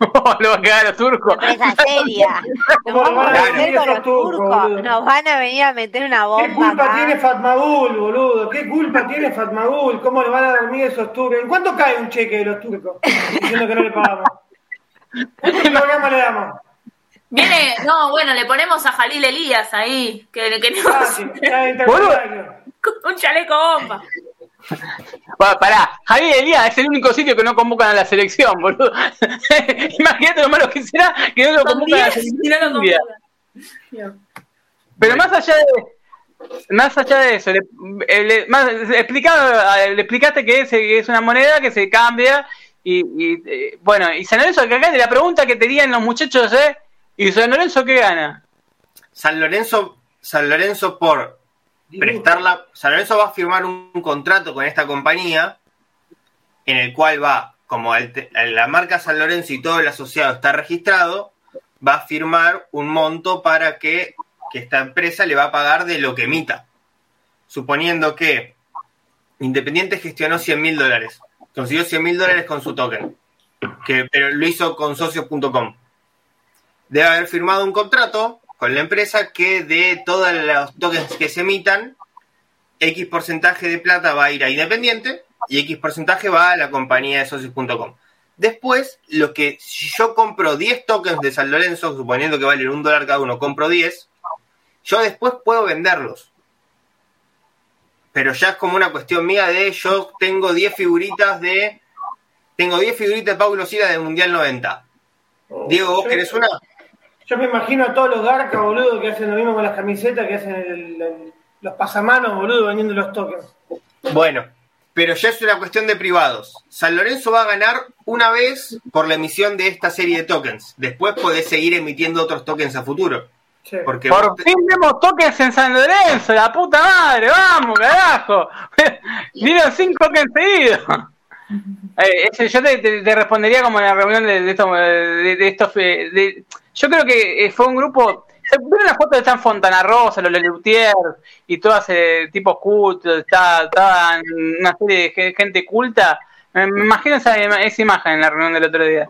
lo va a quedar a los turcos. Empresa seria. Nos vamos a meter con los turcos. Nos van a venir a meter una bomba. ¿Qué culpa tiene Fatmagul, boludo? ¿Qué culpa tiene Fatmagul? ¿Cómo le van a dormir esos turcos? ¿En cuánto cae un cheque de los turcos? Diciendo que no le pagamos. ¿Qué programa le damos? Viene, no, bueno, le ponemos a Jalil Elías ahí, que, que no... Ah, sí, un chaleco bomba. Bueno, pará, Javier Elías es el único sitio que no convocan a la selección, boludo. Imagínate lo malo que será que no lo convocan a la selección. Pero más allá de más allá de eso, le, le, le explicaste que es, es, una moneda que se cambia y, y eh, bueno, y San Lorenzo que acá de la pregunta que tenían los muchachos ¿eh? ¿y San Lorenzo qué gana? San Lorenzo, San Lorenzo por prestarla. San Lorenzo va a firmar un, contrato con esta compañía en el cual va, como la marca San Lorenzo y todo el asociado está registrado, va a firmar un monto para que, esta empresa le va a pagar de lo que emita. Suponiendo que Independiente gestionó 100 mil dólares, consiguió 100 mil dólares con su token, que, pero lo hizo con socios.com. Debe haber firmado un contrato con la empresa que de todos los tokens que se emitan, X porcentaje de plata va a ir a Independiente y X porcentaje va a la compañía de socios.com. Después, lo que si yo compro 10 tokens de San Lorenzo, suponiendo que valen un dólar cada uno, compro 10, yo después puedo venderlos. Pero ya es como una cuestión mía de yo tengo 10 figuritas de tengo 10 figuritas de Paulo Sila del Mundial 90. Diego, ¿vos querés una? Yo me imagino a todos los garcas, boludo, que hacen lo mismo con las camisetas, que hacen los pasamanos, boludo, vendiendo los tokens. Bueno, pero ya es una cuestión de privados. San Lorenzo va a ganar una vez por la emisión de esta serie de tokens. Después podés seguir emitiendo otros tokens a futuro. Porque por fin vemos tokens en San Lorenzo, la puta madre, vamos, carajo. Dieron cinco tokens seguidos. Eh, yo te, respondería como en la reunión de, estos. De, yo creo que eh, fue un grupo ¿Vieron la foto de San Fontana Rosa, los Lelutier y todas ese tipos cultos? Estaban una serie de gente culta. Me imagino esa, esa imagen en la reunión del otro día.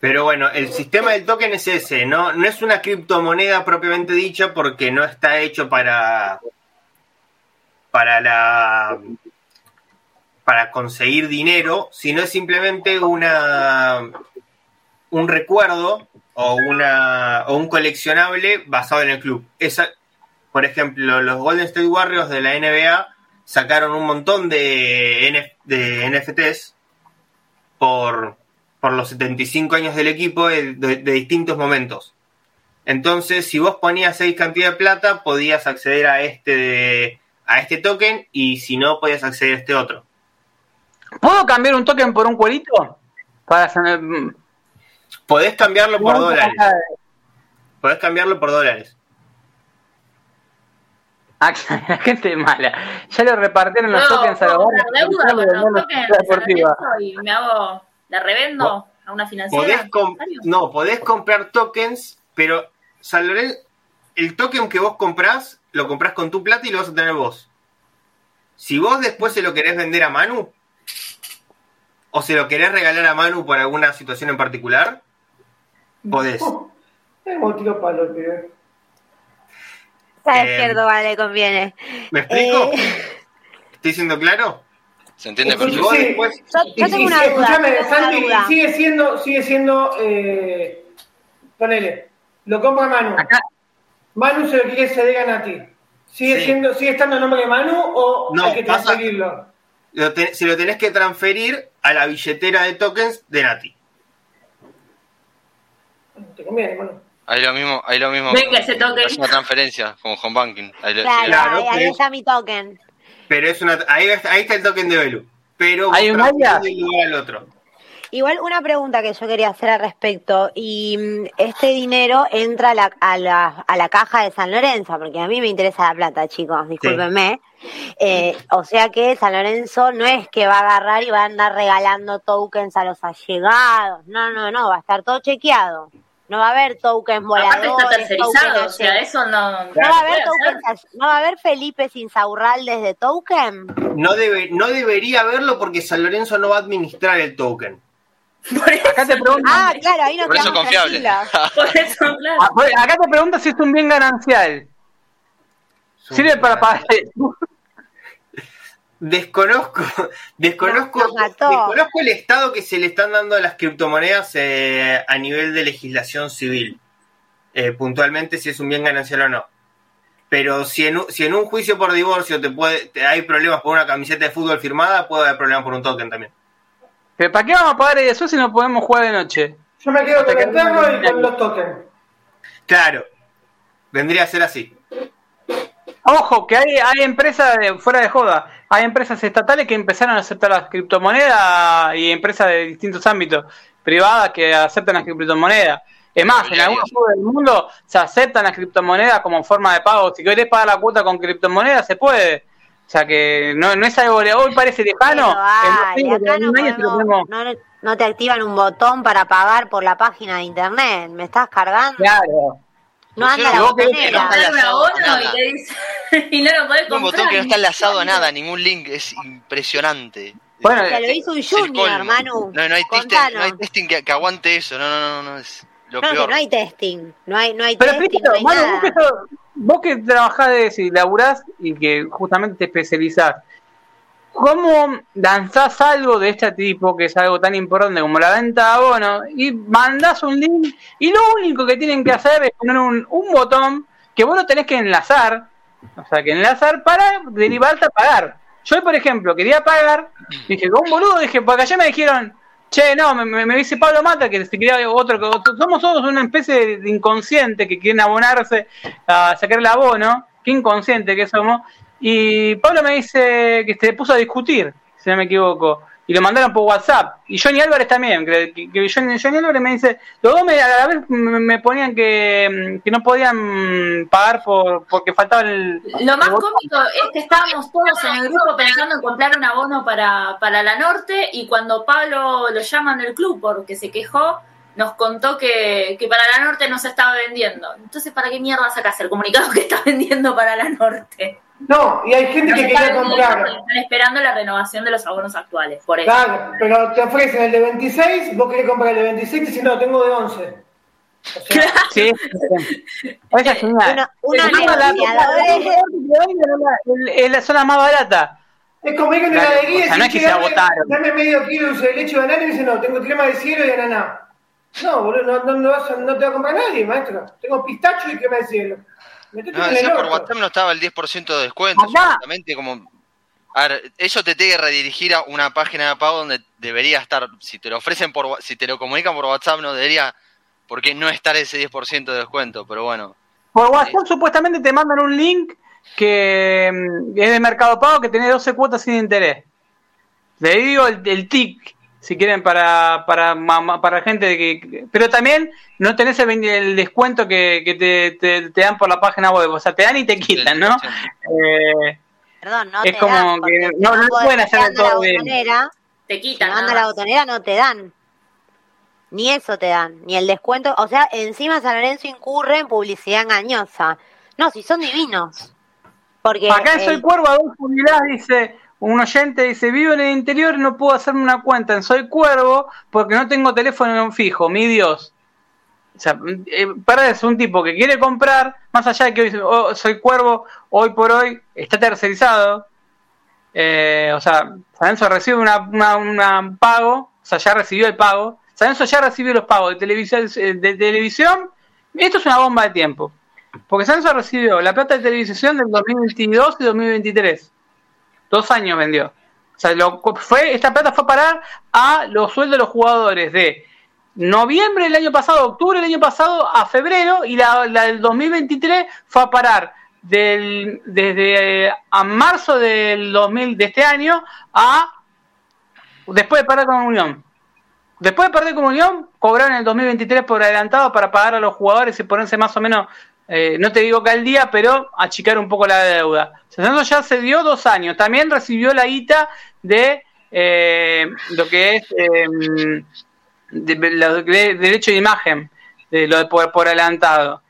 Pero bueno, el sistema del token es ese, ¿no? No es una criptomoneda propiamente dicha porque no está hecho para. para la. Para conseguir dinero, sino es simplemente una un recuerdo o, una, o un coleccionable basado en el club. Esa, por ejemplo, los Golden State Warriors de la NBA sacaron un montón de, de NFTs por, por los 75 años del equipo de, distintos momentos. Entonces, si vos ponías seis cantidad de plata, podías acceder a este, a este token y si no, podías acceder a este otro. ¿Puedo cambiar un token por un cuerito? Para Podés cambiarlo por dólares. Podés cambiarlo por dólares. Ah, la gente es mala. Ya lo repartieron los tokens a los y me hago, la revendo a una financiera. no, podés comprar tokens, pero San el token que vos comprás, lo comprás con tu plata y lo vas a tener vos. Si vos después se lo querés vender a Manu, o se lo querés regalar a Manu por alguna situación en particular, podés. Oh, tiro palo el pibe. Está despierto, vale, conviene. ¿Me explico? Eh... ¿Estoy siendo claro? ¿Se entiende perfecto? Sí, después... yo, yo, tengo una duda. Escúchame, Santi, sigue siendo, sigue siendo, eh, ponele, lo compra Manu. Acá. Manu se lo quiere ceder a ti. ¿Sigue, siendo, ¿Sigue estando el nombre de Manu o no, hay que transferirlo? Lo si lo tenés que transferir a la billetera de tokens de Nati te conviene, bueno. Ahí lo mismo, ahí lo mismo. Venga, ese token. Es una transferencia como home banking. Ahí, claro, ahí, está mi token. Pero es una, ahí, ahí está el token de Belu. Pero hay un al otro. Igual una pregunta que yo quería hacer al respecto, y mm, este dinero entra a la, a la, a la caja de San Lorenzo, porque a mí me interesa la plata, chicos, discúlpenme. Eh, o sea que San Lorenzo no es que va a agarrar y va a andar regalando tokens a los allegados, no, no, no, va a estar todo chequeado. No va a haber tokens voladores. está tercerizado, o sea, eso no. No, va a haber tokens, no va a haber Felipe Insaurraldes de token. No, debe, no debería haberlo porque San Lorenzo no va a administrar el token. Acá te pregunto. Ah, claro, ahí nos Por eso confiable. Por eso, claro. Ah, pues, acá te pregunto si es un bien ganancial. Sirve para pagar. Desconozco, desconozco, desconozco el estado que se le están dando a las criptomonedas eh, a nivel de legislación civil. Eh, puntualmente si es un bien ganancial o no. Pero si en, si en un juicio por divorcio te puede, hay problemas por una camiseta de fútbol firmada, puede haber problemas por un token también. ¿Pero para qué vamos a pagar eso si no podemos jugar de noche? Yo me quedo con el perro y con los tokens. Claro, vendría a ser así. Ojo, que hay, hay empresas, fuera de joda, hay empresas estatales que empezaron a aceptar las criptomonedas y empresas de distintos ámbitos privadas que aceptan las criptomonedas. Es más, en algunos lugares del mundo se aceptan las criptomonedas como forma de pago. Si querés pagar la cuota con criptomonedas, se puede. O sea que no, no es algo hoy parece lejano. no, te activan un botón para pagar por la página de internet. ¿Me estás cargando? Claro. No anda la botonera. Y, no lo podés comprar. Un botón que no está enlazado a nada, ningún link. Es impresionante. Bueno, lo hizo un junior, Manu. No, no hay testing, no hay testing que, que, aguante eso. No, no, no, no. Es lo no, peor. no hay testing. No hay, no hay testing. no Manu, nada vos que trabajás y laburás y que justamente te especializás, ¿cómo lanzás algo de este tipo, que es algo tan importante como la venta de abono, y mandás un link y lo único que tienen que hacer es poner un, botón que vos lo tenés que enlazar, o sea, que enlazar para derivarte a pagar. Yo, por ejemplo, quería pagar, dije, con un boludo, dije, porque allá me dijeron, che, no, me, me, dice Pablo Mata que se quería otro, que somos todos una especie de inconsciente que quieren abonarse a sacar el abono, qué inconsciente que somos, y Pablo me dice que se puso a discutir, si no me equivoco y lo mandaron por WhatsApp. Y Johnny Álvarez también, que, que Johnny, Álvarez me dice, los dos me, a la vez me, ponían que, que, no podían pagar por porque faltaba el... Lo más cómico es que estábamos todos en el grupo pensando en comprar un abono para, para la Norte y cuando Pablo lo llaman del club porque se quejó, nos contó que, que, para la Norte no se estaba vendiendo. Entonces, ¿para qué mierda sacas el comunicado que está vendiendo para la Norte? No, y hay gente que quiere comprar. Están esperando la renovación de los abonos actuales, por eso. Claro, pero te ofrecen el de 26, vos querés comprar el de 26 y si no, tengo de 11. O sea, sí, esa es una, una es la zona más barata. Es como ir en la heladería y decir, dame, dame medio kilo de leche de banana y dice, no, tengo crema de cielo y ananá. No, boludo, no, no, no, no te va a comprar nadie, maestro. Tengo pistacho y crema de cielo. No, por WhatsApp no estaba el 10% de descuento. Exactamente como. A ver, eso te tiene que redirigir a una página de pago donde debería estar. Si te lo ofrecen por. Si te lo comunican por WhatsApp, no debería. ¿Por qué no estar ese 10% de descuento? Pero bueno. Por WhatsApp supuestamente te mandan un link que mm, es de Mercado Pago que tiene 12 cuotas sin interés. Le digo el, el TIC si quieren para para para gente que pero también no tenés el, descuento que, te, te, dan por la página web o sea te dan y te quitan no eh, perdón no es como que no, no pueden hacer todo bien. te quitan si la botonera no te dan. Ni eso te dan ni el descuento o sea encima San Lorenzo incurre en publicidad engañosa. No si son divinos. Porque acá en Soy Cuervo Adolfo Milás dice un oyente dice, vivo en el interior y no puedo hacerme una cuenta en Soy Cuervo porque no tengo teléfono fijo, mi Dios. O sea, eh, es un tipo que quiere comprar, más allá de que hoy oh, Soy Cuervo, hoy por hoy está tercerizado. Eh, o sea, Sanenso recibe una, una, pago, o sea, ya recibió el pago. Sanenso ya recibió los pagos de televisión, de televisión. Esto es una bomba de tiempo. Porque Sanenso recibió la plata de televisión del 2022 y 2023 Dos años vendió. O sea, lo, fue, esta plata fue a parar a los sueldos de los jugadores de noviembre del año pasado, octubre del año pasado a febrero y la, del 2023 fue a parar del, desde a marzo del 2000 de este año a después de parar con Unión. Después de perder con Unión, cobraron el 2023 por adelantado para pagar a los jugadores y ponerse más o menos eh, no te digo que al día, pero achicar un poco la deuda. Santos ya se dio dos años. También recibió la guita de eh, lo que es eh, de, derecho de imagen, de lo de por, adelantado.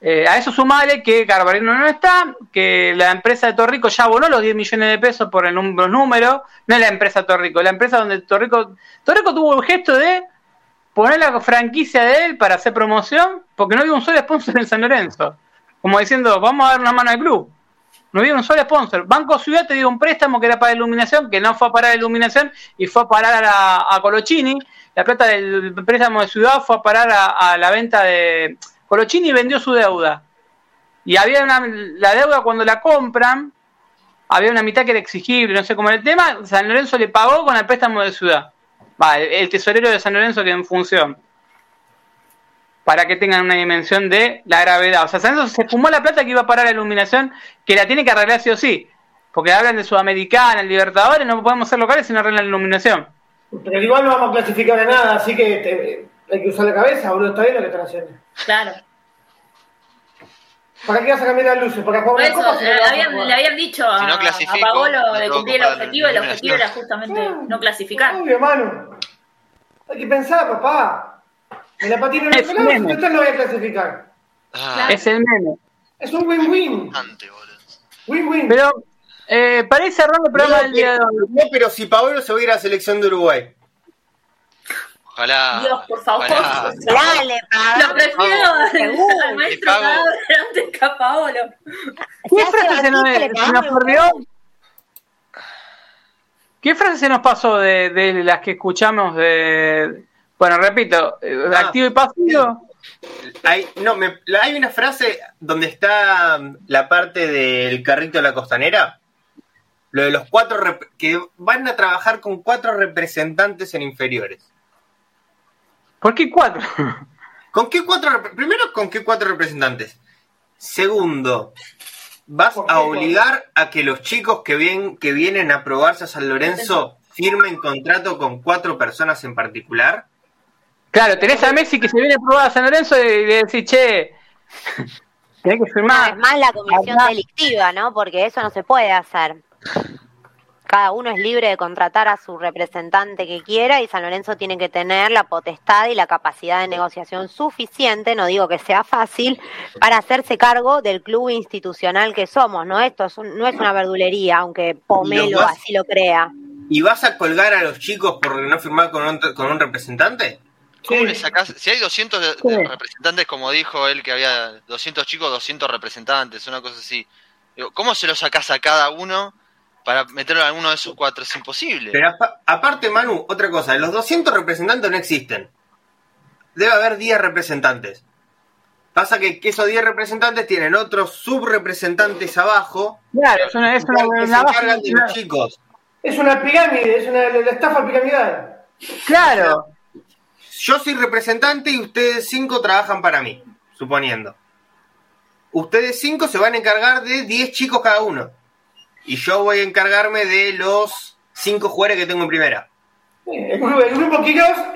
a eso sumale que Carvalino no está, que la empresa de Torrico ya abonó los 10 millones de pesos por el, los números. No es la empresa Torrico, la empresa donde Torrico, Torrico tuvo el gesto de poner la franquicia de él para hacer promoción, porque no había un solo sponsor en San Lorenzo. Como diciendo, vamos a dar una mano al club. No había un solo sponsor. Banco Ciudad te dio un préstamo que era para iluminación, que no fue a parar a iluminación y fue a parar a, Colochini. La plata del préstamo de Ciudad fue a parar a, la venta de. Colochini vendió su deuda. Y había una. La deuda cuando la compran, había una mitad que era exigible, no sé cómo era el tema. San Lorenzo le pagó con el préstamo de Ciudad va, el tesorero de San Lorenzo que en función para que tengan una dimensión de la gravedad. O sea, San Lorenzo se fumó la plata que iba a parar la iluminación, que la tiene que arreglar sí o sí. Porque hablan de Sudamericana, el Libertadores, no podemos ser locales si no arreglan la iluminación. Pero igual no vamos a clasificar a nada, así que hay que usar la cabeza, boludo, está bien lo que están haciendo. Claro. ¿Para qué vas a cambiar las luces? ¿Para jugar Por le, habían, le, habían, dicho a, a Paolo de cumplir el objetivo, el objetivo era justamente no clasificar. Obvio, hermano. Hay que pensar, papá. En la patina no el no voy a clasificar. Ah. Es el meme. Es un win-win. Win-win. Pero, eh, para ir cerrando el programa del día de hoy. No, pero si Paolo se va a ir a la selección de Uruguay. Ojalá. Dios, por favor. Dale, Pablo. Lo prefiero al, maestro antes que a Paolo. ¿Qué frase se nos, se nos perdió? ¿Qué frase se nos pasó de, de las que escuchamos de... Bueno, repito, ah, activo y pasivo. Hay, no, me, hay una frase donde está la parte del carrito de la costanera. Lo de los cuatro que van a trabajar con cuatro representantes en inferiores. ¿Por qué cuatro? ¿Con qué cuatro? Primero, ¿con qué cuatro representantes? Segundo, ¿vas a obligar a que los chicos que, que vienen a probarse a San Lorenzo firmen contrato con cuatro personas en particular? Claro, tenés a Messi que se viene a probar a San Lorenzo y le decís, che, tenés que firmar. es más la comisión delictiva, ¿no? Porque eso no se puede hacer. Cada uno es libre de contratar a su representante que quiera y San Lorenzo tiene que tener la potestad y la capacidad de negociación suficiente, no digo que sea fácil, para hacerse cargo del club institucional que somos, ¿no? Esto no es una verdulería, aunque Pomelo así lo crea. ¿Y vas a colgar a los chicos por no firmar con un, con un representante? ¿Cómo le sacás? Si hay 200 representantes, como dijo él, que había 200 chicos, 200 representantes, una cosa así. ¿Cómo se lo sacás a cada uno para meterlo en alguno de esos cuatro? Es imposible. Pero aparte, Manu, otra cosa, los 200 representantes no existen. Debe haber 10 representantes. Pasa que, esos 10 representantes tienen otros subrepresentantes abajo. Claro, es una, es una, que se encargan de los chicos. Es una pirámide, es una estafa piramidal. Claro. Yo soy representante y ustedes cinco trabajan para mí, suponiendo. Ustedes cinco se van a encargar de 10 chicos cada uno. Y yo voy a encargarme de los cinco jugadores que tengo en primera. El grupo, el grupo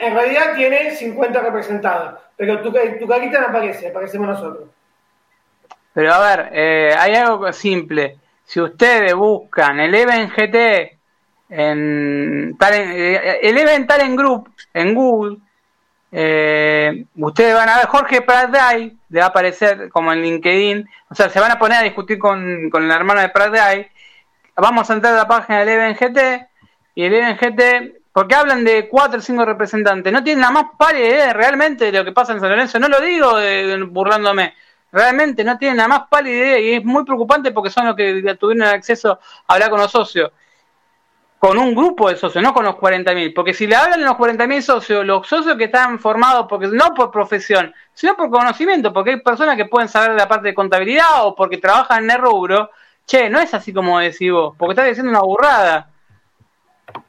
en realidad tiene 50 representados, pero tu, tu carita no aparece, aparecemos nosotros. Pero a ver, eh, hay algo simple. Si ustedes buscan el Even GT en, eh, el Even en Group en Google, eh, ustedes van a ver Jorge Pratday, le va a aparecer como en LinkedIn, o sea, se van a poner a discutir con, con la hermana de Pratday. Vamos a entrar a la página del EvenGT y el EvenGT, porque hablan de cuatro o cinco representantes, no tienen la más pálida idea realmente de lo que pasa en San Lorenzo, no lo digo burlándome, realmente no tienen la más pálida idea y es muy preocupante porque son los que tuvieron acceso a hablar con los socios. Con un grupo de socios, no con los 40.000, porque si le hablan de los 40.000 socios, los socios que están formados porque no por profesión, sino por conocimiento, porque hay personas que pueden saber de la parte de contabilidad o porque trabajan en el rubro, che, no es así como decís vos, porque estás diciendo una burrada.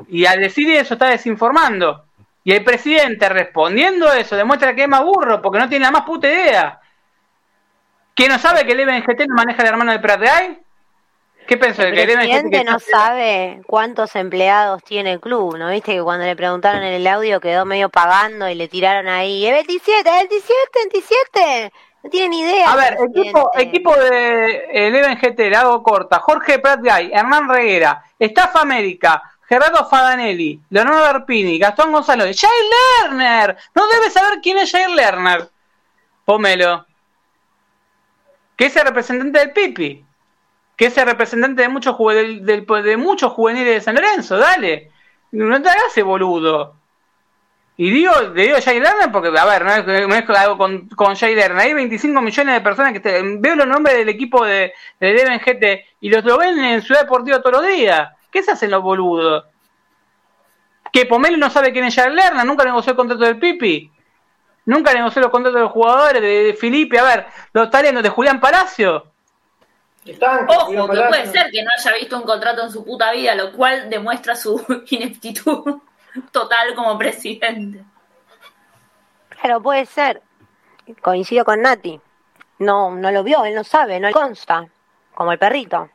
Y al decir eso está desinformando. Y el presidente respondiendo eso demuestra que es más burro porque no tiene la más puta idea. ¿Que no sabe que el EBNGT no maneja el hermano de Prateay? ¿Qué pensó? El presidente no sabe cuántos empleados tiene el club, ¿no? Viste que cuando le preguntaron en el audio quedó medio pagando y le tiraron ahí, ¡el 27, el 17, 27! No tiene ni idea. A ver, equipo, equipo de Eleven GT, le hago corta. Jorge Pratgay, Hernán Reguera, Staff América, Gerardo Fadanelli, Leonardo Arpini, Gastón Gonzalo, Jair Lerner. No debe saber quién es Jair Lerner. Pómelo. Que es el representante del Pipi que es el representante de muchos, de muchos juveniles de San Lorenzo, dale. No te hagas ese boludo. Y digo, le digo a Jay Lerner porque, a ver, no es, no es algo con, con Jay Lerner. Hay 25 millones de personas que te, veo los nombres del equipo de, de Leven GT y los lo ven en Ciudad Deportiva todos los días. ¿Qué se hacen los boludos? Que Pomelo no sabe quién es Jay Lerner, nunca negoció el contrato del Pipi. Nunca negoció los contratos de los jugadores, de, de Felipe, a ver, los talentos de Julián Palacio. Ojo, que puede ser que no haya visto un contrato en su puta vida, lo cual demuestra su ineptitud total como presidente. Claro, puede ser. Coincido con Nati. No, no lo vio, él no sabe, no le consta. Como el perrito.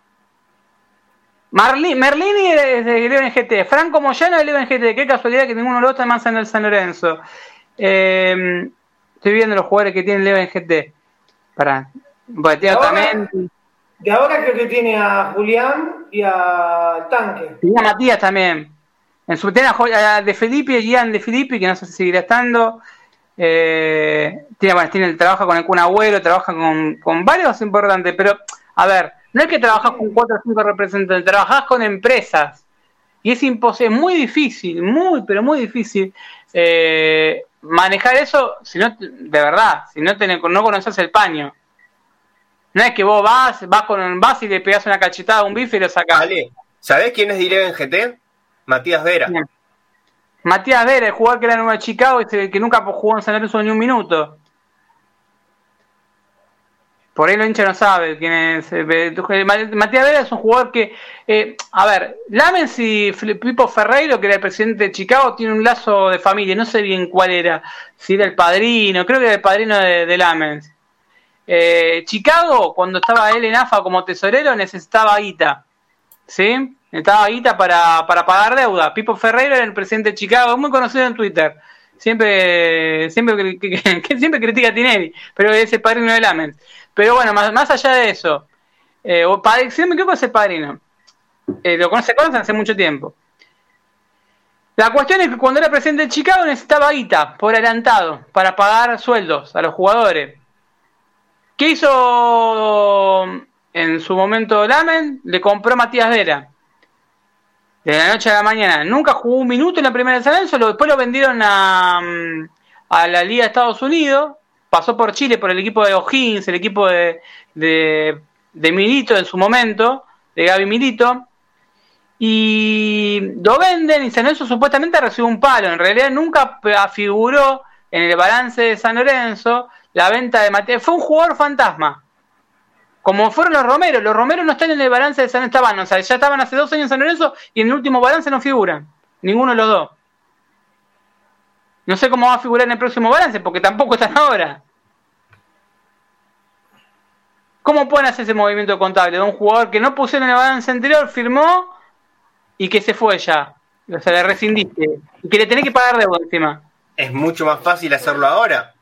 Merlini es de Eleven GT, Franco Moyano de Eleven GT, qué casualidad que ninguno de los está más en el San Lorenzo. Eh, estoy viendo los jugadores que tiene Eleven GT. Para, bueno, también. De ahora creo que tiene a Julián y a Tanque. Tiene a Matías también. En su a de Felipe, Gian de Felipe, que no sé si seguirá estando. Eh, tiene, bueno, trabaja con Kun Agüero, trabaja con, con varios importantes, pero a ver, no es que trabajas con cuatro o cinco representantes, trabajas con empresas. Y es imposible, muy difícil, muy, pero muy difícil eh, manejar eso si no, de verdad, si no, tenés, no conoces el paño. No es que vos vas, vas con vas y le pegas una cachetada a un bife y lo sacás. Vale. ¿Sabés quién es en GT? Matías Vera. Matías Vera, el jugador que era en de Chicago y que nunca jugó en San Lorenzo ni un minuto. por ahí lo hincha no sabe quién es. Eh, Matías Vera es un jugador que, eh, a ver, Lamens y Pipo Ferreiro, que era el presidente de Chicago, tiene un lazo de familia, no sé bien cuál era, si era el padrino, creo que era el padrino de, de Lamens. Eh, Chicago, cuando estaba él en AFA como tesorero, necesitaba guita, ¿sí? Necesitaba guita para, para pagar deuda. Pipo Ferreiro era el presidente de Chicago, muy conocido en Twitter. Siempre, siempre, siempre critica a Tinelli, pero es el padrino de Lamens. Pero bueno, más, más allá de eso, eh, o padre, si me equivoco, ese padrino. Eh, lo conoce, conocen hace mucho tiempo. La cuestión es que cuando era presidente de Chicago necesitaba guita por adelantado para pagar sueldos a los jugadores. ¿Qué hizo en su momento Lamen? Le compró Matías Vera. De la noche a la mañana. Nunca jugó un minuto en la primera de San después lo vendieron a, a la Liga de Estados Unidos pasó por Chile por el equipo de O'Higgins, el equipo de, de, Milito en su momento, de Gaby Milito, y lo venden y San Lorenzo supuestamente recibió un palo, en realidad nunca figuró en el balance de San Lorenzo la venta de Mateo, fue un jugador fantasma. Como fueron los Romeros, los Romeros no están en el balance de San estaban, o sea, ya estaban hace dos años en San Lorenzo y en el último balance no figuran, ninguno de los dos. No sé cómo va a figurar en el próximo balance, porque tampoco están ahora. ¿Cómo pueden hacer ese movimiento contable de un jugador que no pusieron en el balance anterior, firmó y que se fue ya? O sea, le rescindiste. Y que le tenés que pagar deuda encima. Es mucho más fácil hacerlo ahora.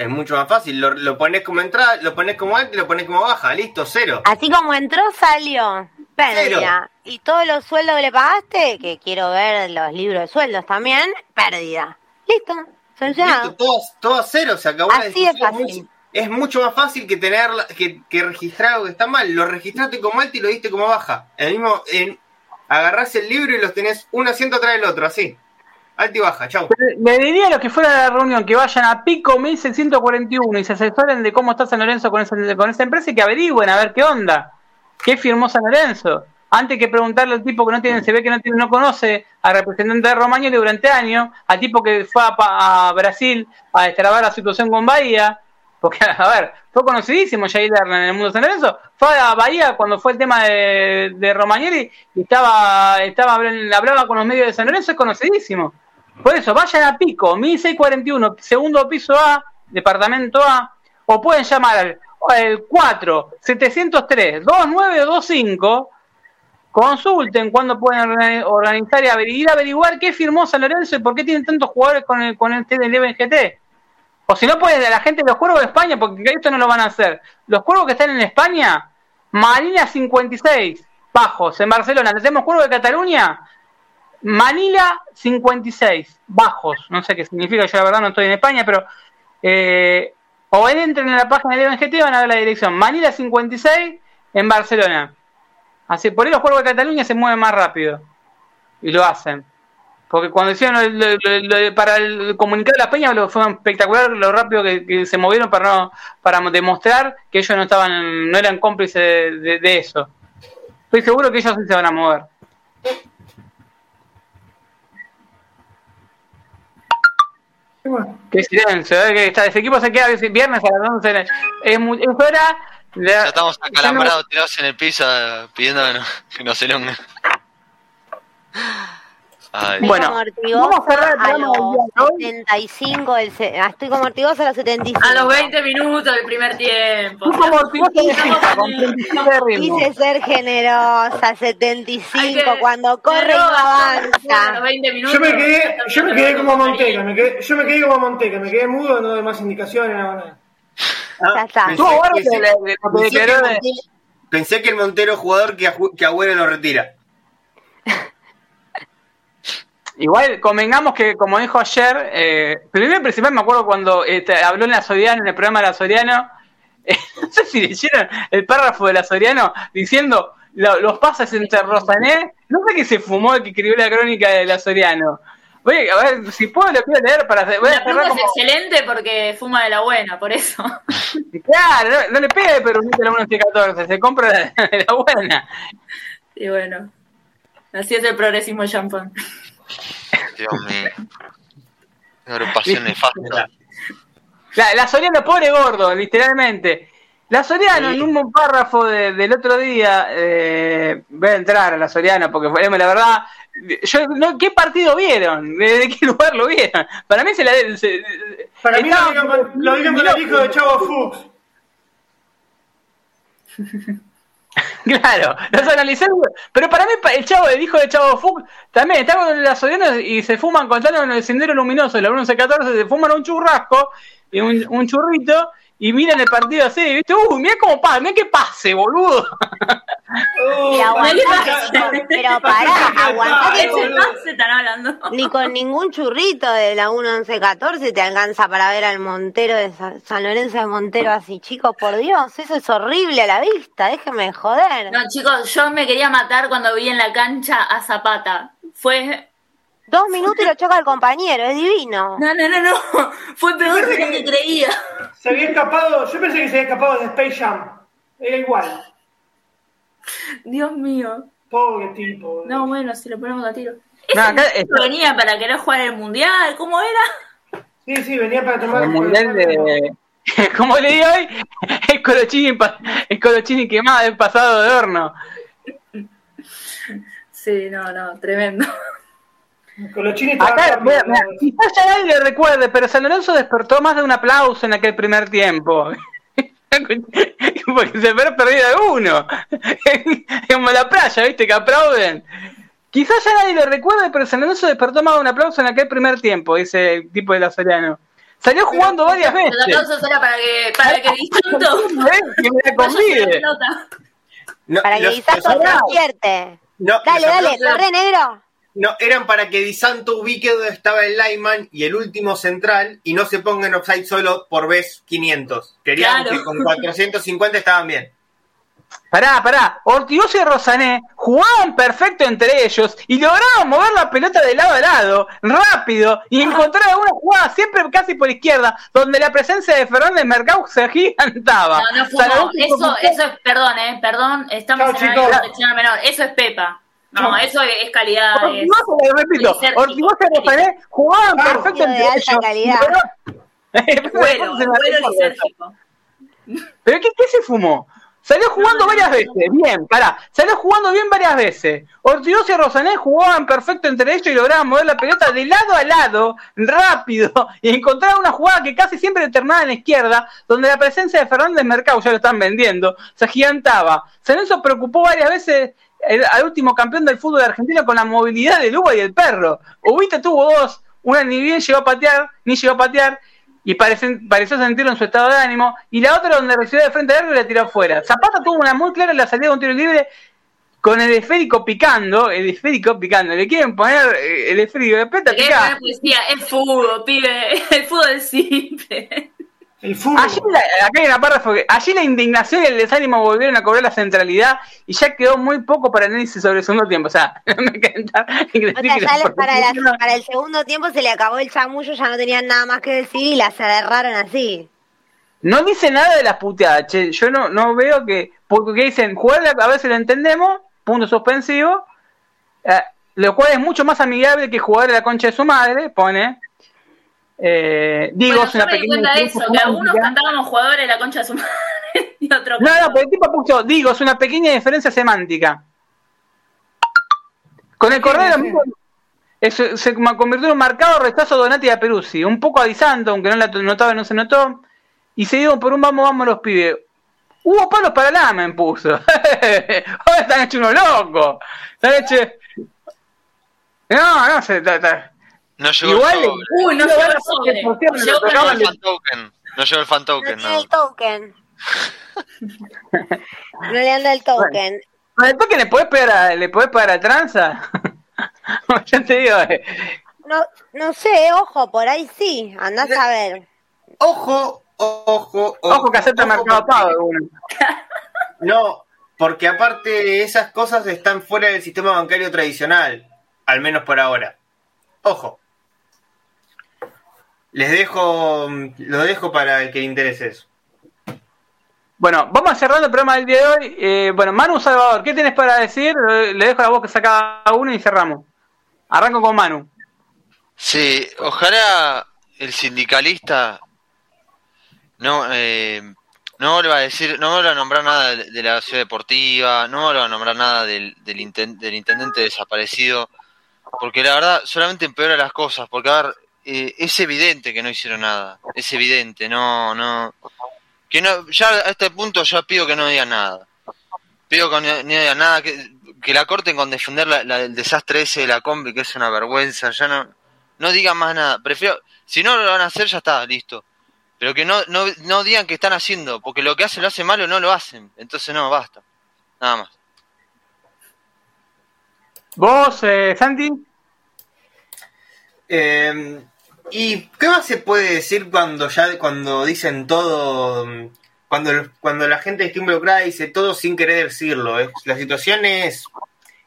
Es mucho más fácil. Lo, pones como entrada, lo pones como alto y lo pones como baja. Listo, cero. Así como entró, salió. Pérdida. Y todos los sueldos que le pagaste, que quiero ver los libros de sueldos también, pérdida. Listo. Solucionado. todo, todo a cero. Se acabó Así es fácil. Es mucho más fácil que tener que, que registrar algo que está mal. Lo registraste como alto y lo diste como baja. El mismo, en, agarrás el libro y los tenés un asiento atrás del otro, así. Alto y baja, chau. Le diría a los que fuera de la reunión que vayan a Pico 1641 y se asesoren de cómo está San Lorenzo con esa, con esa empresa y que averigüen a ver qué onda. ¿Qué firmó San Lorenzo? Antes que preguntarle al tipo que no tiene, se ve que no tiene, no conoce al representante de Romagnoli durante años, al tipo que fue a, Brasil a destrabar la situación con Bahía, porque, a ver, fue conocidísimo Jair en el mundo San Lorenzo, fue a Bahía cuando fue el tema de, de Romagnoli y estaba, estaba, hablaba con los medios de San Lorenzo, es conocidísimo. Por eso, vayan a Pico, 1641, segundo piso A, departamento A, o pueden llamar al el 4 703 2925 consulten cuándo pueden organizar y averiguar qué firmó San Lorenzo y por qué tienen tantos jugadores con el con el GT. O si no pueden la gente de los cuervos de España, porque esto no lo van a hacer. Los cuervos que están en España, Marina 56, bajos. En Barcelona, ¿tenemos cuervos de Cataluña? Manila 56, bajos. No sé qué significa, yo la verdad no estoy en España, pero eh, o entren en la página de GT y van a ver la dirección. Manila 56 en Barcelona. Así, por ahí los juegos de Cataluña se mueven más rápido. Y lo hacen. Porque cuando hicieron para el comunicado de la peña lo, fue espectacular lo rápido que, se movieron para no para demostrar que ellos no estaban no eran cómplices de, eso. Estoy seguro que ellos sí se van a mover. Qué silencio, ¿eh? que está, ese equipo se queda viernes a las 11. Es, hora. ya estamos acalambrados, tirados en el piso pidiendo que nos, que bueno, vamos a cerrar a los 75, el, ah, estoy como ortigosa a los 75. A los 20 minutos del primer tiempo. Quise ser generosa, 75, cuando corre y no avanza. yo me quedé, yo me quedé como Monteca, me quedé, yo me quedé como Monteca, me quedé mudo, no doy más indicaciones, nada. ya está. Pensé, que el Montero jugador que, que Agüero lo retira. Igual, convengamos que, como dijo ayer, eh, primero principal me acuerdo cuando este, habló en la Soriano, en el programa de la Soriano, eh, no sé si leyeron el párrafo de la Soriano diciendo los pases entre Rosané, no sé qué se fumó el que escribió la crónica de la Soriano. Voy a, ver, si puedo lo quiero leer para voy a la es excelente porque fuma de la buena, por eso. Claro, no, le pegue pero de la 1 se compra de, la buena. Y bueno, así es el progresismo champán. Dios mío. Una agrupación nefasta. La, la Soriano, pobre gordo, literalmente. La Soriano, en un párrafo del otro día, eh, voy a entrar a la Soriano porque la verdad, yo, no, ¿qué partido vieron? ¿De, qué lugar lo vieron? Para mí se la. Para mí lo vieron con, el hijo de Chavo Fuchs. Claro, los analicé, pero para mí el chavo, el hijo de Chavo Fuchs, también está con la Soriano y se fuman contando en el sendero luminoso, la 1114, se fuman un churrasco y un, un churrito y miran el partido así, ¿viste? Uy, mira cómo pasa, mira qué pase, boludo. pero pará, aguantá que se están hablando. Ni con ningún churrito de la 1114 te alcanza para ver al Montero de San Lorenzo de Montero así, chicos, por Dios, eso es horrible a la vista, déjenme joder. No, chicos, yo me quería matar cuando vi en la cancha a Zapata. Fue Dos minutos y lo choca el compañero, es divino. No, no, no, no. Fue peor de lo que creía. Se había escapado, yo pensé que se había escapado de Space Jam. Era igual. Dios mío. Pobre tipo. No, bueno, si lo ponemos a tiro. venía para querer jugar el mundial? ¿Cómo era? Sí, sí, venía para tomar el mundial de. Como le digo hoy, el colochini, el colochini quemado, el pasado de horno. Sí, no, no, tremendo. Acá, quizás ya nadie le recuerde, pero San Lorenzo despertó más de un aplauso en aquel primer tiempo. Porque se ve perdido uno. Como la playa, ¿viste? Que aplauden. Quizás ya nadie le recuerde, pero San Lorenzo despertó más de un aplauso en aquel primer tiempo, dice el tipo de la Soriano. Salió jugando varias veces. El aplauso era para que, para que distinto. que me convide. para que Distinto se despierte. dale, dale, corre negro. No, eran para que Di Santo ubique donde estaba el lineman y el último central y no se ponga en offside solo por vez 500. Querían que con 450 estaban bien. Pará, pará. Ortigosa y Rosané jugaban perfecto entre ellos y lograban mover la pelota de lado a lado, rápido, y encontrar alguna jugada siempre casi por izquierda, donde la presencia de Fernández Mercado se gigantaba. No, no eso, eso es, perdón, eh, perdón, estamos en una menor. Eso es Pepa. No, eso es calidad. Ortigosa, repito, Ortigosa y Rosané jugaban perfecto de alta calidad. Bueno, ¿Pero qué, qué se fumó? Salió jugando varias veces, bien, pará, salió jugando bien varias veces. Ortigosa y Rosané jugaban perfecto entre ellos y lograban mover la pelota de lado a lado, rápido, y encontrar una jugada que casi siempre terminaba en la izquierda, donde la presencia de Fernández Mercado, ya lo están vendiendo, se agigantaba. San Lorenzo preocupó varias veces al último campeón del fútbol de Argentina con la movilidad del Uva y el perro. Ubita tuvo dos, una ni bien llegó a patear, ni llegó a patear, y pareció, pareció sentirlo en su estado de ánimo, y la otra donde recibió de frente a y la tiró afuera. Zapata tuvo una muy clara en la salida de un tiro libre con el esférico picando, el esférico picando, le quieren poner eh, el esférico de peta es fútbol, pibe, el fútbol es simple. Allí la, acá hay una parte allí la indignación y el desánimo volvieron a cobrar la centralidad y ya quedó muy poco para análisis sobre el segundo tiempo. O sea, no me para, el segundo tiempo se le acabó el chamullo, ya no tenían nada más que decir y la cerraron así. No dice nada de las puteadas, che. Yo no, no veo que. Porque dicen, jugar a veces lo entendemos, punto suspensivo. Eh, lo cual es mucho más amigable que jugar a la concha de su madre, pone. Eh, digo, es una pequeña. eso, que algunos cantábamos jugadores de la concha de su madre y otro. No, no, pero el tipo puso, digo, es una pequeña diferencia semántica. Con el Cordero se convirtió en un marcado rechazo de Donati a Peruzzi, un poco avisando, aunque no la notaba no se notó, y seguido por un vamos, vamos los pibes. Hubo palos para la me puso. Ahora están hechos unos locos. Están hechos. No, no se. No llegó Igual, el Uy, no llegó el sobre. No llegó el fan token. No llegó el fan token. No, el token. no le anda el token. ¿Con el token le podés pegar a, le podés pegar a tranza? ya te digo. Eh. No, no sé, ojo, por ahí sí. Andás a ver. Ojo, ojo, ojo. Ojo que acepta mercado pago. no, porque aparte esas cosas están fuera del sistema bancario tradicional. Al menos por ahora. Ojo. Les dejo, lo dejo para el que le interese eso. Bueno, vamos cerrando el programa del día de hoy. Eh, bueno, Manu Salvador, ¿qué tienes para decir? Le dejo la voz que saca uno y cerramos. Arranco con Manu. Sí, ojalá el sindicalista no, eh, no vuelva a decir, no vuelva a nombrar nada de, la ciudad deportiva, no vuelva a nombrar nada del, del, intendente desaparecido, porque la verdad solamente empeora las cosas, porque a ver, eh, es evidente que no hicieron nada, es evidente, no, no, que no, ya a este punto ya pido que no digan nada, pido que no, digan nada, que, que la corten con defender la, el desastre ese de la combi, que es una vergüenza, ya no, no digan más nada, prefiero, si no lo van a hacer ya está, listo, pero que no, no, no digan que están haciendo, porque lo que hacen lo hacen mal o no lo hacen. Entonces no, basta. Nada más. ¿Vos, eh, Santi? Eh, ¿Y qué más se puede decir cuando ya cuando dicen todo, cuando, cuando la gente está involucrada dice todo sin querer decirlo? La situación es,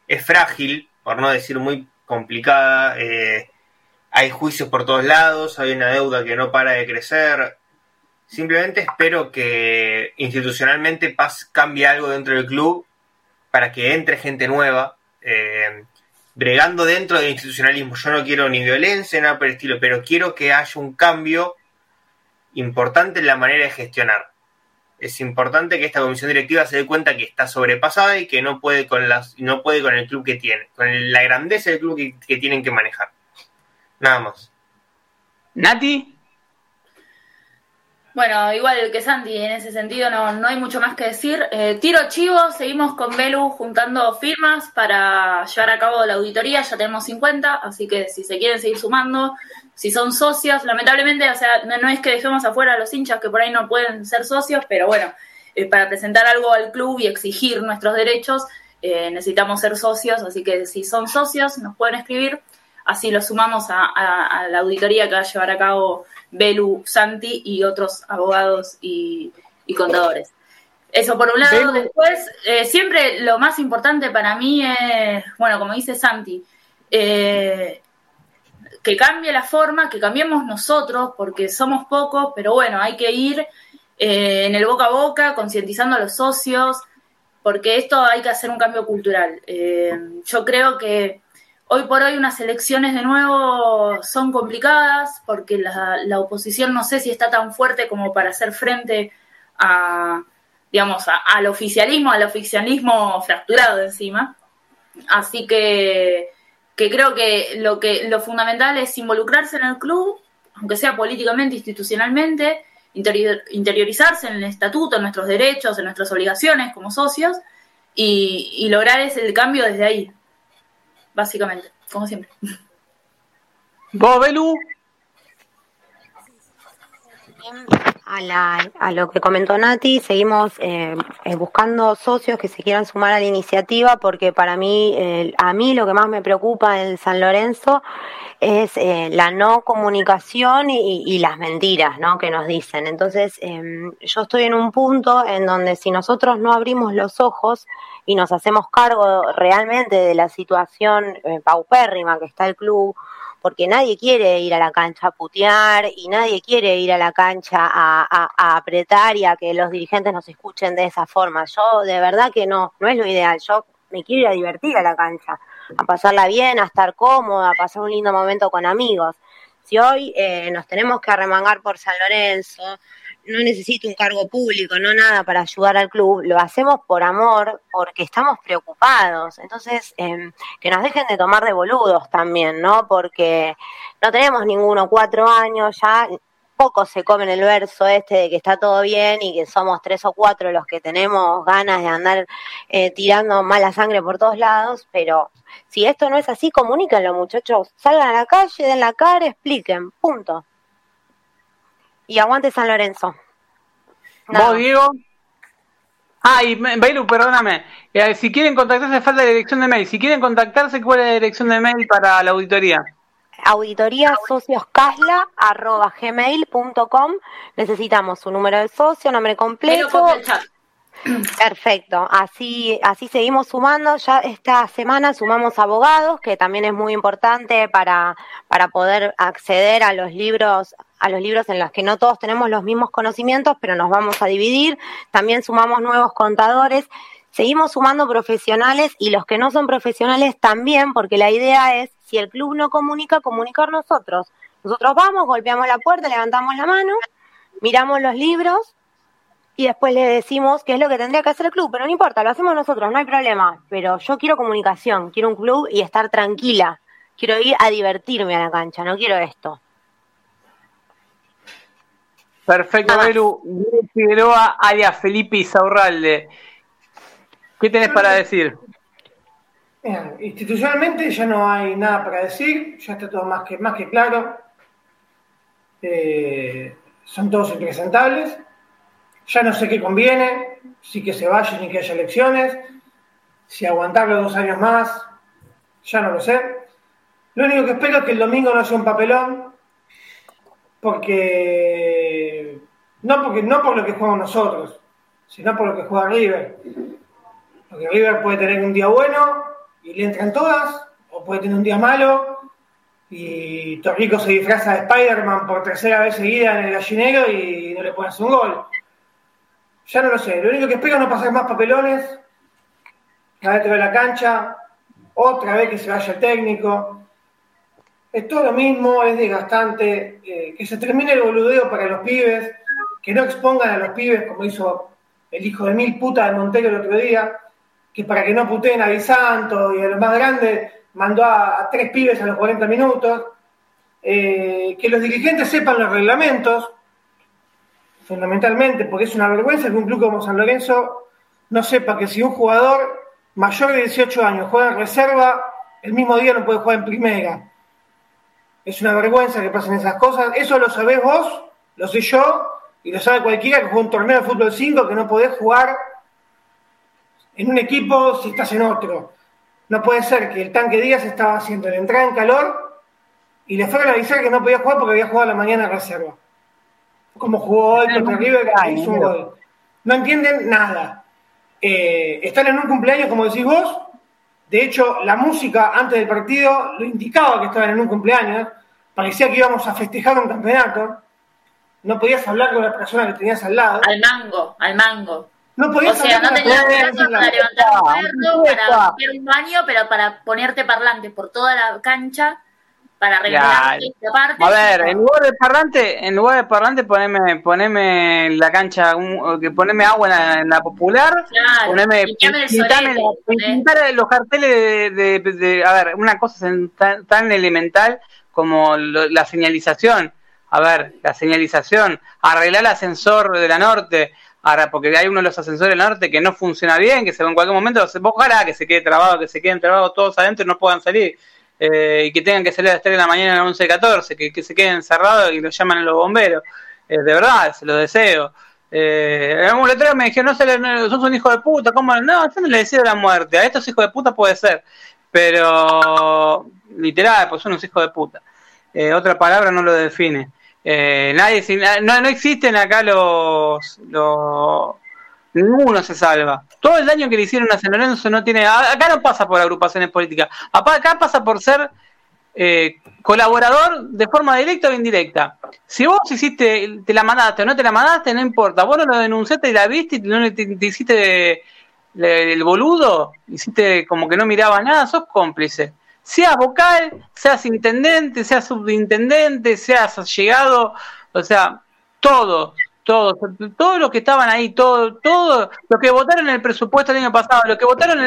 es frágil, por no decir muy complicada. Eh, hay juicios por todos lados, hay una deuda que no para de crecer. Simplemente espero que institucionalmente cambie algo dentro del club para que entre gente nueva, eh, bregando dentro del institucionalismo. Yo no quiero ni violencia, nada por el estilo, pero quiero que haya un cambio importante en la manera de gestionar. Es importante que esta comisión directiva se dé cuenta que está sobrepasada y que no puede con las, no puede con el club que tiene, con la grandeza del club que tienen que manejar. Nada más. Nati. Bueno, igual que Santi, en ese sentido no, no hay mucho más que decir. Eh, tiro chivo, seguimos con Belu juntando firmas para llevar a cabo la auditoría, ya tenemos 50, así que si se quieren seguir sumando, si son socios, lamentablemente, o sea, no, es que dejemos afuera a los hinchas que por ahí no pueden ser socios, pero bueno, eh, para presentar algo al club y exigir nuestros derechos, eh, necesitamos ser socios, así que si son socios, nos pueden escribir, así los sumamos a, a la auditoría que va a llevar a cabo Belu Santi y otros abogados y, contadores. Eso por un lado. Después, eh, siempre lo más importante para mí es, bueno, como dice Santi, eh, que cambie la forma, que cambiemos nosotros, porque somos pocos, pero bueno, hay que ir eh, en el boca a boca, concientizando a los socios, porque esto hay que hacer un cambio cultural. yo creo que Hoy por hoy unas elecciones de nuevo son complicadas porque la, oposición no sé si está tan fuerte como para hacer frente a, digamos, al oficialismo, al oficialismo fracturado encima. Así que, que creo que lo que lo fundamental es involucrarse en el club, aunque sea políticamente, institucionalmente, interiorizarse en el estatuto, en nuestros derechos, en nuestras obligaciones como socios y, y lograr ese el cambio desde ahí básicamente, como siempre. ¿Vos, Belu? A, la, a lo que comentó Nati, seguimos eh, eh, buscando socios que se quieran sumar a la iniciativa porque para mí, a mí lo que más me preocupa en San Lorenzo es eh, la no comunicación y, y, las mentiras ¿no? que nos dicen. Entonces, em, yo estoy en un punto en donde si nosotros no abrimos los ojos, y nos hacemos cargo realmente de la situación eh, paupérrima que está el club, porque nadie quiere ir a la cancha a putear y nadie quiere ir a la cancha a, apretar y a que los dirigentes nos escuchen de esa forma. Yo de verdad que no, no es lo ideal. Yo me quiero ir a divertir a la cancha, a pasarla bien, a estar cómoda, a pasar un lindo momento con amigos. Si hoy eh, nos tenemos que arremangar por San Lorenzo, no necesito un cargo público, no nada para ayudar al club, lo hacemos por amor, porque estamos preocupados. Entonces, eh, que nos dejen de tomar de boludos también, ¿no? Porque no tenemos ninguno cuatro años, ya poco se comen el verso este de que está todo bien y que somos tres o cuatro los que tenemos ganas de andar eh, tirando mala sangre por todos lados, pero si esto no es así, comuníquenlo muchachos, salgan a la calle, den la cara, expliquen, punto y aguante San Lorenzo. ¿Vos, Diego? Ay, ah, Bailu, perdóname. Eh, si quieren contactarse, falta la dirección de mail. Si quieren contactarse, ¿cuál es la dirección de mail para la auditoría? Auditoría gmail.com Necesitamos su número de socio, nombre completo. Perfecto, así, así seguimos sumando. Ya esta semana sumamos abogados, que también es muy importante para, para poder acceder a los libros, a los libros en los que no todos tenemos los mismos conocimientos, pero nos vamos a dividir. También sumamos nuevos contadores. Seguimos sumando profesionales y los que no son profesionales también, porque la idea es, si el club no comunica, comunicar nosotros. Nosotros vamos, golpeamos la puerta, levantamos la mano miramos los libros y después le decimos qué es lo que tendría que hacer el club, pero no importa, lo hacemos nosotros, no hay problema, pero yo quiero comunicación, quiero un club y estar tranquila, quiero ir a divertirme a la cancha, no quiero esto. Perfecto, Belu. Figueroa, alias Felipe Isaurralde. ¿Qué tenés para decir? institucionalmente ya no hay nada para decir, ya está todo más que, más que claro. Eh, son todos impresentables. Ya no sé qué conviene, si que se vayan y que haya elecciones, si aguantarlo dos años más, ya no lo sé. Lo único que espero es que el domingo no sea un papelón, porque no porque no por lo que jugamos nosotros, sino por lo que juega River. Porque River puede tener un día bueno y le entran todas, o puede tener un día malo y Torrico se disfraza de Spider-Man por tercera vez seguida en el gallinero y no le puede hacer un gol. Ya no lo sé, lo único que espero es no pasar más papelones, que ve la cancha, otra vez que se vaya el técnico, es todo lo mismo, es desgastante, eh, que se termine el boludeo para los pibes, que no expongan a los pibes como hizo el hijo de mil putas de Montero el otro día, que para que no puteen a Di Santo y a más grandes mandó a, tres pibes a los 40 minutos, eh, que los dirigentes sepan los reglamentos, fundamentalmente, porque es una vergüenza que un club como San Lorenzo no sepa que si un jugador mayor de 18 años juega en reserva, el mismo día no puede jugar en primera es una vergüenza que pasen esas cosas. Eso lo sabés vos, lo sé yo, y lo sabe cualquiera que juega un torneo de fútbol 5 que no podés jugar en un equipo si estás en otro. No puede ser que el tanque Díaz estaba haciendo la entrada en calor y le fueron a avisar que no podía jugar porque había jugado la mañana en reserva. Como jugó hoy contra River, que hizo un gol. No entienden nada. Eh, están en un cumpleaños, como decís vos, de hecho, la música antes del partido lo indicaba que estaban en un cumpleaños. Parecía que íbamos a festejar un campeonato. No podías hablar con la persona que tenías al lado. Al mango, al mango. No podías o sea, no tenías brazo para levantar un muerto, para hacer un baño, pero para ponerte parlante por toda la cancha para arreglar esta parte. A ver, en lugar de parlante, en lugar de parlante poneme, poneme la cancha, que poneme agua en la, popular, claro, poneme, pintame, los carteles de, de, a ver, una cosa tan, tan elemental como la señalización. A ver, la señalización, arreglar el ascensor de la norte, ahora porque hay uno de los ascensores del norte que no funciona bien, que se va en cualquier momento, ojalá que se quede trabado, que se queden trabados todos adentro y no puedan salir. Eh, y que tengan que salir a las 3 de la mañana a las 11.14, que, que se queden encerrados y los llaman a los bomberos. Eh, de verdad, se lo deseo. Eh, en un letrero me dijeron, no, se no sos un hijo de puta, ¿cómo? No, yo no le deseo la muerte, a estos hijos de puta puede ser, pero literal, pues son unos hijos de puta. Eh, otra palabra no lo define. Nadie, no, no existen acá los, los ninguno se salva. Todo el daño que le hicieron a San Lorenzo no tiene. Acá no pasa por agrupaciones políticas. Acá pasa por ser eh, colaborador de forma directa o indirecta. Si vos hiciste, te la mandaste o no te la mandaste, no importa. Vos no lo denunciaste y la viste y no te, hiciste el boludo, hiciste como que no miraba nada, sos cómplice. Seas vocal, seas intendente, seas subintendente, seas llegado, o sea, todo todos, todos los que estaban ahí, todos, todos los que votaron el presupuesto el año pasado, los que votaron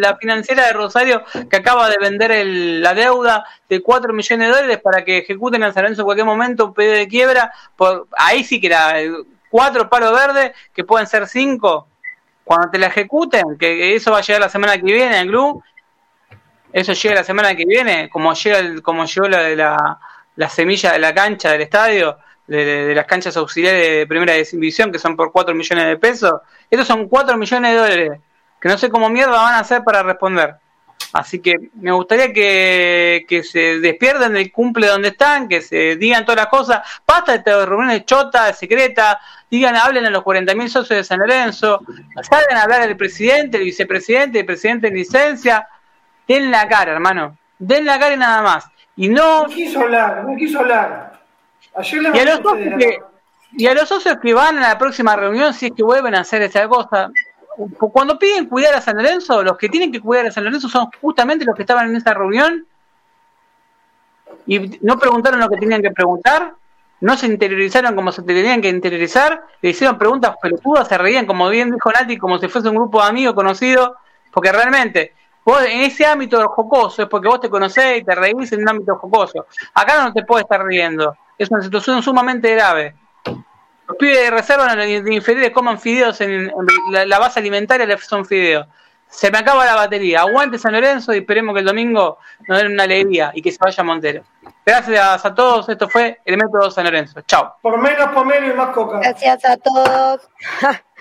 la, financiera de Rosario que acaba de vender la deuda de 4 millones de dólares para que ejecuten el San en cualquier momento un pedido de quiebra, por, ahí sí que era cuatro palos verdes, que pueden ser cinco, cuando te la ejecuten, que eso va a llegar la semana que viene el club, eso llega la semana que viene, como llega el, como llegó la de la, la semilla de la cancha del estadio, de, las canchas auxiliares de primera división, que son por 4 millones de pesos, estos son 4 millones de dólares, que no sé cómo mierda van a hacer para responder. Así que me gustaría que, que se despierten del cumple donde están, que se digan todas las cosas, basta de reuniones chotas, secretas, digan, hablen a los 40.000 socios de San Lorenzo, salgan a hablar del presidente, el vicepresidente, el presidente en licencia, den la cara, hermano, den la cara y nada más. Y no... No quiso hablar, no quiso hablar y, a los socios que, y a los socios que van a la próxima reunión, si es que vuelven a hacer esa cosa, cuando piden cuidar a San Lorenzo, los que tienen que cuidar a San Lorenzo son justamente los que estaban en esa reunión y no preguntaron lo que tenían que preguntar. no se interiorizaron como se tenían que interiorizar, le hicieron preguntas pelotudas, se reían, como bien dijo Nati, como si fuese un grupo de amigos conocidos, porque realmente, vos en ese ámbito jocoso es porque vos te conocés y te reís en un ámbito jocoso. Acá no te puedes estar riendo, es una situación sumamente grave. Los pibes de reserva de inferiores coman fideos en, la, base alimentaria, le son fideos. Se me acaba la batería. Aguante San Lorenzo y esperemos que el domingo nos den una alegría y que se vaya Montero. Gracias a todos. Esto fue el método San Lorenzo. Chao. Por menos pomelo y más coca. Gracias a todos.